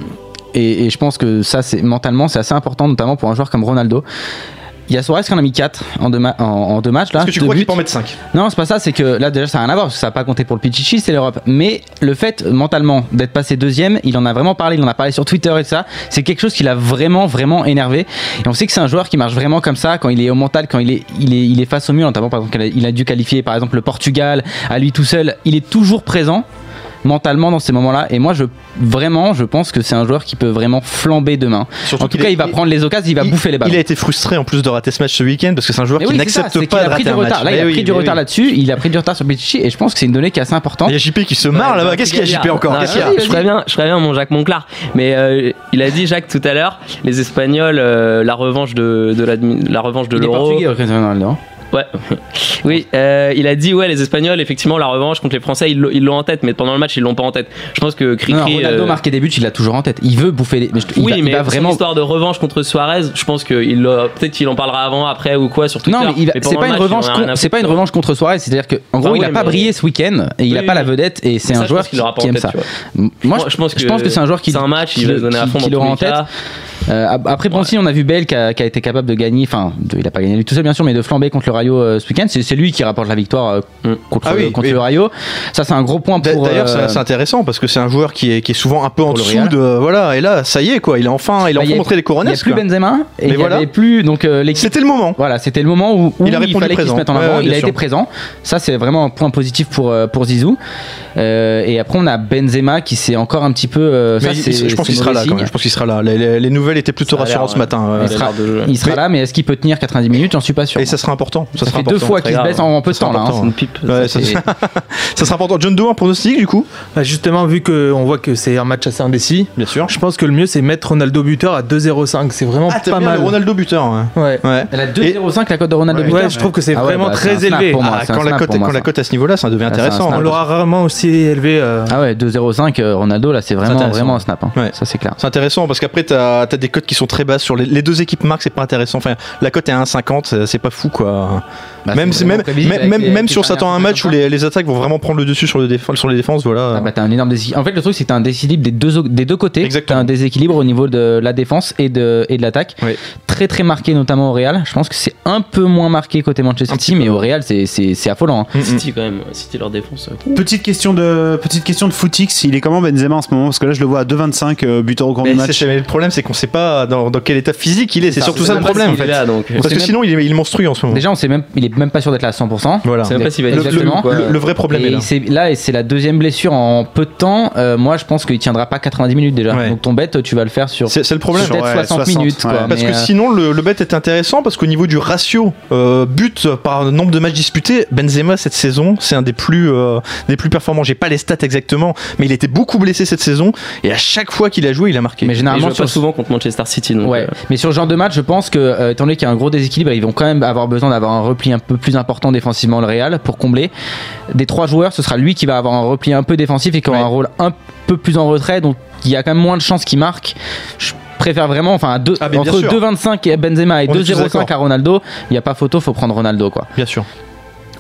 B: et, et je pense que ça, c'est mentalement, c'est assez important, notamment pour un joueur comme Ronaldo. Il y a Suarez qui en a mis 4 en deux, ma- en, en deux matchs. Là,
C: Est-ce que tu crois qu'il peut en mettre 5
B: Non, c'est pas ça, c'est que là déjà ça n'a rien à voir parce que ça n'a pas compté pour le Pichichi, c'est l'Europe. Mais le fait mentalement d'être passé deuxième, il en a vraiment parlé, il en a parlé sur Twitter et tout ça, c'est quelque chose qui l'a vraiment vraiment énervé. Et on sait que c'est un joueur qui marche vraiment comme ça quand il est au mental, quand il est, il est, il est face au mur, notamment par exemple il a dû qualifier par exemple le Portugal à lui tout seul, il est toujours présent mentalement dans ces moments-là et moi je vraiment je pense que c'est un joueur qui peut vraiment flamber demain
C: Surtout
B: en tout cas
C: est-
B: il va prendre les occasions il va
C: il-
B: bouffer les balles
C: Il a été frustré en plus de rater ce match ce week-end parce que c'est un joueur
B: mais
C: qui
B: oui, c'est ça,
C: n'accepte pas
B: qu'il
C: de
B: a pris
C: rater
B: du
C: un match.
B: retard. Là, il a
C: oui,
B: pris du retard
C: oui.
B: là-dessus. Il a pris du retard sur Pichichi et je pense que c'est une donnée qui est assez importante.
C: Il y a JP qui se marre là-bas. Qu'est-ce qu'il y a JP encore
I: Non,
C: Qu'est-ce qu'il y a
I: je, ferais bien, je ferais bien mon Jacques Monclar. Mais euh, il a dit Jacques tout à l'heure, les Espagnols, euh, la revanche de, de l'admi- la revanche de
B: Il
I: l'Euro. Ouais. *laughs* Oui, euh, il a dit ouais les Espagnols effectivement la revanche contre les Français ils l'ont- en tête mais pendant le match ils l'ont pas en tête. Je pense que Cricri
B: Non, non, Ronaldo
I: euh,
B: des buts, il l'a toujours en tête. Il veut bouffer les. mais je- il
I: oui,
B: va, il
I: mais
B: va
I: son
B: vraiment.
I: histoire de revanche contre Suarez, je pense que il peut-être qu'il en parlera avant, après ou quoi sur Twitter.
B: Non, mais il c'est pas une
I: match, il
B: revanche. con-
I: à
B: C'est pas une revanche contre Suarez. C'est-à-dire que, en gros,
I: Enfin,
B: il a pas brillé ce week-end et il
I: Oui,
B: a pas
I: oui.
B: la vedette et c'est un joueur qui, aime ça. Moi, je, pense que c'est un joueur qui.
I: c'est un match, il va
B: le-
I: se donner à fond
B: en tête. Euh, après, aussi, on a vu Bale qui a, qui a été capable de gagner, enfin, il a pas gagné lui tout seul bien sûr, mais de flamber contre le Rayo euh, ce week-end. C'est lui qui rapporte la victoire euh,
I: Mm.
B: contre,
C: Ah oui,
B: contre
C: oui.
B: le Rayo. Ça, c'est un gros point pour.
C: D'ailleurs,
B: euh,
C: c'est- intéressant parce que c'est un joueur qui est, qui est souvent un peu en dessous de voilà. Et là, ça y est quoi. Il a enfin, il a
B: bah,
C: enfin
B: y
C: montré les
B: Il n'y
C: couronnes.
B: a plus Benzema et
C: Mais
B: il
C: voilà.
B: avait plus donc l'équipe.
C: C'était le moment.
B: Voilà, c'était le moment où, où
C: Il a répondu
B: fallait qu'il se
C: présent.
B: mette en
C: Ouais,
B: avant.
C: ouais,
B: il a été présent. Ça, c'est vraiment un point positif pour, pour Zizou. Et après, on a Benzema qui s'est encore un petit peu.
C: il- je pense qu'il sera là. Je pense qu'il sera là. Les, les- nouvelles étaient plutôt rassurantes ce matin.
I: Il
B: Il sera
C: Mais-
B: là, mais est-ce qu'il peut tenir 90 minutes J'en suis pas sûr.
C: Et ça sera important. Ça,
B: Ça
C: sera
B: fait deux
C: important.
B: fois qu'il se baisse en, en peu de temps là. hein.
C: important.
I: C'est une pipe.
C: Ouais, ça, sera important. John Doe, un pronostic du coup
H: Bah, justement, vu qu'on voit que c'est un match assez indécis,
C: Bien sûr.
H: je pense que le mieux c'est mettre Ronaldo buteur à 2-0-5. C'est vraiment
C: Ah,
H: pas mal.
C: le Ronaldo buteur. ouais.
B: Elle a 2,05 la cote de Ronaldo buteur.
H: Ouais, je trouve que c'est
B: Ah
H: vraiment
B: bah,
H: très élevé.
B: pour moi.
C: Ah, quand la cote à ce niveau-là, ça devient intéressant.
B: snap.
H: On
C: hein.
H: l'aura rarement aussi élevé. euh,
B: Ah ouais, 2,05 euh, Ronaldo là, c'est vraiment vraiment un snap. hein.
C: Ouais.
B: Ça c'est clair.
C: C'est intéressant parce qu'après, t'as as des cotes qui sont très basses sur les, les deux équipes marques, c'est pas intéressant. Enfin, la cote est à 1,50, c'est- c'est pas fou quoi.
B: Bah,
C: même même, même, même,
B: les-
C: même si on s'attend à un match où les, les attaques vont vraiment prendre le dessus sur, le déf- sur les défenses, voilà.
B: Ah bah t'as un énorme déséquilibre. En fait le truc c'est que t'as un déséquilibre des deux, des deux côtés.
C: Exactement.
B: T'as un déséquilibre au niveau de la défense et de, et de l'attaque.
C: Oui.
B: Très très marqué notamment au Real. Je pense que c'est un peu moins marqué côté Manchester City, mais au Real c'est- c'est c'est affolant. hein.
C: Mm, mm.
I: City quand même, City leur défense. euh,
A: Petite question de petite question de footix, il est comment Benzema en ce moment? Parce que là je le vois à 2,25 euh, buteur au cours du match.
C: le problème, c'est qu'on sait pas dans, dans quel état physique il est. C'est surtout ça le problème. en
I: est
C: fait.
I: là, donc,
C: Parce que
B: même-
C: sinon, il est, il est monstrueux en ce moment.
B: Déjà on sait même, il est même pas sûr d'être là à 100%.
C: Voilà.
I: C'est même pas s'il va être
C: Le,
B: Exactement.
C: le- le vrai problème est
B: Et
C: là.
B: c'est là et c'est la deuxième blessure en peu de temps. Euh, moi je pense qu'il tiendra pas 90 minutes déjà.
C: Ouais.
B: Donc ton bet tu vas le faire sur
C: C'est le problème.
B: peut-être
A: Ouais,
B: 60,
A: 60,
B: minutes.
A: ouais.
B: quoi.
C: Parce que
B: euh,
C: sinon, le, le bet est intéressant parce qu'au niveau du ratio euh, but par nombre de matchs disputés, Benzema cette saison, c'est un des plus, euh, des plus performants. J'ai pas les stats exactement, mais il était beaucoup blessé cette saison et à chaque fois qu'il a joué, il a marqué.
B: mais généralement sur
I: pas souvent contre Manchester City. Donc,
B: Ouais,
I: euh,
B: mais sur ce genre de match, je pense que, euh, étant donné qu'il y a un gros déséquilibre, ils vont quand même avoir besoin d'avoir un repli un peu plus important défensivement, le Real, pour combler. Des trois joueurs, ce sera lui qui va avoir un repli un peu défensif et qui aura
C: Ouais.
B: un rôle un peu plus en retrait, donc il y a quand même moins de chances qu'il marque. Je préfère vraiment, enfin, à deux-
C: Ah,
B: entre
C: sûr.
B: 2,25 et Benzema et
C: On est tous
B: 2,05 à. Ronaldo, il n'y a pas photo, faut prendre Ronaldo, quoi.
C: Bien sûr.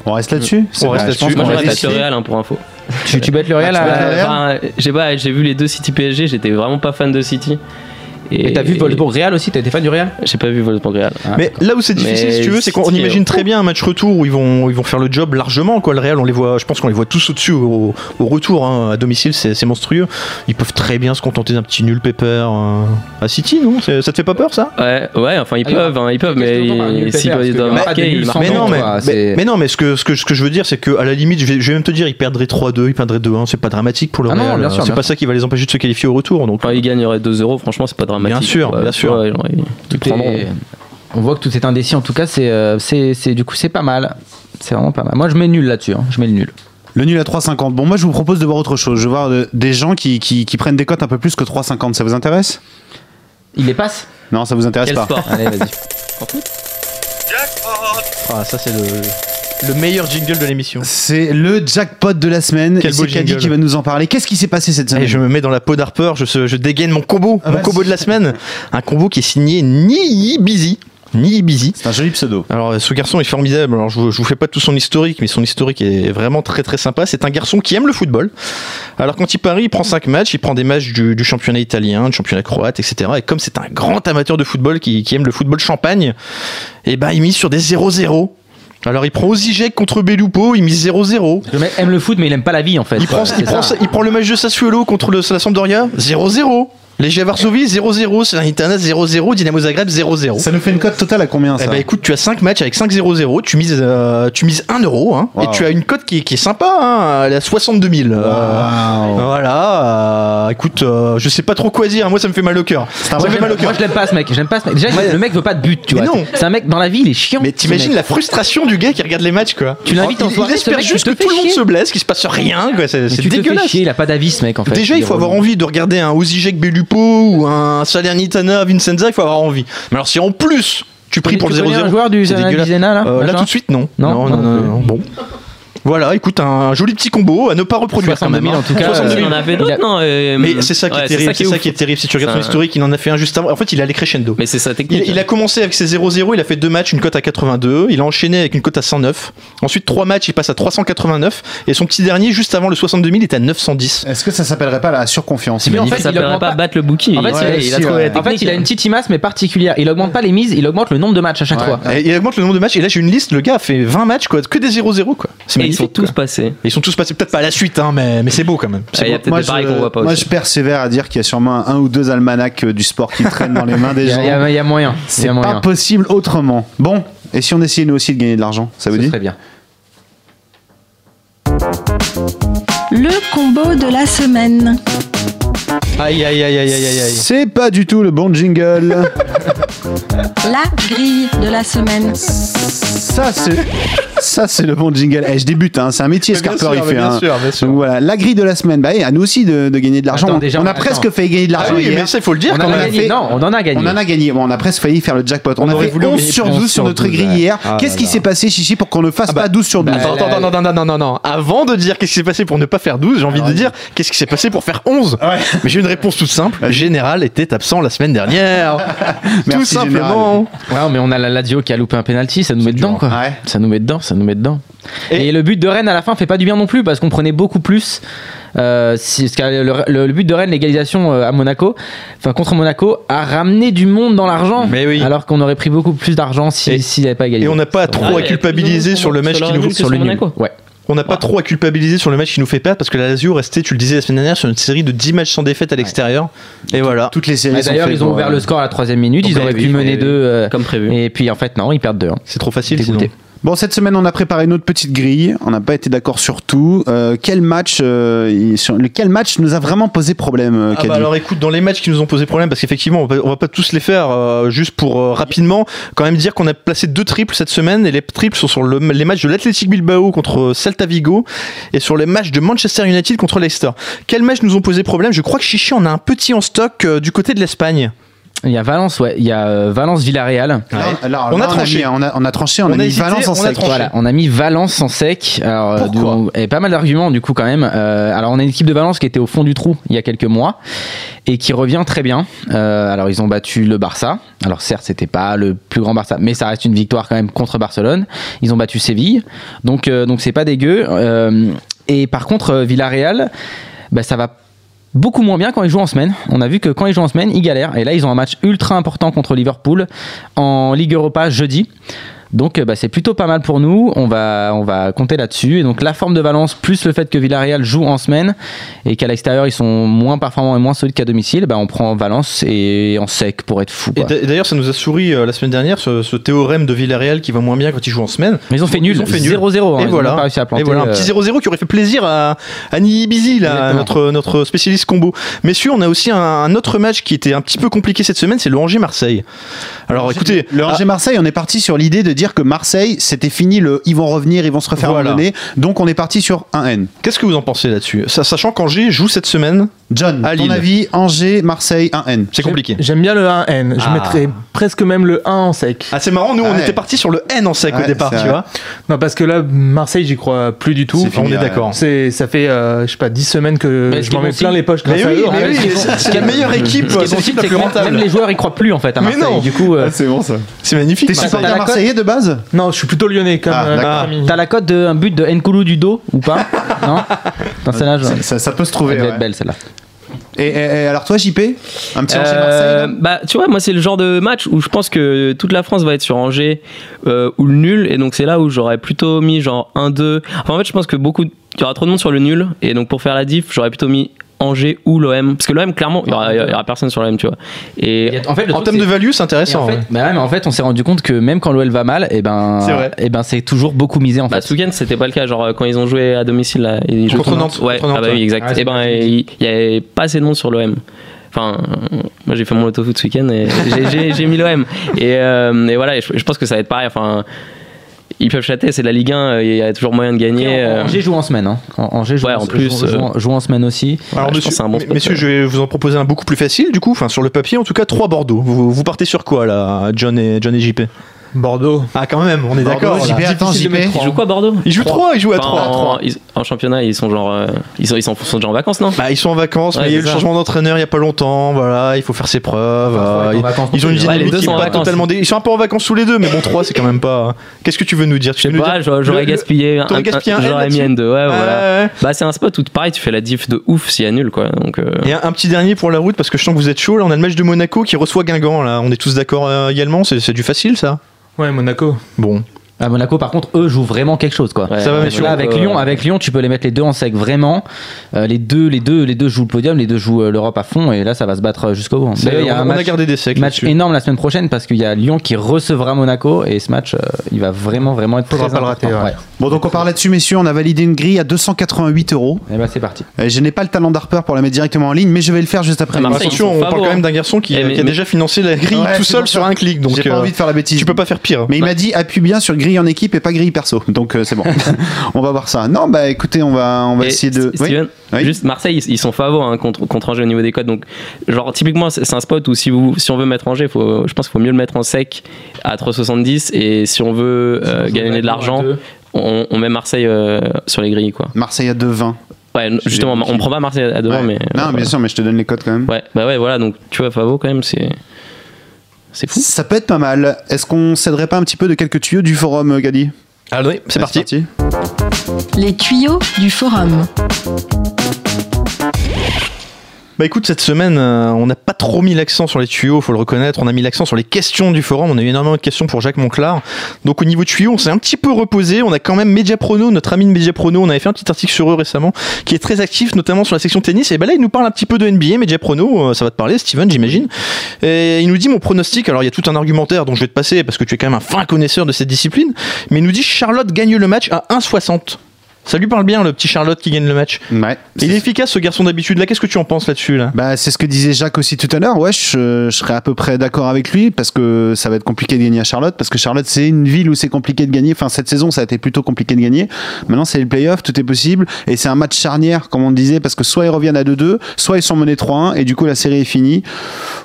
A: On reste là-dessus C'est
C: On reste
A: vrai, je pense
C: là-dessus.
I: Moi, je reste le Real hein, pour info.
B: Tu, tu bêtes le Real
A: Ah,
B: à-
I: j'ai vu les deux City PSG, j'étais vraiment pas fan de City.
B: Et t'as vu Wolfsburg-Real aussi? T'as été fan du Real?
I: J'ai pas vu Wolfsburg-Real.
B: Ah.
C: Mais là où c'est difficile,
I: Mais
C: si tu veux, c'est qu'on imagine très bien un match retour où ils vont, ils vont faire le job largement. Quoi. Le Real, on les voit, je pense qu'on les voit tous au-dessus au, au retour. hein. À domicile, c'est monstrueux. Ils peuvent très bien se contenter d'un petit nul pépère euh, à City, non? Ça te fait pas peur, ça?
I: Ouais, ouais, enfin ils
B: Ah,
I: peuvent, hein, ils peuvent,
B: que
I: mais
C: mais non, mais, mais, non, mais ce que, ce que, ce que je veux dire, c'est qu'à la limite, je vais, je vais même te dire, ils perdraient 3-2, ils perdraient 2-1, c'est pas dramatique pour le
B: Ah
C: Real. c'est pas ça qui va les empêcher de se qualifier au retour. Donc,
I: Quand ils gagneraient 2-0, franchement, c'est pas dramatique.
C: Bien sûr, bien sûr.
B: On voit que tout est indécis. En tout cas, c'est, euh, c'est, c'est- du coup, c'est pas mal. C'est vraiment pas mal. Moi, je mets nul là-dessus. hein. Je mets le nul.
A: Le nul à 3,50. Bon, moi, je vous propose de voir autre chose. Je veux voir des gens qui, qui, qui prennent des cotes un peu plus que 3,50. Ça vous intéresse?
B: Il les passe?
A: Non, ça vous intéresse
I: Quel
A: pas.
I: sport?
B: Allez, vas-y.
C: ah, ça, c'est le, le meilleur jingle de l'émission.
A: C'est le jackpot de la semaine.
C: Quel
A: et
C: beau
A: c'est Caddy qui va nous en parler. Qu'est-ce qui s'est passé cette semaine
C: Et je me mets dans la peau d'Harper, je, je dégaine mon combo,
A: Ah,
C: mon combo de la semaine. Un combo qui est signé Ni Busy.
A: C'est un joli pseudo.
C: Alors ce garçon est formidable. Alors je vous, je vous fais pas tout son historique, mais son historique est vraiment très très sympa. C'est un garçon qui aime le football. Alors quand il parie, il prend 5 matchs, il prend des matchs du, du championnat italien, du championnat croate, etc. Et comme c'est un grand amateur de football qui, qui aime le football champagne, et ben il mise sur des 0-0. Alors il prend Osijek contre Belupo, il mise 0-0.
B: Le mec aime le foot, mais il aime pas la vie en fait.
C: Il
B: quoi.
C: prend,
B: C'est
C: il, prend,
B: ça.
C: il prend le match de Sassuolo contre le, la Sampdoria, 0-0. Legia Varsovie, 0-0. Salernitana, 0-0. Dynamo Zagreb, 0-0.
A: Ça nous fait une cote totale à combien
C: Eh
A: ça
C: ben écoute, tu as 5 matchs avec 5-0-0, tu mises, euh, tu mises 1 euro, hein,
A: Wow.
C: et tu as une cote qui, est- qui est sympa, hein, elle est à 62 000. Euh,
A: Waouh.
C: voilà, euh, écoute, euh, je sais pas trop quoi dire, moi ça me fait mal au cœur. Ça me
B: Moi,
C: fait
B: j'aime-
C: mal au cœur.
B: moi, je l'aime pas ce mec. J'aime pas ce mec. Déjà,
C: Ouais.
B: le mec veut pas de but, tu
C: Mais
B: vois.
C: non.
B: C'est un mec dans la vie, il est chiant.
C: Mais t'imagines la frustration du gars qui regarde les matchs, quoi.
B: Tu l'invites en soirée,
C: il espère
B: mec,
C: juste
B: il
C: que tout le
B: fait
C: monde se blesse, qu'il se passe rien, quoi. C'est c'est dégueulasse.
B: il a pas d'avis ce mec en fait.
C: Déjà, il faut avoir envie de regarder un Osijek Ou un Salernitana Vincenza, il faut avoir envie. Mais alors, si en plus tu pries pour le
B: connais
C: 0-0,
B: un joueur du. Zena là
C: Euh, là
B: machin
C: tout de suite non.
B: Non,
C: non, non,
B: non,
C: non, non. Bon. Voilà, écoute, un joli petit combo à ne pas reproduire quand
B: 62
C: même.
B: 000
C: hein.
B: en tout cas,
C: 62
B: euh,
C: 000.
I: Il en a fait
B: Il
I: d'autres, non euh,
C: Mais c'est ça qui
I: ouais,
C: est terrible, c'est ça, qui est terrible. Si tu regardes son
I: Ça-
C: historique, il en a fait un juste avant. En fait, il a allé crescendo.
I: Mais c'est sa
C: Il,
I: technique.
C: il a commencé avec ses 0-0, il a fait deux matchs, une cote à 82, il a enchaîné avec une cote à 109. Ensuite, trois matchs, il passe à 389. Et son petit dernier, juste avant le 62 000, il était à 910.
A: Est-ce que ça s'appellerait pas la surconfiance?
B: Mais en
I: Il
B: fait, il
I: s'appellerait pas
B: pas-
I: battre le bookie.
B: En fait,
I: il, il a
A: si,
I: trouvé
A: ouais.
I: la
B: En fait,
I: technique.
B: il a une petite imace mais particulière. Il augmente pas les mises, il augmente le nombre de matchs à chaque fois.
C: Il augmente le nombre de matchs. Et là, j'ai une liste, le gars a fait 20 matchs, quoi, que des 0-0, quoi.
I: Ils sont tous
C: quoi.
I: passés.
C: Ils sont tous passés, peut-être pas à la suite, hein, mais, mais c'est beau quand même.
I: Ah, Il y a
C: beau.
I: peut-être des paris qu'on voit pas
A: moi, je persévère à dire qu'il y a sûrement un ou deux almanachs euh, du sport qui traînent dans les mains des *laughs*
B: Il y,
A: gens.
B: a- il y a- il y a moyen.
A: C'est pas
B: moyen.
A: possible autrement. Bon, et si on essayait nous aussi de gagner de l'argent, ça vous
B: Ce
A: dit
B: serait bien.
E: Le combo de la semaine.
C: Aïe, aïe, aïe, aïe, aïe, aïe, aïe.
A: C'est pas du tout le bon jingle. *laughs*
E: La grille de la semaine.
A: ça, c'est ça, c'est le bon jingle. Eh, je débute, hein, c'est un métier, ce
C: Bien
A: Carper,
C: sûr,
A: il fait.
C: bien
A: hein.
C: sûr, bien sûr.
A: Donc voilà, la grille de la semaine. Bah, et à nous aussi de, de gagner de l'argent.
B: Attends,
A: On-
B: déjà,
A: on a
B: attends.
A: presque fait gagner de
C: Ah
A: l'argent
C: oui,
A: hier.
C: mais ça, il faut le dire
B: On
C: quand
B: en
A: on
B: a
A: a
C: même.
A: fait-
B: gagné. Non, on en a gagné.
A: On en a gagné. Bon, on a presque failli faire le jackpot. On,
C: On
A: a
C: aurait
A: fait
C: voulu
A: 11
C: gagner
A: sur
B: 11
A: 12 sur
B: sur
A: notre
B: 12,
A: grille
B: ouais.
A: hier.
B: Ah
A: Qu'est-ce
B: là
A: qui
B: là.
A: s'est passé, Chichi, pour qu'on ne fasse
C: Ah bah,
A: pas 12 sur 12
C: Attends, attends, attends, non, non, non, non, non. Avant de dire qu'est-ce qui s'est passé pour ne pas faire 12, j'ai envie de dire qu'est-ce qui s'est passé pour faire 11. Mais j'ai une réponse toute simple. Général était absent la semaine dernière. *laughs* Tout
A: Merci,
C: simplement.
B: Ouais, mais on a la Lazio qui a loupé un penalty, ça nous met dedans quoi.
A: Ouais.
B: Ça nous met dedans, ça nous met dedans.
C: Et-
B: Et, le but de Rennes à la fin fait pas du bien non plus parce qu'on prenait beaucoup plus. Euh, si, parce que le, le- le but de Rennes, l'égalisation euh, à Monaco, enfin contre Monaco, a ramené du monde dans l'argent.
C: Mais oui.
B: Alors qu'on aurait pris beaucoup plus d'argent si s'il n'avait pas égalisé.
C: Et on n'a pas trop à culpabiliser sur le match qui nous
B: sur le nul.
I: Monaco.
B: Ouais.
C: On n'a pas trop à culpabiliser sur le match qui nous fait perdre parce que la Lazio restait, tu le disais la semaine dernière, sur une série de 10 matchs sans défaite à l'extérieur. Et voilà.
A: Toutes les séries sont
B: D'ailleurs, ils ont ouvert
A: euh,
B: le score à la troisième minute. Ils auraient pu mener deux. euh,
I: Comme prévu.
B: Et puis en fait, non, ils perdent deux. hein.
C: C'est trop facile.
A: Bon, cette semaine, on a préparé une autre petite grille. On n'a pas été d'accord sur tout. Euh, quel match, euh, sur lequel match nous a vraiment posé problème, euh,
C: Ah bah alors écoute, dans les matchs qui nous ont posé problème, parce qu'effectivement, on va, on va pas tous les faire, euh, juste pour rapidement, quand même dire qu'on a placé deux triples cette semaine, et les triples sont sur le- les matchs de l'Athletic Bilbao contre Celta Vigo, et sur les matchs de Manchester United contre Leicester. Quels matchs nous ont posé problème? Je crois que Chichi en a un petit en stock du côté de l'Espagne.
B: Il y a Valence, ouais. Il y a euh, Valence Villarreal.
A: Là,
C: On a tranché.
A: on, a, on a tranché, on,
C: On
A: a, mis
C: hésité,
A: Valence en sec.
B: Voilà, on a mis Valence en sec. Alors, euh,
C: Pourquoi
B: du- et pas mal d'arguments du coup quand même. Euh, alors on a une équipe de Valence qui était au fond du trou il y a quelques mois et qui revient très bien. Euh, alors ils ont battu le Barça. Alors certes c'était pas le plus grand Barça, mais ça reste une victoire quand même contre Barcelone. Ils ont battu Séville, donc euh, donc c'est pas dégueu. Euh, et par contre Villarreal, bah, ça va beaucoup moins bien quand ils jouent en semaine. On a vu que quand ils jouent en semaine, ils galèrent. Et là, ils ont un match ultra important contre Liverpool en Ligue Europa jeudi. Donc euh, bah, c'est plutôt pas mal pour nous, on va, on va compter là-dessus. Et donc la forme de Valence plus le fait que Villarreal joue en semaine et qu'à l'extérieur ils sont moins performants et moins solides qu'à domicile, bah, on prend Valence et en sec pour être fou.
C: Et
B: quoi.
C: d'ailleurs, ça nous a souri euh, la semaine dernière, ce, ce théorème de Villarreal qui va moins bien quand ils jouent en semaine.
B: Mais ils ont fait nul,
C: Ils ont fait
B: 0-0. hein,
C: Et voilà.
B: pas réussi à planter,
C: Et voilà, un
B: euh,
C: petit 0-0 qui aurait fait plaisir à Annie Ibizi, là, notre, notre spécialiste combo. Messieurs, on a aussi un, un autre match qui était un petit peu compliqué cette semaine, c'est le Angers-Marseille. Alors écoutez,
A: Le Angers-Marseille, on est parti sur l'idée de dire que Marseille, c'était fini, le, ils vont revenir, ils vont se refaire
C: Voilà.
A: Donc on est parti sur un N.
C: qu'est-ce que vous en pensez là-dessus? Sachant qu'Angers joue cette semaine,
A: John,
C: À
A: ton
C: Lille.
A: avis, Angers, Marseille, un N.
C: c'est compliqué.
H: J'aime bien le 1N. Je
C: Ah.
H: mettrais presque même le 1 en sec.
C: Ah c'est marrant, nous on
A: Ouais.
C: était parti sur le N en sec
A: Ouais,
C: au départ, tu
A: vrai.
C: vois.
H: Non, parce que là, Marseille, j'y crois plus du tout.
A: Fini,
C: on est d'accord.
H: C'est, ça fait, euh, je sais pas, 10 semaines que
B: Mais
H: je m'en mets plein les poches grâce
C: Mais
H: à
C: oui,
H: eux.
C: mais
H: en fait.
C: oui,
H: Ils
C: c'est la meilleure équipe,
B: Ce qui est *laughs*
C: c'est
B: possible,
C: la
B: c'est
C: plus
B: que même,
C: rentable.
B: même les joueurs ils croient plus en fait à
C: Mais
B: Marseille.
C: non.
B: Du coup, euh,
A: c'est bon ça.
C: C'est magnifique.
A: T'es supporter marseillais de base
H: Non, je suis plutôt lyonnais comme
A: Ah,
H: euh,
A: d'accord.
H: comme Ami.
B: t'as la cote d'un but de Nkoulou du dos ou pas *laughs* Non Dans ce âge,
A: ça, ça- ça peut se
B: elle
A: trouver. ouais.
B: être belle celle-là.
A: Et, et- et alors toi, JP Un petit
I: Euh,
A: Angers-Marseille là
I: bah, tu vois, moi, c'est le genre de match où je pense que toute la France va être sur Angers euh, ou le nul. Et donc, c'est là où j'aurais plutôt mis genre 1-2. Enfin, en fait, je pense que beaucoup. Il y aura trop de monde sur le nul. Et donc, pour faire la diff, j'aurais plutôt mis Angers ou l'OM. Parce que l'OM, clairement, il y aura, il y aura personne sur l'OM, tu vois. Et
B: En fait, le
C: En termes de value, c'est intéressant.
B: en fait,
C: ouais.
B: bah ouais, mais en fait, on s'est rendu compte que même quand l'OL va mal, et ben,
C: C'est vrai.
B: et ben, c'est toujours beaucoup misé en
I: Bah,
B: fait.
I: ce week-end, c'était pas le cas. Genre, euh, quand ils ont joué à domicile, là, ils
C: Contre Nantes,
I: Ouais,
C: contre Nantes,
I: ah bah oui,
C: ouais.
I: exact.
B: Ouais, c'est
I: et ben,
B: pas ce que
I: il y avait pas assez de monde sur l'OM. Enfin, moi j'ai fait mon auto-foot ce week-end et *laughs* j'ai- mis l'OM. Et, euh, et voilà, je, je pense que ça va être pareil. Enfin, ils peuvent chatter, c'est de la Ligue 1, il y a toujours moyen de gagner. euh.
B: Angers joue en semaine. Hein. An- Angers joue,
I: Ouais,
B: en,
I: en plus,
B: joue, joue en- joue en semaine aussi.
C: Alors,
I: Ouais, je
C: monsieur,
I: pense que c'est un bon
C: messieurs,
I: ouais.
C: je vais vous en proposer un beaucoup plus facile, du coup, enfin, sur le papier, en tout cas, 3 Bordeaux. Vous, vous partez sur quoi, là, John et, John et JP
H: Bordeaux.
C: Ah, quand même, on est d'accord.
I: Ils jouent quoi, Bordeaux
C: Ils jouent 3, ils jouent à 3.
I: en, ils- en championnat, ils sont genre. euh, ils, sont, ils sont, sont déjà en vacances, non?
C: Bah, ils sont en vacances,
I: Ouais,
C: mais il y a eu le changement d'entraîneur il y a pas longtemps, voilà, il faut faire ses preuves.
B: Enfin,
C: euh, ils- ils ont une
I: Ouais,
C: qui
I: sont en
C: pas
I: vacances.
C: totalement dé- Ils sont un peu en vacances tous les deux, mais bon, 3 c'est quand même pas. Qu'est-ce que tu veux nous dire? Tu
I: Je sais pas, j'aurais gaspillé un, J'aurais mis
C: là-dessus
I: N2, ouais,
C: Ouais,
I: voilà. Bah, c'est un spot où pareil, tu fais la diff de ouf s'il y a nul, quoi. Donc, euh,
C: Et un, un petit dernier pour la route, parce que je sens que vous êtes chaud. Là, on a le match de Monaco qui reçoit Guingamp. Là, on est tous d'accord euh, également. C'est c'est du facile, ça?
H: Ouais, Monaco.
C: Bon.
B: À Monaco, par contre, eux jouent vraiment quelque chose, quoi.
I: Ouais,
C: Ça va, messieurs.
B: Là, avec Lyon,
I: euh,
B: avec Lyon, tu peux les mettre les deux en sec, vraiment. Euh, les deux, les deux, les deux jouent le podium, les deux jouent euh, l'Europe à fond, et là, ça va se battre jusqu'au bout. D'ailleurs, il y a
C: on,
B: un
C: on a
B: match,
C: gardé des secs.
B: match
C: là-dessus.
B: énorme la semaine prochaine parce qu'il y a Lyon qui recevra Monaco, et ce match, euh, il va vraiment, vraiment être
H: Faudra
B: très
H: pas le rater,
B: important.
H: ouais.
A: Bon, donc on part là-dessus, messieurs. On a validé une grille à 288 euros.
B: Et bah, c'est parti.
A: Je n'ai pas le talent d'Harper pour la mettre directement en ligne, mais je vais le faire juste après.
I: Ah,
C: Attention, on parle quand même
I: hein.
C: d'un garçon qui,
I: Eh, mais-
C: qui a
I: mais-
C: déjà financé la grille
A: Ouais,
C: tout seul sur un clic. Donc,
A: J'ai pas envie de faire la bêtise.
C: tu peux pas faire pire.
A: Mais il m'a dit appuie bien sur grille en équipe et pas grille perso. Donc euh, c'est bon. *laughs* *laughs* on va voir ça. Non, bah écoutez, on va, on va
I: Et
A: essayer de.
I: St- Steven,
A: Oui.
I: juste Marseille, ils, ils sont favoris hein, contre, contre Angers au niveau des codes. Donc, genre, typiquement, c'est un spot où si, vous, si on veut mettre Angers, faut, je pense qu'il faut mieux le mettre en sec à 3,70. Et si on veut euh, gagner de l'argent, on, on met Marseille euh, sur les grilles, quoi.
A: Marseille à 2,20.
I: Ouais, justement, on prend pas Marseille à devant,
A: Ouais.
I: mais.
A: non, bien
I: voilà.
A: sûr, mais je te donne les codes quand même.
I: Ouais, bah ouais, voilà. Donc, tu vois, Favo, quand même, c'est. C'est fou.
A: Ça peut être pas mal. Est-ce qu'on céderait pas un petit peu de quelques tuyaux du forum, euh, Gadi?
C: Allez, c'est parti.
E: Les tuyaux du forum.
C: Bah écoute, cette semaine, euh, on n'a pas trop mis l'accent sur les tuyaux, faut le reconnaître. On a mis l'accent sur les questions du forum. On a eu énormément de questions pour Jacques Monclar. Donc au niveau tuyaux, on s'est un petit peu reposé. On a quand même Mediaprono, notre ami de Mediaprono. On avait fait un petit article sur eux récemment, qui est très actif, notamment sur la section tennis. Et bah là, il nous parle un petit peu de NBA, Mediaprono. euh, ça va te parler, Steven, j'imagine. Et il nous dit mon pronostic. Alors il y a tout un argumentaire dont je vais te passer parce que tu es quand même un fin connaisseur de cette discipline. Mais il nous dit Charlotte gagne le match à 1,60. Ça lui parle bien, le petit Charlotte qui gagne le match.
A: Ouais.
C: Il est efficace, ce garçon d'habitude. Là, qu'est-ce que tu en penses là-dessus là?
A: Bah, c'est ce que disait Jacques aussi tout à l'heure. Ouais, je, je serais à peu près d'accord avec lui parce que ça va être compliqué de gagner à Charlotte parce que Charlotte, c'est une ville où c'est compliqué de gagner. Enfin, cette saison, ça a été plutôt compliqué de gagner. Maintenant, c'est le playoff, tout est possible. Et c'est un match charnière, comme on le disait, parce que soit ils reviennent à 2-2, soit ils sont menés 3-1 et du coup, la série est finie.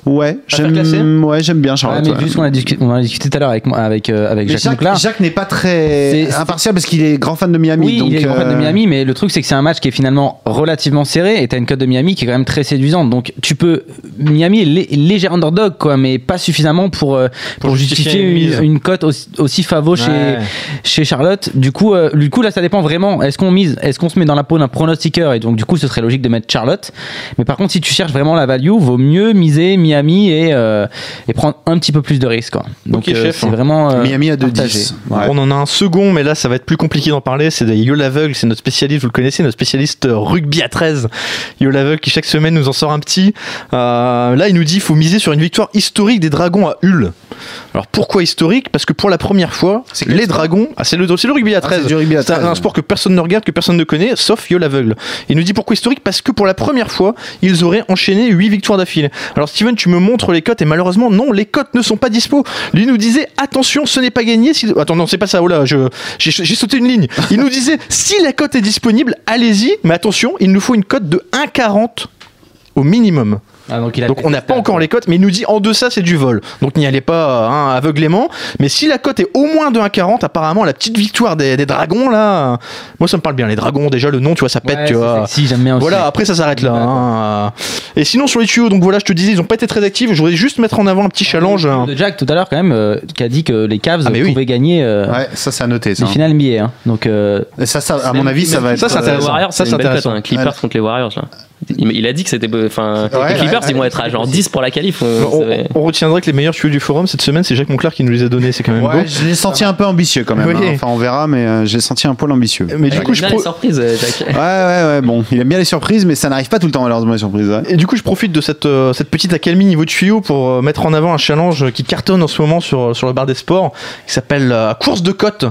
A: Ouais, j'aime, ouais, j'aime bien
B: Ouais,
A: Charlotte.
B: mais
A: ouais.
B: vu ce qu'on a discuté, on en a discuté tout à l'heure avec, avec, euh, avec
A: Mais
B: Jacques,
A: Jacques, n'est pas très impartial parce qu'il est grand fan de Miami.
B: Oui,
A: donc,
B: est grand fan de
A: euh,
B: Miami, mais le truc c'est que c'est un match qui est finalement relativement serré et t'as une cote de Miami qui est quand même très séduisante. Donc tu peux Miami est lé- léger underdog quoi, mais pas suffisamment pour euh, pour,
C: justifier
B: justifier
C: une
B: cote aussi, aussi favo chez
C: Ouais.
B: chez Charlotte. Du coup, euh, du coup là ça dépend vraiment. Est-ce qu'on mise, est-ce qu'on se met dans la peau d'un pronostiqueur? Et donc du coup ce serait logique de mettre Charlotte. Mais par contre si tu cherches vraiment la value, vaut mieux miser Miami et euh, et prendre un petit peu plus de risques quoi. Donc
C: Ok,
B: euh,
C: chef.
B: c'est vraiment euh,
A: Miami à 2-10.
B: partagé.
A: Ouais.
C: On en a un second, mais là ça va être plus compliqué d'en parler. C'est de Yo l'aveugle, c'est notre spécialiste, vous le connaissez, notre spécialiste euh, rugby à 13. Yo l'aveugle qui chaque semaine nous en sort un petit. Euh, là il nous dit il faut miser sur une victoire historique des Dragons à Hull. Alors pourquoi historique? Parce que pour la première fois, les Dragons, ah, c'est le, rugby à
A: Ah,
C: 13.
A: c'est du rugby à
C: C'est un-
A: 13,
C: un sport que personne ne regarde, que personne ne connaît, sauf Yo l'aveugle. Il nous dit pourquoi historique? Parce que pour la première fois, ils auraient enchaîné 8 victoires d'affilée. Alors Steven, tu me montres les cotes et malheureusement non, les cotes ne sont pas dispo. Lui nous disait attention, ce n'est pas gagné. Si... Attends, non, c'est pas ça. Oh là, j'ai sauté une ligne. Il nous disait si la cote est disponible, allez-y, mais attention, il nous faut une cote de 1,40 au minimum.
B: Ah, donc il a
C: Donc on n'a pas encore les cotes, mais il nous dit en deçà c'est du vol. Donc n'y allez pas hein, aveuglément. Mais si la cote est au moins de 1,40, apparemment la petite victoire des, des dragons là, moi ça me parle bien. Les dragons déjà le nom tu vois ça pète
B: Ouais,
C: tu vois.
B: sexy, j'aime bien aussi.
C: Voilà, après ça s'arrête là. hein. Et sinon sur les tuyaux, donc voilà, je te disais, ils ont pas été très actifs. Je voudrais juste mettre en avant un petit challenge. hein.
B: de Jack tout à l'heure quand même euh, qui a dit que les Cavs
C: Ah, mais oui.
B: pouvaient gagner euh,
A: Ouais, ça c'est à noter. Ça,
B: les finales NBA. hein. Donc euh,
A: Et ça, ça, à mon avis, ça va être.
C: ça, c'est
I: Les
C: intéressant.
I: Warriors,
C: Ça,
I: c'est
C: intéressant.
I: Clippers contre les Warriors là. Il, a dit que c'était. Enfin,
A: Ouais,
I: les Clippers,
A: ouais,
I: ils vont
A: ouais,
I: être à genre 10 pour la qualif. on-
C: On, on retiendra que les meilleurs tuyaux du forum cette semaine, c'est Jacques Monclar qui nous les a donnés. C'est quand même beau.
A: Ouais, je l'ai senti un peu ambitieux quand même.
C: Oui.
A: hein. Enfin, on verra, mais euh, j'ai senti un peu ambitieux.
C: Mais du
I: Il
C: coup,
I: aime
C: je
I: bien
C: pro-
I: les surprises, euh, Jack.
A: Ouais, ouais, ouais. Bon, il aime bien les surprises, mais ça n'arrive pas tout le temps malheureusement les surprises. ouais.
C: Et du coup, je profite de cette, euh, cette petite accalmie niveau tuyau pour euh, mettre en avant un challenge qui cartonne en ce moment sur, sur le bar des sports, qui s'appelle euh, Course de côte.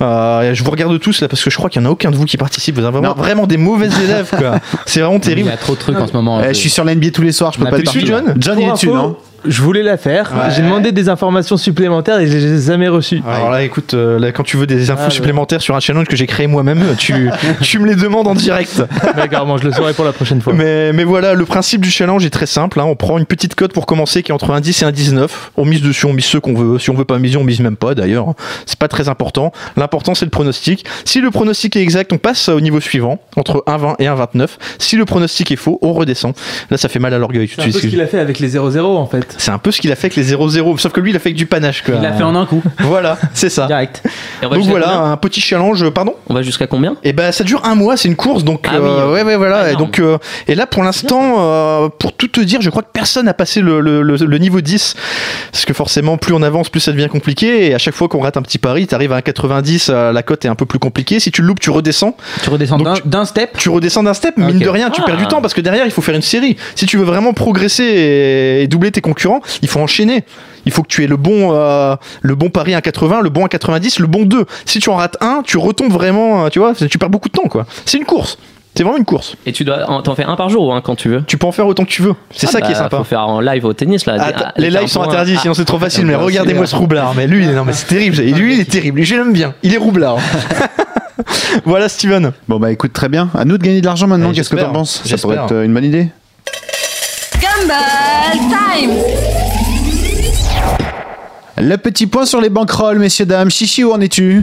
C: Euh, je vous regarde tous là parce que je crois qu'il n'y en a aucun de vous qui participe. Vous êtes vraiment, vraiment des mauvais élèves. quoi. C'est vraiment
B: il
C: terrible.
B: y a trop de trucs en ce moment.
A: Eh, je suis sur l'NBA tous les soirs, je peux
B: a
A: pas
C: dessus,
A: partout.
C: John?
A: John, il est dessus, non?
H: Je voulais la faire.
A: Ouais.
H: J'ai demandé des informations supplémentaires et je les ai jamais reçues.
C: Alors là, écoute, euh, là, quand tu veux des infos
H: Ah, ouais.
C: supplémentaires sur un challenge que j'ai créé moi-même, tu, *laughs* tu me les demandes en direct.
H: D'accord, bon, je le saurai pour la prochaine fois.
C: Mais, mais voilà, le principe du challenge est très simple. hein. On prend une petite cote pour commencer qui est entre un 10 et un 19. On mise dessus, on mise ceux qu'on veut. Si on veut pas miser, on mise même pas d'ailleurs. C'est pas très important. L'important c'est le pronostic. Si le pronostic est exact, on passe au niveau suivant, entre 1,20 et 1,29. Si le pronostic est faux, on redescend. Là, ça fait mal à l'orgueil tout
H: C'est
C: de
H: un peu ce qu'il a fait avec les 0-0 en fait.
C: C'est un peu ce qu'il a fait avec les 0-0. Sauf que lui, il a fait avec du panache. Quoi.
B: Il l'a fait en un coup,
C: Voilà, c'est ça.
B: direct.
C: Donc voilà, un petit challenge. Pardon
I: On va jusqu'à combien
C: et ben ça dure un mois, c'est une course, donc
I: Ah oui,
C: euh,
I: ok.
C: ouais ouais voilà.
I: Ah,
C: et donc euh, et là pour l'instant, euh, pour tout te dire, je crois que personne n'a passé le, le, le- le niveau 10 parce que forcément plus on avance, plus ça devient compliqué. Et à chaque fois qu'on rate un petit pari, t'arrives à un 90, euh, la cote est un peu plus compliquée. Si tu le loupes, tu redescends.
B: Tu redescends d'un- step.
C: Tu redescends d'un step, mine
B: Ok.
C: de rien, tu
I: Ah.
C: perds du temps parce que derrière il faut faire une série. Si tu veux vraiment progresser et, et doubler tes concurrents, il faut enchaîner. Il faut que tu aies le bon, euh, le bon pari à 80, le bon à 90, le bon 2. Si tu en rates un, tu retombes vraiment, euh, tu vois, tu perds beaucoup de temps quoi. C'est une course. C'est vraiment une course.
I: Et tu dois en- t'en fais un par jour hein, quand tu veux.
C: Tu peux en faire autant que tu veux. C'est
I: Ah
C: ça qui est
I: bah,
C: sympa.
I: Faut faire en live au tennis là.
C: Ah, les
I: faire
C: lives sont
I: un point.
C: interdits,
I: Ah.
C: sinon c'est trop facile.
I: Ah,
C: Mais
I: bah,
C: regardez-moi ce roublard. Mais lui, non, mais c'est terrible. Et lui, il est terrible. Je l'aime bien. Il est roublard. *laughs* voilà, Steven.
A: Bon bah écoute, très bien. À nous de gagner de l'argent maintenant. Qu'est-ce que t'en penses? Ça pourrait être euh, une bonne idée.
E: Time
A: Le petit point sur les banquerolles, messieurs dames. Chichi, où en es-tu?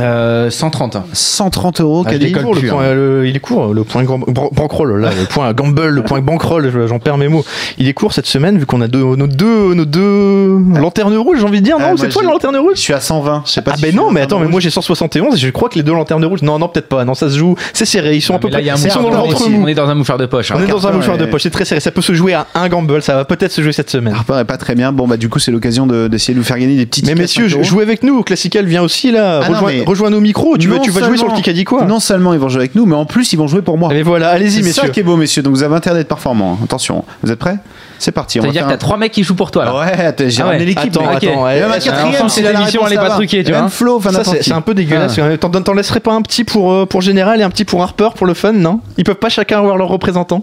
B: Euh, 130.
A: 130 euros,
C: Ah, il, court, le point,
B: hein.
C: le- il est court, le point grand- bankroll, là, le point gamble, le point bankroll, je- j'en perds mes mots. Il est court cette semaine, vu qu'on a deux, nos deux, nos deux lanternes rouges, j'ai envie de dire,
A: Ah,
C: non C'est toi la lanterne
A: Je
C: rouge
A: suis à 120. Je sais pas
C: Ah
A: si
C: ben
A: je
C: non, mais attends, mais moi j'ai 171 et je crois que les deux lanternes rouges, non, non, peut-être pas, non, ça se joue, c'est serré, ils sont un peu
B: Mais là, il y a un
C: ils sont dans le ventre mou.
B: On est dans un mouchoir de poche. hein.
C: On est dans un mouchoir de poche, c'est très serré, ça peut se jouer à un gamble, ça va peut-être se jouer cette semaine.
A: Est pas très bien. Bon bah du coup c'est l'occasion de- d'essayer de vous faire gagner des petites.
C: Mais messieurs, jouez avec nous, Classical vient aussi là,
A: Ah mais-
C: rejoins nos micros, tu, veux,
A: Non
C: tu vas jouer sur le Kikadi quoi
A: Non seulement ils vont jouer avec nous, mais en plus ils vont jouer pour moi.
C: Mais voilà, allez-y
A: C'est
C: messieurs.
A: ça qui est beau, messieurs. Donc vous avez intérêt d'être performant. Attention, vous êtes prêts C'est parti. on va
B: C'est-à-dire que t'as trois mecs qui jouent pour toi là.
A: Ouais, j'ai
B: Ah ouais.
A: ramené l'équipe.
C: Attends, attends, ouais,
A: quatrième,
B: ensemble,
A: s'il a
B: cette
A: la
B: émission,
A: réponse,
B: elle est pas
A: va.
B: truquée, tu vois.
A: Même Flo, enfin
C: Ça,
A: n'importe
C: c'est c'est un peu dégueulasse. T'en laisserais pas un petit pour, euh, pour Général et un petit pour Harper pour le fun, non? Ils peuvent pas chacun avoir leur représentant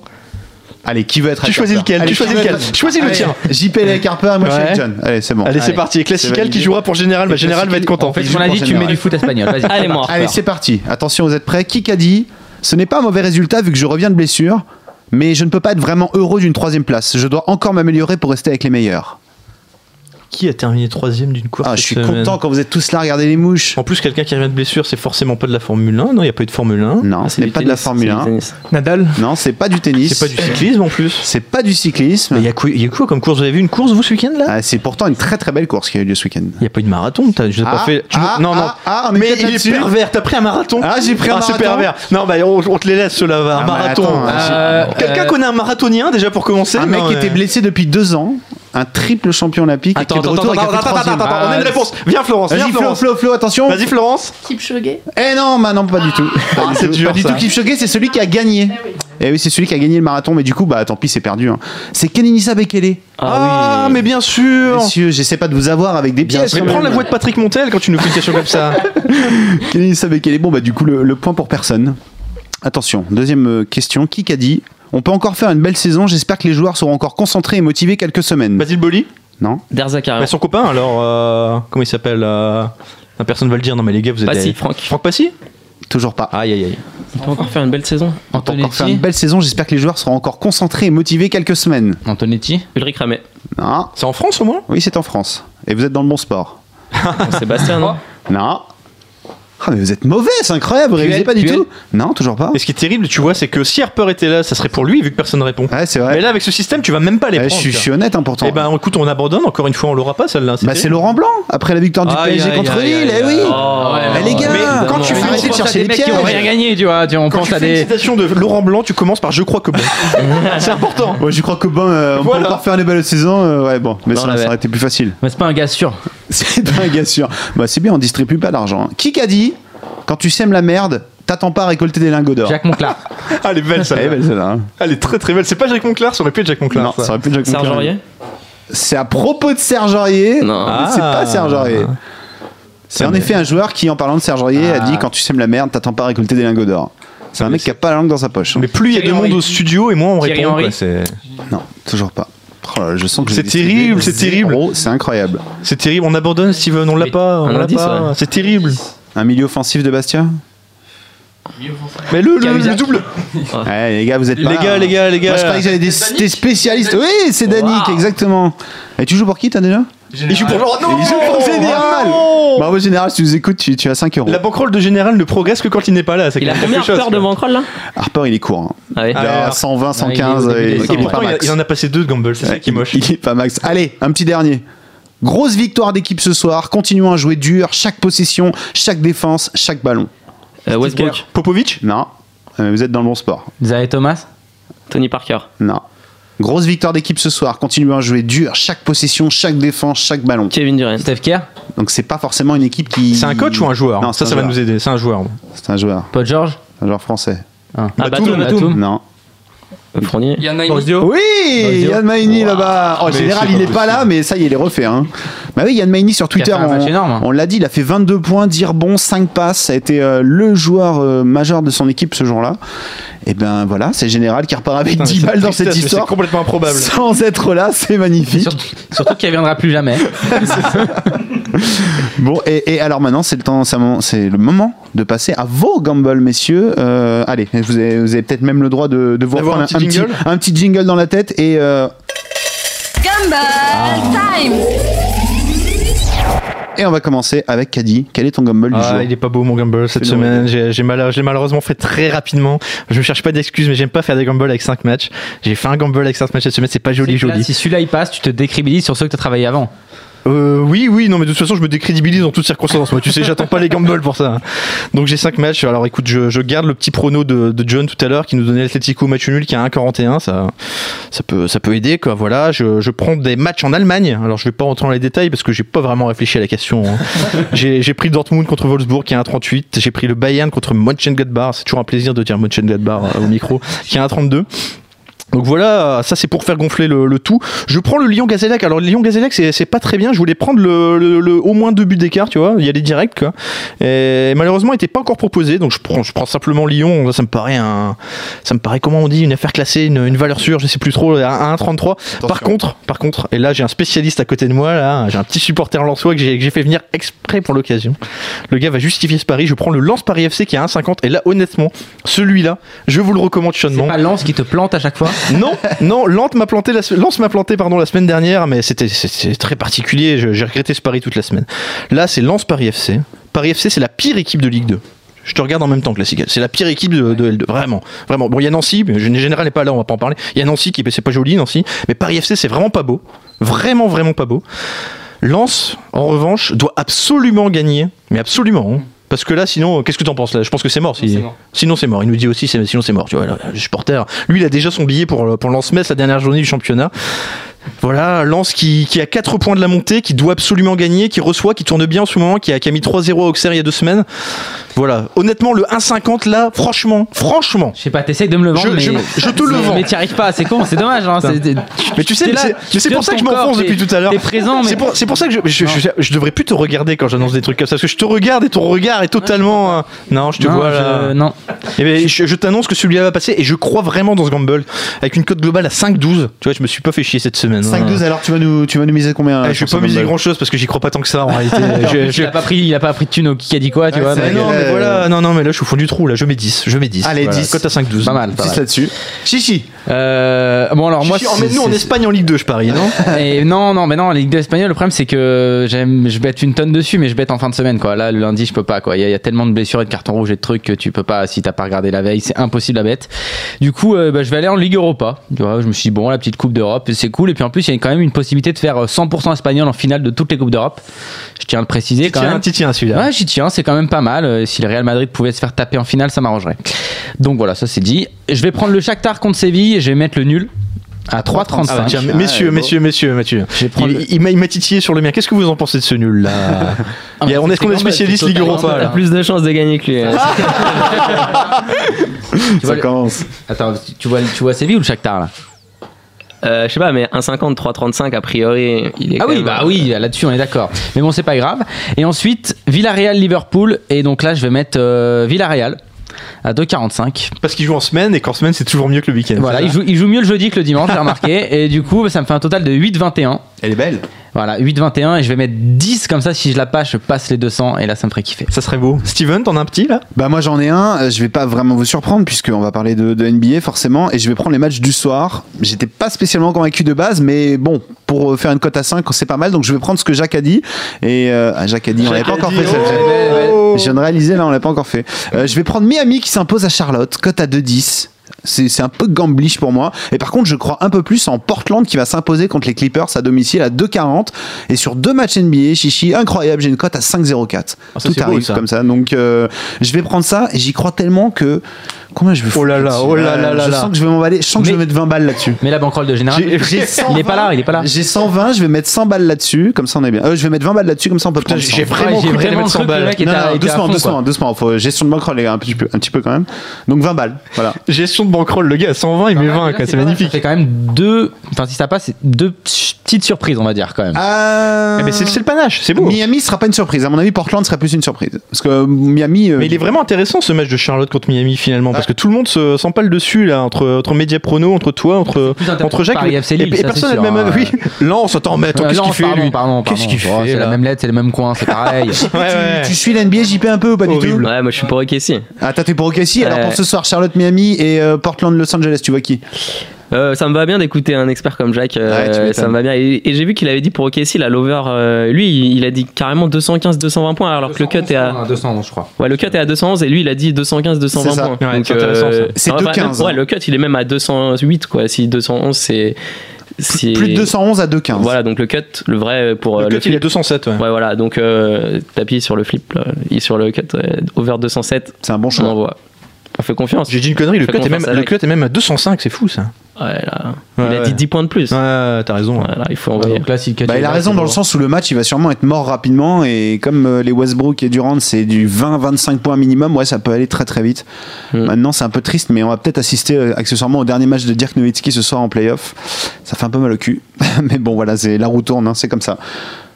A: Allez, qui veut être
C: Tu choisis lequel
A: Allez,
C: Tu choisis lequel Choisis le
A: Allez,
C: tien.
A: JP avec Harper, moi je suis. John. Allez, c'est bon.
C: Allez, c'est parti. Classical qui jouera pour Général, bah, Général va être content.
A: en fait,
B: a dit, tu mets du foot espagnol. Vas-y.
I: Allez, moi.
A: Allez, c'est parti. Attention, vous êtes prêts Qui a dit Ce n'est pas un mauvais résultat vu que je reviens de blessure, mais je ne peux pas être vraiment heureux d'une troisième place. Je dois encore m'améliorer pour rester avec les meilleurs.
C: Qui a terminé troisième d'une course
A: Ah, je suis
C: semaine
A: content quand vous êtes tous là, regardez les mouches.
C: En plus, quelqu'un qui revient de blessure, c'est forcément pas de la Formule 1. Non, il n'y a pas eu de Formule 1.
A: Non, ce n'est
I: du
A: pas de la
I: tennis,
A: Formule
I: c'est du
A: 1.
I: tennis.
H: Nadal
A: Non, c'est pas du tennis.
C: C'est pas du cyclisme en plus.
A: C'est pas du cyclisme.
C: Il y, a quoi- il y a quoi comme course? Vous avez vu une course vous ce week-end là?
A: Ah, c'est pourtant une très très belle course qui a eu lieu ce week-end.
C: Il n'y a pas eu de marathon. t'as- Je l'ai pas
A: Ah,
C: fait. tu
A: ah,
C: non, non.
A: ah, ah,
C: mais il est pervers. T'as pris un marathon?
A: Ah, j'ai pris un
C: c'est
A: marathon.
C: pervers. Non, bah on, on te les laisse ceux-là. Un
A: Ah,
C: marathon.
B: Euh,
C: Quelqu'un connaît un marathonien déjà pour commencer?
A: Un mec qui était blessé depuis deux ans, un triple champion olympique, et
C: Attends,
A: qui est de
C: attends,
A: retour
C: attends,
A: a
C: attends, attends,
A: troisième.
C: attends, attends, on a une
B: Ah,
C: réponse. Viens Florence, viens
A: Vas-y, Flo,
C: Florence.
A: Flo, Flo, attention.
C: Vas-y Florence.
A: Eh non, bah non, pas du tout. Pas
C: Ah, c'est dur,
A: Pas du tout. Kipchoge, c'est celui qui a gagné. Eh oui, c'est celui qui a gagné le marathon, mais du coup, bah tant pis, c'est perdu. hein. C'est Kenenisa Bekele.
C: Ah, mais bien sûr.
A: Messieurs, j'essaie pas de vous avoir avec des pièces.
C: Mais prends la voix de Patrick Montel quand tu nous fais une question comme ça. *laughs*
A: Kenenisa Bekele. Bon, bah du coup, le, le point pour personne. Attention, deuxième euh, question. Qui qu'a dit On peut encore faire une belle saison. J'espère que les joueurs seront encore concentrés et motivés quelques semaines.
C: Basile Boli
A: Non
I: Derza carrément.
C: Bah, Son copain alors. euh, comment il s'appelle euh, Personne va le dire. Non mais les gars, vous êtes.
I: Passy,
C: des-
I: Franck.
C: Franck Passy
A: Toujours pas.
C: Aïe aïe aïe.
I: On peut encore faire une belle saison.
A: On peut encore faire une belle saison. J'espère que les joueurs seront encore concentrés et motivés quelques semaines.
B: Antonetti.
I: Ulrich Ramet.
A: Non.
C: C'est en France au moins?
A: Oui, c'est en France. Et vous êtes dans le bon sport. *laughs*
I: Sébastien, non?
A: Non. Ah, mais vous êtes mauvais, c'est incroyable. Vous révisez pas du tout Non, toujours pas.
C: Et ce qui est terrible, tu vois, c'est que si Harper était là, ça serait pour lui vu que personne ne répond.
A: Ouais, c'est vrai.
C: Mais là, avec ce système, tu vas même pas les
A: Ouais, je
C: prendre.
A: suis, je suis honnête, pourtant.
C: Et ben écoute, on abandonne. Encore une fois, on l'aura pas celle-là.
A: bah, c'est. Laurent Blanc, après la victoire du PSG contre Lille. Eh oui.
C: aïe.
I: Oh, ouais,
A: Mais les gars,
C: Mais quand tu fais une
A: de chercher les
B: mecs qui ont rien gagné, tu vois. Tu, on
C: Quand
B: pense
C: tu
B: à
C: fais une
B: des.
C: citation de Laurent Blanc, tu commences par je crois que bon. *laughs* c'est important.
A: Ouais, je crois que bon, euh, on
C: Voilà.
A: peut encore faire une belle saison. euh, ouais, bon, mais
I: Non,
A: ça,
I: là,
A: aurait été plus facile.
B: Mais c'est pas un gars sûr. *laughs*
A: C'est pas un gars sûr. Bah, c'est bien, on distribue pas d'argent. Qui qu'a dit quand tu sèmes la merde, t'attends pas à récolter des lingots d'or
B: Jacques Monclar.
C: Ah, *laughs* elle est belle
A: Elle est
C: celle-là.
A: belle, celle-là, hein.
C: Elle est très très belle. C'est pas Jacques Monclar, ça aurait pu être Jacques Monclar.
A: Non,
C: ça.
A: ça aurait pu être Jacques
I: Serge
A: Monclar.
I: Aurier
A: C'est à propos de Serge Aurier.
I: Non.
A: mais C'est pas
C: Ah.
A: Serge Aurier. C'est en effet un joueur qui, en parlant de Serge Aurier, a dit quand tu sèmes la merde, t'attends pas à récolter des lingots d'or. C'est un mec qui a pas la langue dans sa poche. hein.
C: Mais plus il y a de monde au studio et moins on
B: Thierry
C: répond. Quoi,
A: Non, toujours pas. Oh là je sens que
C: C'est terrible, c'est terrible.
A: C'est incroyable.
C: c'est terrible. On abandonne, Steven. On l'a pas. On
I: un
C: l'a pas. C'est terrible.
A: Un milieu offensif de Bastia
C: Mais le, le, le double.
A: Ouais, les gars, vous êtes pas.
C: Les gars,
A: hein.
C: les gars, les gars.
A: Moi, je croyais que j'avais des, des spécialistes. Oui, c'est Danick, exactement. Et tu joues pour qui, t'as déjà?
C: Il joue pour Oh non
A: Il joue pour Général
C: non
A: Bravo Général, si tu nous écoutes, tu, tu as 5 euros.
C: La banquerolle de Général ne progresse que quand il n'est pas là. c'est
I: Il a combien
C: chose,
I: peur de. Bancroll là
A: Harper, il est court. hein.
I: Ah ouais.
A: Il
C: Ah,
A: a 120, 115
B: il est au début
A: et,
B: des
A: et
C: Et
A: il
C: pourtant, en a passé deux de Gamble, c'est ça qui est moche.
A: Il est pas max. Allez, un petit dernier. Grosse victoire d'équipe ce soir. Continuons à jouer dur. Chaque possession, chaque défense, chaque ballon.
I: Euh, Westbrook,
C: Popovic
A: Non. Euh, vous êtes dans le bon sport.
B: Xavier Thomas.
I: Tony Parker.
A: Non. Grosse victoire d'équipe ce soir. Continuons à jouer dur. Chaque possession, chaque défense, chaque ballon.
I: Kevin Durant.
B: Steph Kerr.
A: Donc c'est pas forcément une équipe qui.
C: C'est un coach ou un joueur
A: Non,
C: Ça, ça va nous aider. C'est un joueur.
A: C'est un joueur.
B: Paul George.
A: Un joueur français.
B: Ah,
I: Ah,
C: Batum,
I: Batum.
B: Batum.
A: Non.
I: Fournier.
G: Yann
H: Dio.
A: Oui. Yann Maïni là-bas. En
C: Mais
A: général, il
C: pas
A: est pas là, mais ça y est, il est refait. Hein. Bah oui, Yann Maïni sur Twitter,
B: fait un match
A: on, l'a dit, il a fait 22 points, dire bon, 5 passes. Ça a été euh, le joueur euh, majeur de son équipe ce jour-là. Et ben voilà, c'est Général qui repart avec
C: Putain,
A: 10
C: c'est
A: balles dans cette histoire.
C: C'est complètement improbable.
A: Sans être là, c'est magnifique.
B: Surtout, surtout qu'il ne reviendra plus jamais. *laughs* *laughs*
A: Bon, et, et alors maintenant, c'est le temps, c'est un- le moment de passer à vos gambles, messieurs. Euh, allez, vous avez, vous avez peut-être même le droit de, de vous reprendre
C: un petit jingle
A: un petit jingle dans la tête et euh,
E: Gumball Time
A: et on va commencer avec Caddy. Quel est ton gamble du
C: Ah,
A: jour
C: il est pas beau mon gamble cette semaine. J'ai j'ai mal, je l'ai malheureusement fait très rapidement. Je cherche pas d'excuses, mais j'aime pas faire des gambles avec 5 matchs. J'ai fait un gamble avec 5 matchs cette semaine, c'est pas joli,
B: là,
C: joli.
B: Si celui-là il passe, tu te décribilises sur ceux que tu as travaillé avant.
C: Euh, oui, oui, non, mais de toute façon, je me décrédibilise en toutes circonstances. Moi, tu sais, j'attends pas les gambles pour ça. Donc, j'ai 5 matchs. Alors, écoute, je, je garde le petit prono de, de John tout à l'heure qui nous donnait l'Atletico match nul qui a 1,41. Ça, ça peut, ça peut aider, quoi. Voilà, je, je prends des matchs en Allemagne. Alors, je vais pas rentrer dans les détails parce que j'ai pas vraiment réfléchi à la question. hein. *laughs* j'ai, j'ai pris Dortmund contre Wolfsburg qui a 1,38. J'ai pris le Bayern contre Mönchengladbach. C'est toujours un plaisir de dire Mönchengladbach euh, au micro qui a 1,32. Donc voilà, ça c'est pour faire gonfler le, le tout. Je prends le Lyon Gazellec. Alors le Lyon Gazellec c'est c'est pas très bien. Je voulais prendre le, le- le- au moins deux buts d'écart, tu vois. Il y a des directs quoi. Et malheureusement, il était pas encore proposé. Donc je prends, je prends simplement Lyon. Ça me paraît un, ça me paraît comment on dit une affaire classée, une, une valeur sûre. Je sais plus trop. À 1,33. Par contre, par contre, et là j'ai un spécialiste à côté de moi. Là, j'ai un petit supporter lensois que j'ai que j'ai fait venir exprès pour l'occasion. Le gars va justifier ce pari. Je prends le Lance Paris FC qui est à 1,50. Et là honnêtement, celui-là, je vous le recommande
B: C'est
C: chaudement.
B: pas Lance qui te plante à chaque fois.
C: Non, non, Lens m'a planté, la, semaine dernière, mais c'était très particulier. J'ai regretté ce pari toute la semaine. Là, c'est Lens Paris FC. Paris FC, c'est la pire équipe de Ligue 2. Je te regarde en même temps que la Cigale. C'est la pire équipe de, de L2. Vraiment. Vraiment. Bon, il y a Nancy, mais Général n'est pas là, on va pas en parler. Il y a Nancy qui c'est pas joli, Nancy. Mais Paris FC, c'est vraiment pas beau. Vraiment, vraiment pas beau. Lens, en revanche, doit absolument gagner. Mais absolument. hein. Parce que là, sinon, qu'est-ce que t'en penses là? Je pense que c'est mort. si-
G: c'est mort.
C: Sinon, c'est mort. Il nous dit aussi, sinon, c'est mort. Tu vois, le supporter. Lui, il a déjà son billet pour, pour Lens-Metz, la dernière journée du championnat. Voilà, Lens qui, qui a 4 points de la montée, qui doit absolument gagner, qui reçoit, qui tourne bien en ce moment, qui a, qui a mis 3-0 à Auxerre il y a deux semaines. Voilà, honnêtement, le 1,50 là, franchement, franchement.
B: Je sais pas, t'essayes de me le vendre,
C: Je-
B: mais.
C: je- je te le vends.
B: Mais t'y arrives pas, c'est con, c'est dommage. Hein,
C: Mais tu sais, c'est- pour ça que je m'enfonce depuis tout à l'heure.
B: T'es présent, mais.
C: C'est pour, ça que je, je, devrais plus te regarder quand j'annonce des trucs comme ça. Parce que je te regarde et ton regard est totalement. Non, je te
B: Non,
C: vois là.
B: non.
C: Eh ben, je, je t'annonce que celui-là va passer et je crois vraiment dans ce gamble. Avec une cote globale à 5-12. Tu vois, je me suis pas fait chier cette semaine.
A: 5-12, alors tu vas nous, tu vas nous miser combien
C: Eh,
A: euh,
C: je vais pas miser grand chose parce que j'y crois pas tant que ça en *laughs* réalité.
B: En
C: Je- je-
B: il, a pas pris, il a pas pris de thune au qui a dit quoi, tu
A: Ouais,
B: vois.
A: vrai
C: non, mais voilà, non, non, mais là je suis au fond du trou, là je mets 10, je mets 10.
A: Allez,
C: Voilà,
A: 10.
C: Cote à 5-12.
B: Pas mal, pas
A: 10
B: mal.
A: là-dessus. Chichi.
B: Euh, bon, alors moi.
C: Nous en Espagne en Ligue 2, je parie, non *laughs*
B: Et non, non, mais non, la Ligue 2 espagnole, le problème c'est que j'aime, je bête une tonne dessus, mais je bête en fin de semaine, quoi. Là, le lundi, je peux pas, quoi. Il y, a- il y a tellement de blessures et de cartons rouges et de trucs que tu peux pas, si t'as pas regardé la veille, c'est impossible à bête. Du coup, euh, bah, je vais aller en Ligue Europa. Tu vois, je me suis dit, bon, la petite Coupe d'Europe, c'est cool. Et puis en plus, il y a quand même une possibilité de faire euh, 100% espagnol en finale de toutes les Coupes d'Europe. Je tiens à le préciser quand
C: Tiens,
B: même.
C: tu tiens celui-là.
B: Ouais, j'y tiens, c'est quand même pas mal. Euh, Si le Real Madrid pouvait se faire taper en finale, ça m'arrangerait. Donc voilà, ça c'est dit. Je vais prendre le Shakhtar contre Séville et je vais mettre le nul à 3,35.
C: Ah bah tiens, messieurs,
A: bon.
C: messieurs, messieurs, Mathieu. Il, il m'a il m'a titillé sur le mien. Qu'est-ce que vous en pensez de ce nul là *laughs*
B: Ah,
C: Il y a- On est-ce qu'on est spécialiste Ligue Europa
I: T'as
C: là
I: plus de chances de gagner que lui. hein. *laughs*
B: Tu vois
A: Ça
B: le-
A: commence.
B: Attends, tu vois, tu vois Séville ou le Shakhtar là?
I: Euh, je sais pas, mais 1,50, 3,35 a priori, il est
B: Ah oui,
I: même-
B: bah oui, là-dessus on est d'accord. Mais bon, c'est pas grave. Et ensuite, Villarreal-Liverpool. Et donc là, je vais mettre euh, Villarreal à 2,45.
C: Parce qu'il joue en semaine et qu'en semaine c'est toujours mieux que le week-end.
B: Voilà, il joue, il joue mieux le jeudi que le dimanche, j'ai *laughs* remarqué. Et du coup, ça me fait un total de 8,21.
A: Elle est belle.
B: Voilà, 8,21. Et je vais mettre 10 comme ça. Si je la passe, je passe les 200. Et là, ça me ferait kiffer.
C: Ça serait beau. Steven, t'en as un petit là?
A: Bah moi j'en ai un, Euh, je vais pas vraiment vous surprendre puisqu'on va parler de, de NBA forcément et je vais prendre les matchs du soir. J'étais pas spécialement convaincu de base mais bon pour euh, faire une cote à 5 c'est pas mal donc je vais prendre ce que Jacques a dit et euh, ah, Jacques a dit on l'avait pas encore
C: dit,
A: fait celle-là.
C: oh
A: Je viens de réaliser là on l'a pas encore fait. Euh, je vais prendre Miami qui s'impose à Charlotte, cote à 2,10. C'est c'est un peu gamblish pour moi. Et par contre, je crois un peu plus en Portland qui va s'imposer contre les Clippers à domicile à 2,40. Et sur deux matchs NBA, chichi, incroyable, j'ai une cote à 5,04.
C: Ah,
A: Tout
C: beau,
A: arrive
C: ça.
A: comme ça. Donc, euh, je vais prendre ça et j'y crois tellement que. Combien je vais
C: Oh là là, oh là là là
A: Je
C: là.
A: sens que je vais m'emballer. Je sens que je vais mettre 20 balles là-dessus.
B: Mais la banquerolle de général.
A: J'ai- j'ai
B: Il est pas là, il est pas là.
A: J'ai 120, je vais mettre 100 balles là-dessus, comme ça on est bien. Euh, je vais mettre 20 balles là-dessus, comme ça on peut prendre.
C: j'ai
A: 100.
C: vraiment t'allais
B: vraiment
C: mettre 100
B: cru que le
C: balles.
A: Non, non, doucement,
B: fond,
A: doucement, doucement. Faut gestion de bankroll, les gars, un petit peu, un petit peu quand même. Donc 20 balles, voilà.
C: Gestion de bankroll, le gars, 120, il met 20, quoi, c'est magnifique.
B: Fait quand même deux. Enfin, si ça passe, c'est deux petites surprises, on va dire quand même.
A: Euh...
C: Eh ben, c'est c'est le panache, c'est beau.
A: Miami sera pas une surprise. À mon avis, Portland serait plus une surprise. Parce que euh, Miami. euh,
C: Mais il est vraiment intéressant ce match de Charlotte contre Miami finalement parce que tout le monde se- s'empale dessus là entre entre Media Prono, entre toi, entre entre Jacques
B: Paris
C: et,
B: FC Lille,
C: et
B: ça,
C: personne
B: c'est
C: n'a le même
B: hein.
C: oui. *laughs* Lance, attends, mais attends,
B: Euh,
C: qu'est-ce qu'il fait
B: pardon,
C: lui
B: pardon,
C: Qu'est-ce
B: pardon.
C: qu'il fait
B: Oh, C'est la même lettre, c'est le même coin, c'est pareil. *laughs*
A: Tu suis la NBA JP un peu ou pas du tout
I: Ouais, moi je suis pour OKC.
A: Ah, t'as fait pour OKC. Alors pour ce soir, Charlotte Miami et Portland Los Angeles, tu vois qui
I: Euh, ça me va bien d'écouter un expert comme Jacques. euh,
A: Ouais,
I: ça me va bien. Et, et j'ai vu qu'il avait dit pour OKC, la l'over, euh, lui, il, il a dit carrément 215-220 points, alors que le cut est à.
B: 211, je crois.
I: Ouais, le cut est à 211 et lui, il a dit 215-220
A: C'est ça.
I: points.
C: Ouais, c'est intéressant.
A: C'est
I: enfin,
A: 215,
I: Ouais,
A: hein.
I: le cut, il est même à 208, quoi. Si 211, c'est.
A: Plus de 211 à 215.
I: Voilà, donc le cut, le vrai pour
C: Le
I: euh,
C: cut, il est
I: flip.
C: 207 ouais.
I: Ouais, voilà, donc euh, t'appuies sur le flip, là, et sur le cut, ouais, over 207,
A: C'est un bon
I: on
A: choix.
I: envoie. On fait confiance.
C: J'ai dit une connerie, le cut, est même,
I: à
C: le cut est même à 205, c'est fou ça.
I: Ouais, là,
C: Ouais,
I: il a
C: ouais.
I: dit 10 points de plus.
C: Ouais, t'as raison.
I: Il faut envoyer.
B: Donc là, si
A: Bah, il a raison dans le sens où le match il va sûrement être mort rapidement et comme euh, les Westbrook et Durant c'est du 20-25 points minimum, ouais ça peut aller très très vite.
I: Mm.
A: Maintenant c'est un peu triste mais on va peut-être assister euh, accessoirement au dernier match de Dirk Nowitzki ce soir en playoff. Ça fait un peu mal au cul. *laughs* mais bon voilà, c'est la roue tourne, hein, c'est comme ça.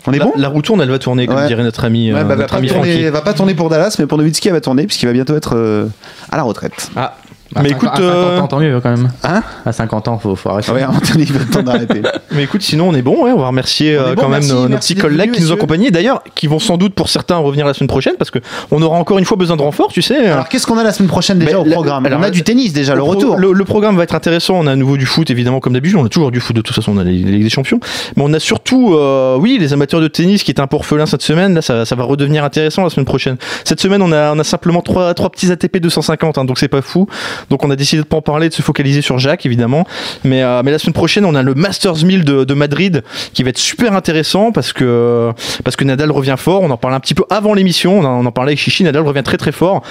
A: On est
C: la,
A: bon
C: la roue tourne, elle va tourner, comme
A: Ouais.
C: dirait notre ami,
A: Ouais,
C: euh,
A: bah, va,
C: notre
A: pas
C: ami
A: tourner, va pas tourner pour Dallas mais pour Nowitzki elle va tourner puisqu'il va bientôt être euh, à la retraite.
C: Ah,
B: À
C: Mais
B: 50
C: écoute,
B: à 50
C: euh,
B: ans, tant mieux quand même.
A: Hein
B: À 50 ans, faut, faut arrêter.
A: Ouais, Anthony, il va temps *laughs* d'arrêter.
C: Mais écoute, sinon on est bon, ouais, on va remercier
A: On est
C: euh,
A: bon,
C: quand même
A: merci,
C: nos, nos petits collègues
A: venus,
C: qui nous ont accompagnés, d'ailleurs, qui vont sans doute pour certains revenir la semaine prochaine, parce que on aura encore une fois besoin de renfort, tu sais.
A: Alors, qu'est-ce qu'on a la semaine prochaine déjà
C: Mais
A: au
C: la-
A: programme
C: alors,
A: On a du tennis déjà, le retour.
C: Le, le programme va être intéressant. On a à nouveau du foot, évidemment, comme d'habitude. On a toujours du foot, de toute façon, on a les, les Ligues des Champions. Mais on a surtout, euh, oui, les amateurs de tennis qui étaient un peu orphelins cette semaine. Là, ça, ça va redevenir intéressant la semaine prochaine. Cette semaine, on a, on a simplement trois, trois petits ATP 250, hein, donc c'est pas fou. Donc on a décidé de pas en parler, de se focaliser sur Jacques, évidemment. Mais, euh, mais la semaine prochaine, on a le Masters 1000 de, Madrid qui va être super intéressant parce que, parce que Nadal revient fort. On en parlait un petit peu avant l'émission. On en, on en parlait avec Chichi. Nadal revient très très fort.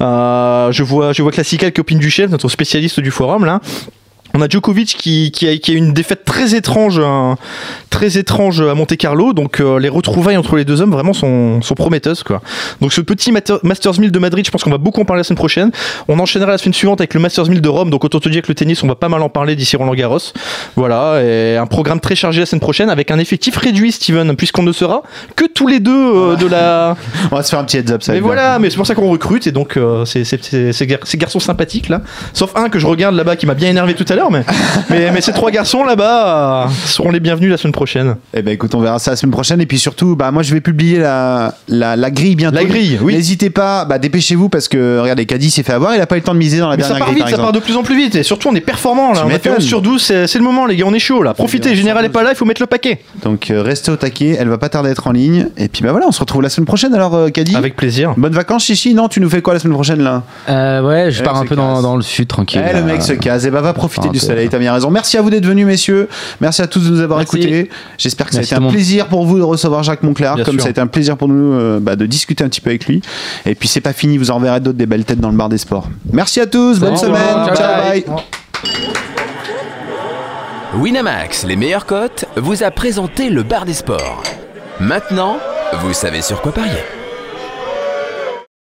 C: Euh, je vois, je vois Classical qui opine du chef, notre spécialiste du forum là. On a Djokovic qui, qui, a, qui a une défaite très étrange, hein, très étrange à Monte Carlo. Donc euh, les retrouvailles entre les deux hommes vraiment sont, sont prometteuses quoi. Donc ce petit Masters 1000 de Madrid, je pense qu'on va beaucoup en parler la semaine prochaine. On enchaînera la semaine suivante avec le Masters 1000 de Rome. Donc autant te dire que le tennis, on va pas mal en parler d'ici Roland Garros. Voilà, et un programme très chargé la semaine prochaine avec un effectif réduit, Steven, puisqu'on ne sera que tous les deux euh, de la.
A: On va se faire un petit heads up, ça.
C: Mais
A: bien.
C: voilà, mais c'est pour ça qu'on recrute et donc euh, ces garçons sympathiques là. Sauf un que je regarde là-bas qui m'a bien énervé tout à l'heure, mais, *laughs* mais, mais ces trois garçons là-bas euh, seront les bienvenus la semaine prochaine.
A: Eh ben écoute, on verra ça la semaine prochaine. Et puis surtout, bah moi je vais publier la, la, la grille bientôt.
C: La grille, oui.
A: N'hésitez pas, bah dépêchez-vous parce que regardez, Caddy s'est fait avoir, il a pas eu le temps de miser dans la
C: Mais ça
A: dernière
C: part
A: grille.
C: vite,
A: par
C: ça part de plus en plus vite et surtout on est performant là.
A: Tu
C: On a fait
A: m'étonnes.
C: 11 sur 12, c'est le moment les gars, on est chaud là. Profitez, Général est pas là, il faut mettre le paquet.
A: Donc euh, restez au taquet, elle va pas tarder à être en ligne. Et puis bah voilà, on se retrouve la semaine prochaine alors, euh, Caddy.
C: Avec plaisir.
A: Bonnes vacances, Chichi. Non, tu nous fais quoi la semaine prochaine là?
B: Euh, ouais, je
A: Eh,
B: pars un peu dans, dans le sud, tranquille.
A: Eh, le mec se case, et bah va profiter du soleil, t'as bien raison. Merci à vous d'être venus, messieurs. Merci à tous de nous avoir
B: Merci.
A: écoutés. J'espère que ça a été un
B: monde.
A: plaisir pour vous de recevoir Jacques Monclar,
C: Bien
A: comme
C: sûr.
A: ça a été un plaisir pour nous euh, bah, de discuter un petit peu avec lui. Et puis c'est pas fini, vous en verrez d'autres des belles têtes dans le bar des sports. Merci à tous, bonne semaine. Ciao,
B: Bye.
A: bye.
F: Winamax, les meilleures cotes, vous a présenté le bar des sports. Maintenant, vous savez sur quoi parier.